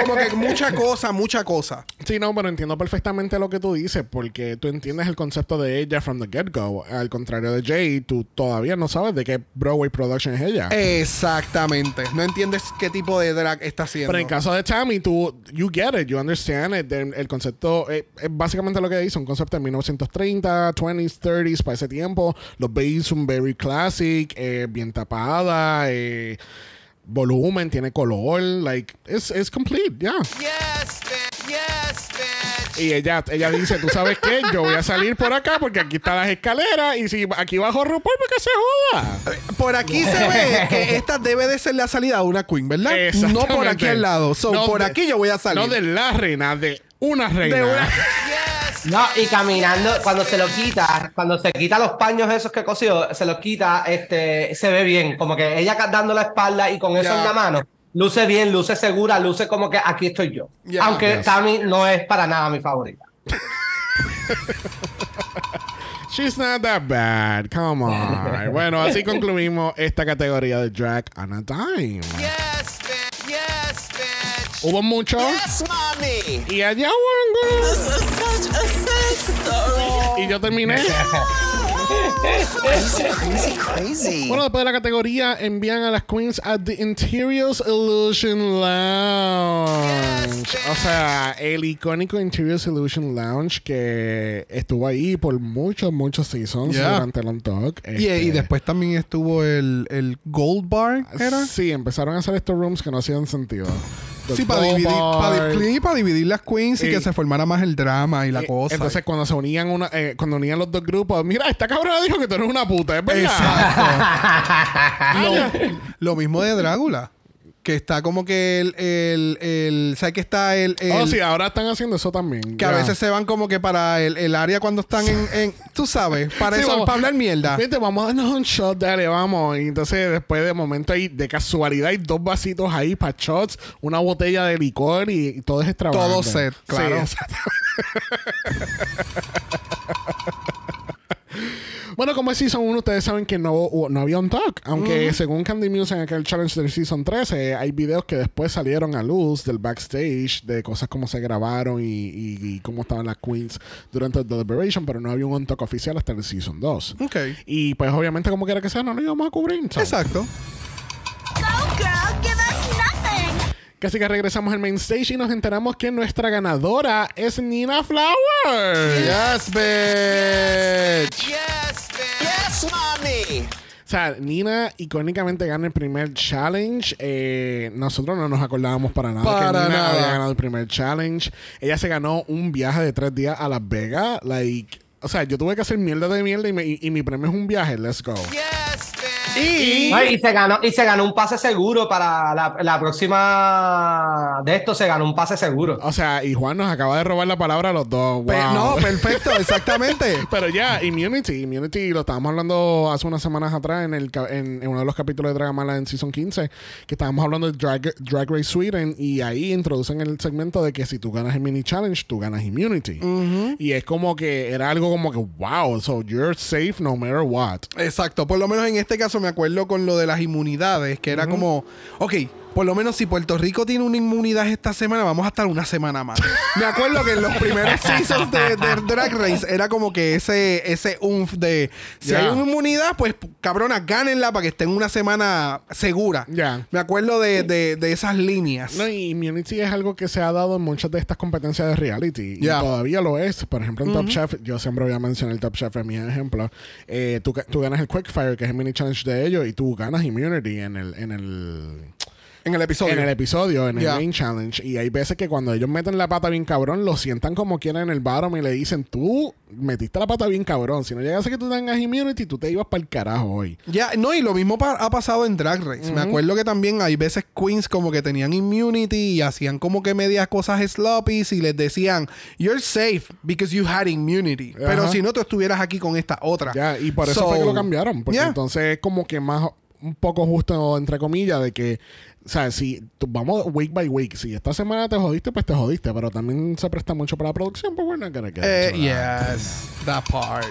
Speaker 2: Como que mucha cosa, mucha cosa.
Speaker 1: Sí, no, pero entiendo perfectamente lo que tú dices, porque tú entiendes el concepto de ella from the get-go. Al contrario de Jay, tú todavía no sabes de qué Broadway production es ella.
Speaker 2: Exactamente. No entiendes qué tipo de drag está haciendo.
Speaker 1: Pero en caso de Tammy, tú, you get it, you understand it. El, el concepto eh, es básicamente lo que dice, un concepto de 1930, 20s, 30s, para ese tiempo. Los beige son very classic, eh, bien tapada, eh, volumen, tiene color, like, it's, it's complete, yeah.
Speaker 4: Yes, bitch. Yes, bitch.
Speaker 1: Y ella, ella dice, ¿tú sabes qué? Yo voy a salir por acá porque aquí están las escaleras y si aquí bajo RuPaul, porque se joda.
Speaker 2: Por aquí se ve que esta debe de ser la salida de una queen, ¿verdad? No por aquí al lado. So,
Speaker 1: No
Speaker 2: por
Speaker 1: de-
Speaker 2: aquí yo voy a salir.
Speaker 1: No de la reina, de una reina.
Speaker 2: De una-
Speaker 4: Yes.
Speaker 5: No, y caminando, cuando se lo quita, cuando se quita los paños esos que cosió, se los quita, este, se ve bien, como que ella dando la espalda y con eso en la mano, luce bien, luce segura, luce como que aquí estoy yo.
Speaker 2: Ya.
Speaker 5: Aunque
Speaker 1: Yes.
Speaker 5: Tammy no es para nada mi favorita.
Speaker 1: She's not that bad. Come on. bueno, así concluimos esta categoría de Drag on a Dime.
Speaker 4: Yes, bitch. Yes, bitch.
Speaker 1: Hubo mucho.
Speaker 4: Yes,
Speaker 1: Y allá
Speaker 4: This is such a sad story.
Speaker 1: Y yo terminé.
Speaker 4: Crazy, crazy.
Speaker 1: Bueno, después de la categoría, envían a las queens a The Interiors Illusion Lounge. O sea, el icónico Interiors Illusion Lounge que estuvo ahí por muchos, muchos seasons
Speaker 2: Yeah.
Speaker 1: durante el On Talk.
Speaker 2: Y, y
Speaker 1: Este,
Speaker 2: después también estuvo el, el Gold Bar, ¿era?
Speaker 1: Sí, empezaron a hacer estos rooms que no hacían sentido.
Speaker 2: Sí, para dividir, para, di- para dividir las queens y,
Speaker 1: Y-
Speaker 2: que se formara más el drama y la
Speaker 1: Eh,
Speaker 2: cosa.
Speaker 1: Entonces, cuando se unían una, eh, cuando unían los dos grupos, mira, esta cabrona dijo que tú eres una puta, es verdad.
Speaker 2: Exacto. lo, lo mismo de Drácula. Que está como que el, el, el ¿sabes que está el, el-
Speaker 1: Oh, sí, ahora están haciendo eso también.
Speaker 2: que a veces se van como que para el, el área cuando están en, en- tú sabes, para
Speaker 1: Sí,
Speaker 2: eso,
Speaker 1: vamos.
Speaker 2: para hablar mierda.
Speaker 1: Vente, vamos a darnos un shot, dale, vamos. Y entonces, después de momento ahí, de casualidad, hay dos vasitos ahí para shots, una botella de licor y, y todo es extravagante.
Speaker 2: Todo set,
Speaker 1: Sí,
Speaker 2: claro.
Speaker 1: exacto. Bueno, como es Season 1, ustedes saben que no, no había un talk. Aunque según Candy Muse en aquel challenge del Season 13, hay videos que después salieron a luz del backstage de cosas como se grabaron y, y- y cómo estaban las queens durante el Deliberation, pero no había un talk oficial hasta el Season 2.
Speaker 2: Ok.
Speaker 1: Y pues obviamente como quiera que sea, no lo íbamos a cubrir. so.
Speaker 2: Exacto.
Speaker 1: Casi que regresamos al main stage y nos enteramos que nuestra ganadora es Nina Flower.
Speaker 2: Yes, bitch.
Speaker 4: Yes, bitch. Yes, mommy.
Speaker 1: O sea, Nina icónicamente gana el primer challenge. Eh, nosotros no nos acordábamos para nada
Speaker 2: Para
Speaker 1: que Nina
Speaker 2: nada.
Speaker 1: había ganado el primer challenge. Ella se ganó un viaje de tres días a Las Vegas. Like, o sea, yo tuve que hacer mierda de mierda y, me- y- y mi premio es un viaje. Let's go.
Speaker 4: Bitch.
Speaker 2: Y
Speaker 5: No, y se ganó, y se ganó un pase seguro para la, la próxima de esto, se ganó un pase seguro.
Speaker 1: O sea, y Juan nos acaba de robar la palabra a los dos.
Speaker 2: Pe-
Speaker 1: Wow.
Speaker 2: no, perfecto, exactamente.
Speaker 1: Pero ya, Immunity, Immunity lo estábamos hablando hace unas semanas atrás en, el, en uno de los capítulos de Dragamala en Season 15, que estábamos hablando de Drag, Drag Race Sweden y ahí introducen el segmento de que si tú ganas el mini challenge, tú ganas Immunity. Y es como que era algo como que, wow, so you're safe no matter what.
Speaker 2: Exacto, por lo menos en este caso me acuerdo con lo de las inmunidades, que era como, ok, por lo menos si Puerto Rico tiene una inmunidad esta semana, vamos a estar una semana más. Me acuerdo que en los primeros seasons de, de Drag Race era como que ese, ese umf de si hay una inmunidad, pues cabrona, gánenla para que estén una semana segura.
Speaker 1: Ya.
Speaker 2: Me acuerdo de, de- de esas líneas.
Speaker 1: No, y Immunity es algo que se ha dado en muchas de estas competencias de reality.
Speaker 2: Ya.
Speaker 1: Y todavía lo es. Por ejemplo, en Top Chef, yo siempre voy a mencionar el Top Chef en mi ejemplo. Eh, tú, tú ganas el Quickfire, que es el mini challenge de ellos, y tú ganas Immunity en el, en el,
Speaker 2: en el episodio.
Speaker 1: en el episodio, en el main challenge. Y hay veces que cuando ellos meten la pata bien cabrón, lo sientan como quieren en el bottom y le dicen, tú metiste la pata bien cabrón. Si no llegas a que tú tengas Immunity, tú te ibas para el carajo hoy.
Speaker 2: Ya, no, y lo mismo pa- ha pasado en Drag Race. Me acuerdo que también hay veces queens como que tenían immunity y hacían como que medias cosas sloppy y les decían, you're safe because you had immunity. Pero si no, tú estuvieras aquí con esta otra.
Speaker 1: Ya, y por eso
Speaker 2: So,
Speaker 1: fue que lo cambiaron. Porque entonces es como que más un poco justo, entre comillas, de que, o sea, si tú- vamos week by week, si esta semana te jodiste, pues te jodiste, pero también se presta mucho para la producción, pues bueno, que
Speaker 2: Eh, yes, that part.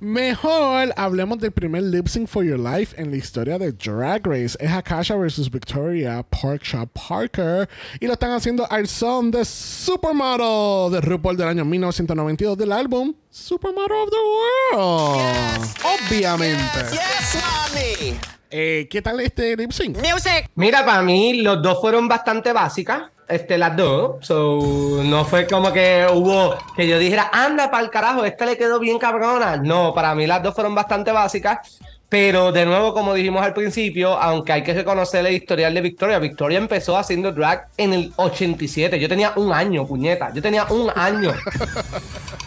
Speaker 1: Mejor hablemos del primer lip sync for your life en la historia de Drag Race. Es Akasha vs Victoria Parkshaw Parker. Y lo están haciendo al son de Supermodel de RuPaul del año 1992 del álbum Supermodel of the World.
Speaker 2: Obviamente.
Speaker 4: Yes.
Speaker 1: Eh, ¿Qué tal este lip sync?
Speaker 4: Music.
Speaker 5: Mira, para mí los dos fueron bastante básicas, este, las dos. So, no fue como que hubo que yo dijera, anda para el carajo, esta le quedó bien cabrona. No, para mí las dos fueron bastante básicas. Pero de nuevo, como dijimos al principio, aunque hay que reconocer el historial de Victoria, Victoria empezó haciendo drag en el 87. Yo tenía un año, puñeta. Yo tenía un año.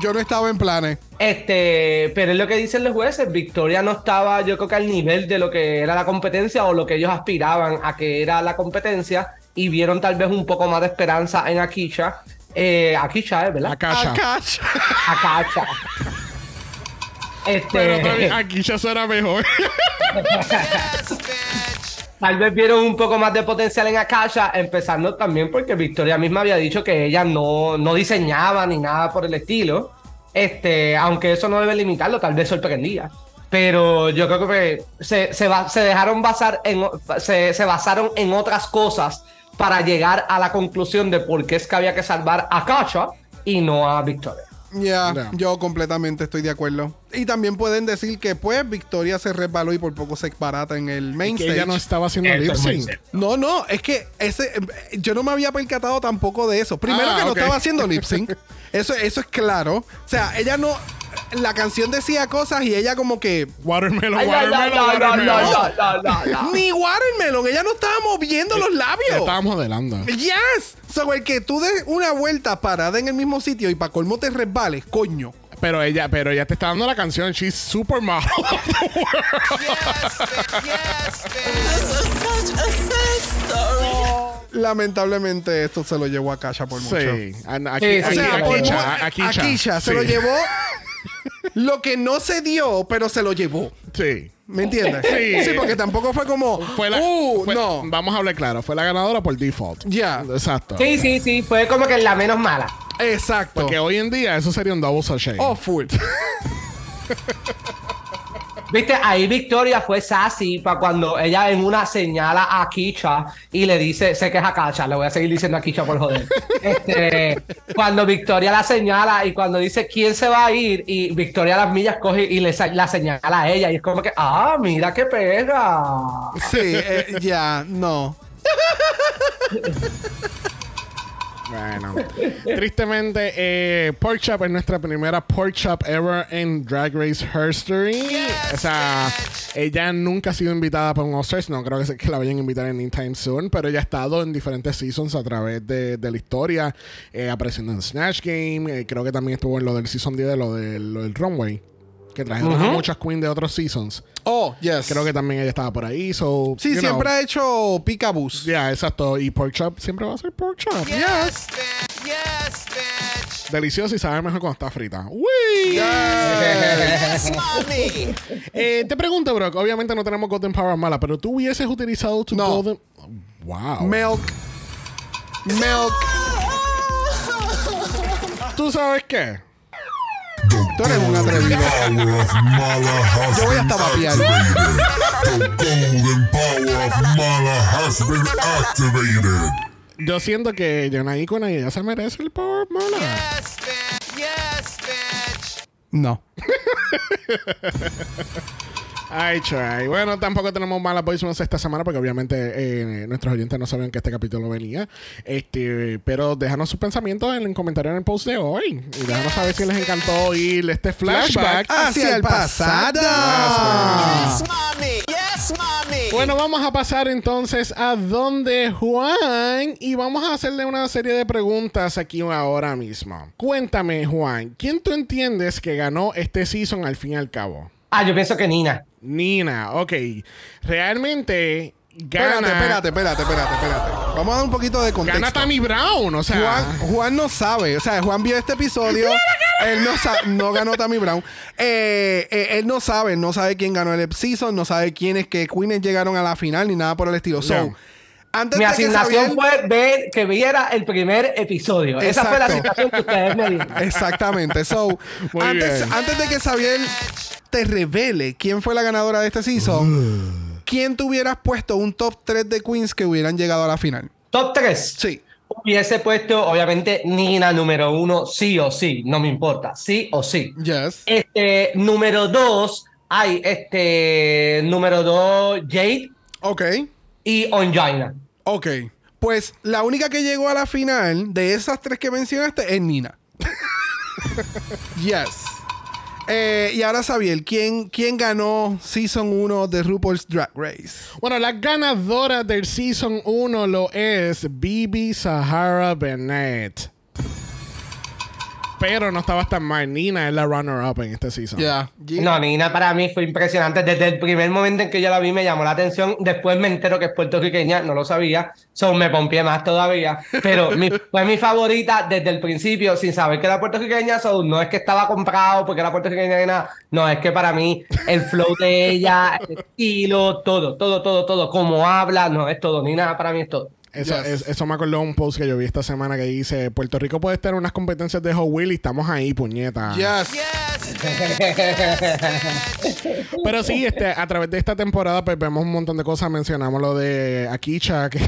Speaker 2: Yo no estaba en planes.
Speaker 5: Este, pero es lo que dicen los jueces. Victoria no estaba, yo creo que al nivel de lo que era la competencia o lo que ellos aspiraban a que era la competencia y vieron tal vez un poco más de esperanza en Akisha. Eh, Akisha, ¿eh? ¿verdad?
Speaker 1: Akasha.
Speaker 2: Akasha.
Speaker 5: Akasha.
Speaker 1: Pero
Speaker 5: Este,
Speaker 1: todavía aquí ya suena mejor.
Speaker 5: tal vez vieron un poco más de potencial en Akasha, empezando también porque Victoria misma había dicho que ella no, no diseñaba ni nada por el estilo. Este, aunque eso no debe limitarlo, tal vez sorprendía. Pero yo creo que se, se, se dejaron basar en se, se basaron en otras cosas para llegar a la conclusión de por qué es que había que salvar a Akasha y no a Victoria.
Speaker 2: Ya,
Speaker 1: Ya.
Speaker 2: yo completamente estoy de acuerdo. Y también pueden decir que pues Victoria se resbaló y por poco se barata en el main
Speaker 1: que
Speaker 2: stage.
Speaker 1: ella no estaba haciendo lip sync.
Speaker 2: No, no, es que ese eh, yo no me había percatado tampoco de eso. Primero
Speaker 1: Ah,
Speaker 2: que no estaba haciendo lip sync. Eso, eso es claro. O sea, ella no. La canción decía cosas y ella como que.
Speaker 1: Watermelon, watermelon.
Speaker 2: Ni Watermelon, ella no estaba moviendo los labios.
Speaker 1: Estaba modelando.
Speaker 2: Yes. So, el que tú des una vuelta parada en el mismo sitio y para colmo te resbales, coño.
Speaker 1: Pero ella, pero ella te está dando la canción. She's supermodel.
Speaker 4: This is such a sad story.
Speaker 2: Lamentablemente esto se lo llevó a Kasha por mucho.
Speaker 1: sí. Akisha. Akisha
Speaker 2: se
Speaker 1: Sí.
Speaker 2: lo llevó lo que no se dio, pero se lo llevó.
Speaker 1: Sí.
Speaker 2: ¿Me entiendes?
Speaker 1: Sí.
Speaker 2: porque tampoco fue como,
Speaker 1: Fue la,
Speaker 2: uh,
Speaker 1: fue-
Speaker 2: no.
Speaker 1: Vamos a hablar claro. Fue la ganadora por default.
Speaker 2: Ya.
Speaker 1: Exacto.
Speaker 5: Sí, sí, sí, fue como que la menos mala.
Speaker 2: Exacto.
Speaker 1: Porque hoy en día eso sería un double sachet.
Speaker 2: Oh, full.
Speaker 5: Viste, ahí Victoria fue sassy para cuando ella en una señala a Kisha y le dice, sé que es a Kasha, le voy a seguir diciendo a Kisha por joder. Este, cuando Victoria la señala y cuando dice quién se va a ir y Victoria las millas coge y le la señala a ella y es como que, ah, mira qué pega.
Speaker 2: Sí, eh, ya, no.
Speaker 1: Bueno, tristemente, eh, Pork Chop es nuestra primera Pork Chop ever en Drag Race History. o sea, ella nunca ha sido invitada para un All-Stars. No creo que, se- que la vayan a invitar anytime soon, pero ella ha estado en diferentes seasons a través de, de la historia, eh, apareciendo en Snatch Game. eh, creo que también estuvo en lo del Season 10 de lo, del- lo del Runway, que trajeron a muchas queens de otros seasons.
Speaker 2: Oh, yes.
Speaker 1: Creo que también ella estaba por ahí. So,
Speaker 2: Sí, siempre
Speaker 1: know.
Speaker 2: ha hecho picabus.
Speaker 1: Ya, exacto. Y Pork Chop siempre va a ser Pork Chop.
Speaker 2: Yes.
Speaker 4: Yes, bitch.
Speaker 1: Delicioso y sabe mejor cuando está frita. ¡Uy!
Speaker 4: Yes, mommy.
Speaker 1: Eh, te pregunto, Brock. Obviamente no tenemos Golden Power mala, pero tú hubieses utilizado tu
Speaker 2: No.
Speaker 1: Golden. Wow.
Speaker 2: Milk. Milk.
Speaker 1: ¿Tú sabes qué?
Speaker 2: Tú eres un atrevido. Yo voy hasta vapear.
Speaker 9: The golden power of Mala has been activated.
Speaker 1: Yo siento que Jonah con ella se merece el Power of Mala.
Speaker 4: Yes, bitch. Yes, bitch.
Speaker 2: No.
Speaker 1: Ay, try. Bueno, tampoco tenemos malas voicemails esta semana porque obviamente eh, nuestros oyentes no sabían que este capítulo venía. Este, pero déjanos sus pensamientos en el comentario en el post de hoy. Y déjanos saber si les encantó oír este flashback.
Speaker 2: Hacia el pasado.
Speaker 4: Yes, mommy. Yes, mommy.
Speaker 1: Bueno, vamos a pasar entonces a donde Juan y vamos a hacerle una serie de preguntas aquí ahora mismo. Cuéntame, Juan, ¿quién tú entiendes que ganó este season al fin y al cabo?
Speaker 5: Ah, yo pienso que Nina.
Speaker 1: Nina, ok. Realmente gana.
Speaker 2: Espérate, espérate, espérate, espérate, espérate. Vamos a dar un poquito de contexto.
Speaker 1: Gana Tammy Brown, o sea.
Speaker 2: Juan, Juan no sabe, o sea, Juan vio este episodio, él no sabe, no ganó Tammy Brown, Eh, eh, él no sabe, no sabe quién ganó el season, no sabe quiénes que Queens llegaron a la final ni nada por el estilo. So,
Speaker 1: No.
Speaker 2: Antes
Speaker 5: Mi
Speaker 2: de que
Speaker 5: asignación fue ver que viera el primer episodio. Esa fue la asignación que ustedes me dieron.
Speaker 2: Exactamente. So,
Speaker 1: Muy
Speaker 2: antes,
Speaker 1: bien.
Speaker 2: antes de que Xavier te revele quién fue la ganadora de este season, ¿quién te hubieras puesto un top 3 de Queens que hubieran llegado a la final?
Speaker 5: Top 3.
Speaker 2: Sí.
Speaker 5: Hubiese puesto, obviamente, Nina número uno, sí o sí. No me importa. Sí o sí.
Speaker 2: Yes.
Speaker 5: Este, número 2, hay este, número 2, Jade
Speaker 2: Ok.
Speaker 5: Y Onjaina.
Speaker 2: Ok. Pues la única que llegó a la final de esas tres que mencionaste es Nina. yes. Eh, y ahora, Xavier, ¿quién, ¿quién ganó Season 1 de RuPaul's Drag Race?
Speaker 1: Bueno, la ganadora del Season 1 lo es Bibi Sahara Bennett. Pero no estaba tan mal. Nina es la runner-up en este season.
Speaker 2: Ya.
Speaker 5: No, Nina para mí fue impresionante. Desde el primer momento en que yo la vi me llamó la atención. Después me entero que es puertorriqueña, no lo sabía. So me pompié más todavía. Pero mi- fue mi favorita desde el principio, sin saber que era puertorriqueña. So no es que estaba comprado porque era puertorriqueña ni nada. No, es que para mí el flow de ella, el estilo, todo, todo, todo, todo. Como habla, no, es todo. Nina para mí es todo.
Speaker 1: Eso,
Speaker 2: Yes.
Speaker 1: es- eso me acordó un post que yo vi esta semana que dice: Puerto Rico puede estar en unas competencias de Hot Wheels y estamos ahí, puñeta.
Speaker 2: Yes.
Speaker 1: Pero sí, este, a través de esta temporada pues vemos un montón de cosas. Mencionamos lo de Akicha, que,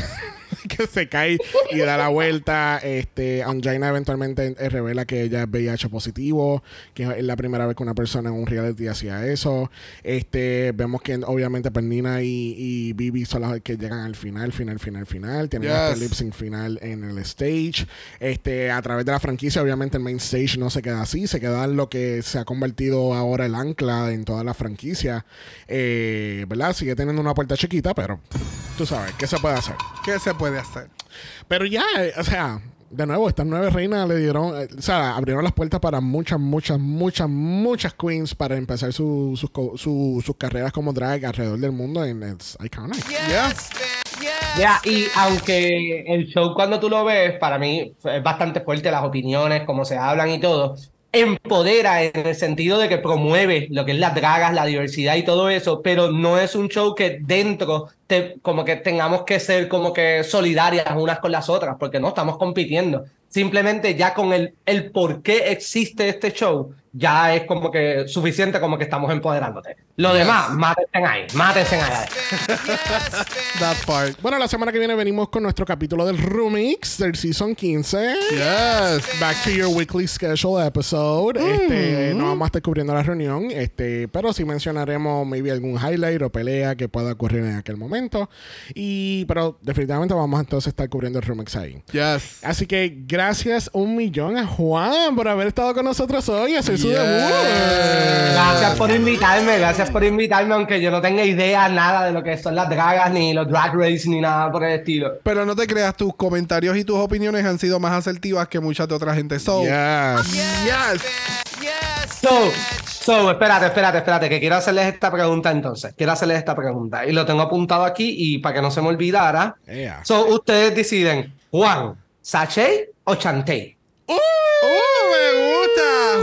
Speaker 1: que se cae y da la vuelta. Este, Angina eventualmente eh, revela que ella es VIH positivo, que es la primera vez que una persona en un reality hacía eso. Este, vemos que obviamente Pernina y, y Bibi son las que llegan al final, final, final, final. Tienen
Speaker 2: Yes.
Speaker 1: este lip sync final en el stage. Este, a través de la franquicia, obviamente el main stage no se queda así, se queda en lo que se ha convertido ahora el ancla en toda la franquicia. Eh, ¿Verdad? Sigue teniendo una puerta chiquita, pero tú sabes, ¿qué se puede hacer?
Speaker 2: ¿Qué se puede hacer?
Speaker 1: Pero ya, eh, o sea, de nuevo, estas nueve reinas le dieron, eh, o sea, abrieron las puertas para muchas, muchas, muchas, muchas queens para empezar su- sus co- su- sus carreras como drag alrededor del mundo. En it's iconic.
Speaker 2: Yeah.
Speaker 5: Ya, y aunque el show cuando tú lo ves, para mí es bastante fuerte las opiniones, cómo se hablan y todo, empodera en el sentido de que promueve lo que es las dragas, la diversidad y todo eso, pero no es un show que dentro te, como que tengamos que ser como que solidarias unas con las otras, porque no estamos compitiendo. Simplemente ya con el, el por qué existe este show, ya es como que suficiente como que estamos empoderándote. Lo demás, mátense ahí, mátense ahí.
Speaker 2: That part.
Speaker 1: Bueno, la semana que viene venimos con nuestro capítulo del Remix del Season 15.
Speaker 2: Yes.
Speaker 1: Back to your weekly schedule episode. Este, no vamos a estar cubriendo la reunión, este, pero sí mencionaremos maybe algún highlight o pelea que pueda ocurrir en aquel momento. Y, pero definitivamente vamos a entonces estar cubriendo el remix ahí.
Speaker 2: Yes.
Speaker 1: Así que gracias un millón a Juan por haber estado con nosotros hoy hacer su
Speaker 2: Yes.
Speaker 1: debut.
Speaker 5: Gracias por invitarme, gracias por invitarme, aunque yo no tenga idea nada de lo que son las dragas, ni los drag race, ni nada por el estilo.
Speaker 2: Pero no te creas, tus comentarios y tus opiniones han sido más asertivas que muchas de otra gente. So,
Speaker 1: Yes.
Speaker 2: yes.
Speaker 5: So, so, espérate, espérate, espérate, que quiero hacerles esta pregunta entonces. Quiero hacerles esta pregunta. Y lo tengo apuntado aquí y para que no se me olvidara.
Speaker 1: Yeah.
Speaker 5: So, ustedes deciden, Juan, ¿Sachet o Chantey?
Speaker 2: ¡Uh!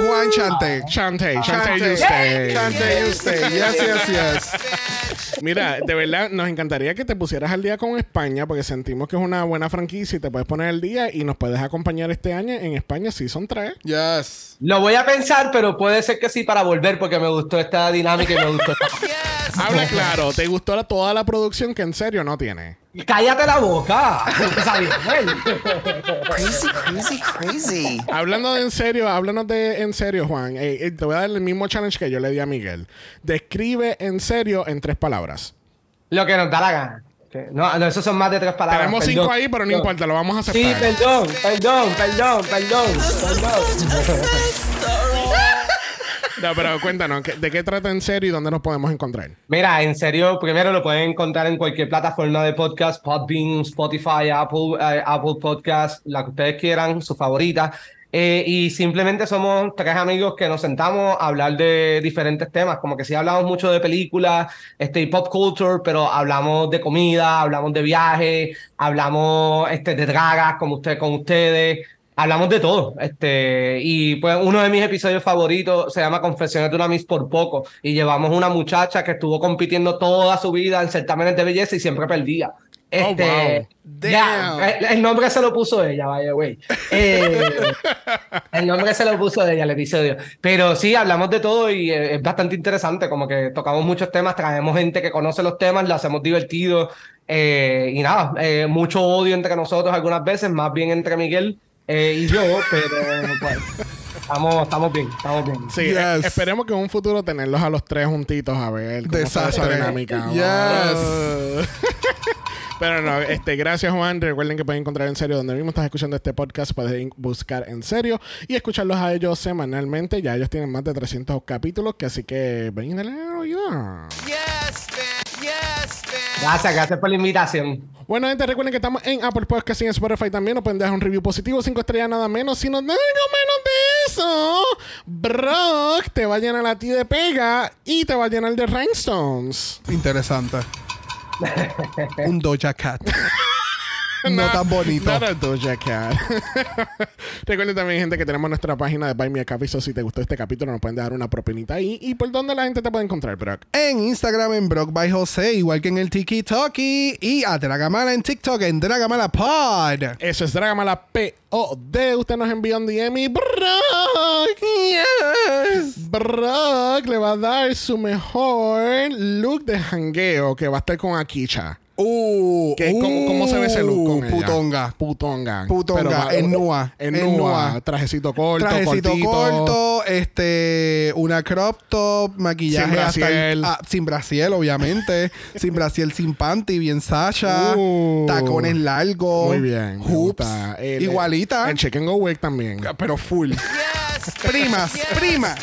Speaker 2: Juan Chante.
Speaker 1: Chante, Chante,
Speaker 2: Chante.
Speaker 1: you stay.
Speaker 2: Chante, you stay. Yes, yes, yes.
Speaker 1: Mira, de verdad, nos encantaría que te pusieras al día con España porque sentimos que es una buena franquicia y te puedes poner al día y nos puedes acompañar este año en España Season 3.
Speaker 2: Yes.
Speaker 5: Lo voy a pensar, pero puede ser que sí para volver porque me gustó esta dinámica y me gustó esta...
Speaker 1: Habla claro, ¿te gustó la- toda la producción que en serio no tiene?
Speaker 5: ¡Cállate la boca! Está bien, bueno.
Speaker 7: Crazy, crazy, crazy.
Speaker 1: Hablando de en serio, háblanos de en serio, Juan. Eh, eh, te voy a dar el mismo challenge que yo le di a Miguel. Describe en serio en tres palabras.
Speaker 5: Lo que nos da la gana. Que- No, no, esos son más de tres palabras.
Speaker 1: Tenemos
Speaker 5: perdón.
Speaker 1: cinco ahí, pero no importa, lo vamos a
Speaker 5: Sí,
Speaker 1: aceptar.
Speaker 5: perdón, perdón, perdón, perdón, perdón.
Speaker 1: No, pero cuéntanos, ¿qué- ¿de qué trata en serio y dónde nos podemos encontrar?
Speaker 5: Mira, en serio, primero lo pueden encontrar en cualquier plataforma de podcast, Podbean, Spotify, Apple, eh, Podcast, la que ustedes quieran, su favorita. Eh, y simplemente somos tres amigos que nos sentamos a hablar de diferentes temas, como que sí hablamos mucho de películas, este, pop culture, pero hablamos de comida, hablamos de viajes, hablamos este, de dragas como usted, con ustedes, hablamos de todo. Este, y pues uno de mis episodios favoritos se llama Confesiones de una Miss por poco. Y llevamos una muchacha que estuvo compitiendo toda su vida en certámenes de belleza y siempre perdía. Este,
Speaker 2: wow.
Speaker 5: ya, el nombre se lo puso ella, vaya, güey. Eh, el nombre se lo puso ella el episodio. Pero sí, hablamos de todo y eh, es bastante interesante. Como que tocamos muchos temas, traemos gente que conoce los temas, lo hacemos divertido. eh, y nada, eh, mucho odio entre nosotros algunas veces, más bien entre Miguel eh, y yo, pero pues, estamos, estamos bien, estamos bien.
Speaker 1: Sí,
Speaker 2: Yes.
Speaker 1: eh, esperemos que en un futuro tenerlos a los tres juntitos a ver cómo está esa dinámica.
Speaker 2: Yes.
Speaker 1: Pero no, este, gracias Juan. Recuerden que pueden encontrar en serio donde mismo estás escuchando este podcast. Puedes buscar en serio y escucharlos a ellos semanalmente. Ya ellos tienen más de 300 capítulos, que así que ven y dale oído.
Speaker 5: Gracias, gracias por la invitación.
Speaker 1: Bueno, gente, recuerden que estamos en Apple Podcast y en Spotify también. Nos pueden dejar un review positivo, 5 estrellas nada menos. Si nos dan algo menos de eso, Brock te va a llenar a ti de pega y te va a llenar de rhinestones.
Speaker 2: Interesante. Un Doja Cat. no tan bonito.
Speaker 1: Not a Doja Cat. Recuerden también, gente, que tenemos nuestra página de Buy Me a Coffee. So, si te gustó este capítulo, nos pueden dejar una propinita ahí. ¿Y por dónde la gente te puede encontrar, Brock?
Speaker 2: En Instagram en Brock by José, igual que en el Tiki Toki. Y a Dragamala en TikTok en Dragamala Pod.
Speaker 1: Eso es Dragamala P-O-D. Usted nos envía un DM y Brock.
Speaker 2: Yes.
Speaker 1: Brock le va a dar su mejor look de jangueo que va a estar con Akicha.
Speaker 2: Uh,
Speaker 1: ¿Qué- cómo, cómo se ve ese look con ella?
Speaker 2: Putonga.
Speaker 1: Putonga.
Speaker 2: Putonga,
Speaker 1: Pero va-
Speaker 2: en nua,
Speaker 1: En
Speaker 2: en
Speaker 1: nua. Trajecito corto,
Speaker 2: Trajecito
Speaker 1: cortito.
Speaker 2: corto, este, una crop top, maquillaje
Speaker 1: Sin
Speaker 2: hasta el- ah, sin brasiel, obviamente, sin brasiel, sin panty, bien Sasha,
Speaker 1: Uh.
Speaker 2: tacones largos,
Speaker 1: Muy bien.
Speaker 2: hoops.
Speaker 1: El-
Speaker 2: igualita,
Speaker 1: El chicken go wig también.
Speaker 2: pero full. Primas, primas.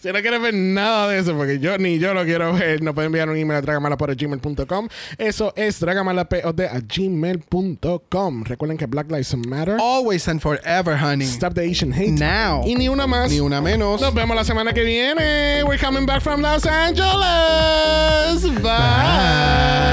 Speaker 1: Si no quieres ver nada de eso, porque yo ni yo lo quiero ver, nos pueden enviar un email a dragamalapod.gmail.com. Eso es dragamalapod a gmail.com. Recuerden que Black Lives Matter.
Speaker 2: Always and forever, honey.
Speaker 1: Stop the Asian hate.
Speaker 2: Now.
Speaker 1: Y ni una más.
Speaker 2: Ni una menos.
Speaker 1: Nos vemos la semana que viene. We're coming back from Los Angeles. Bye.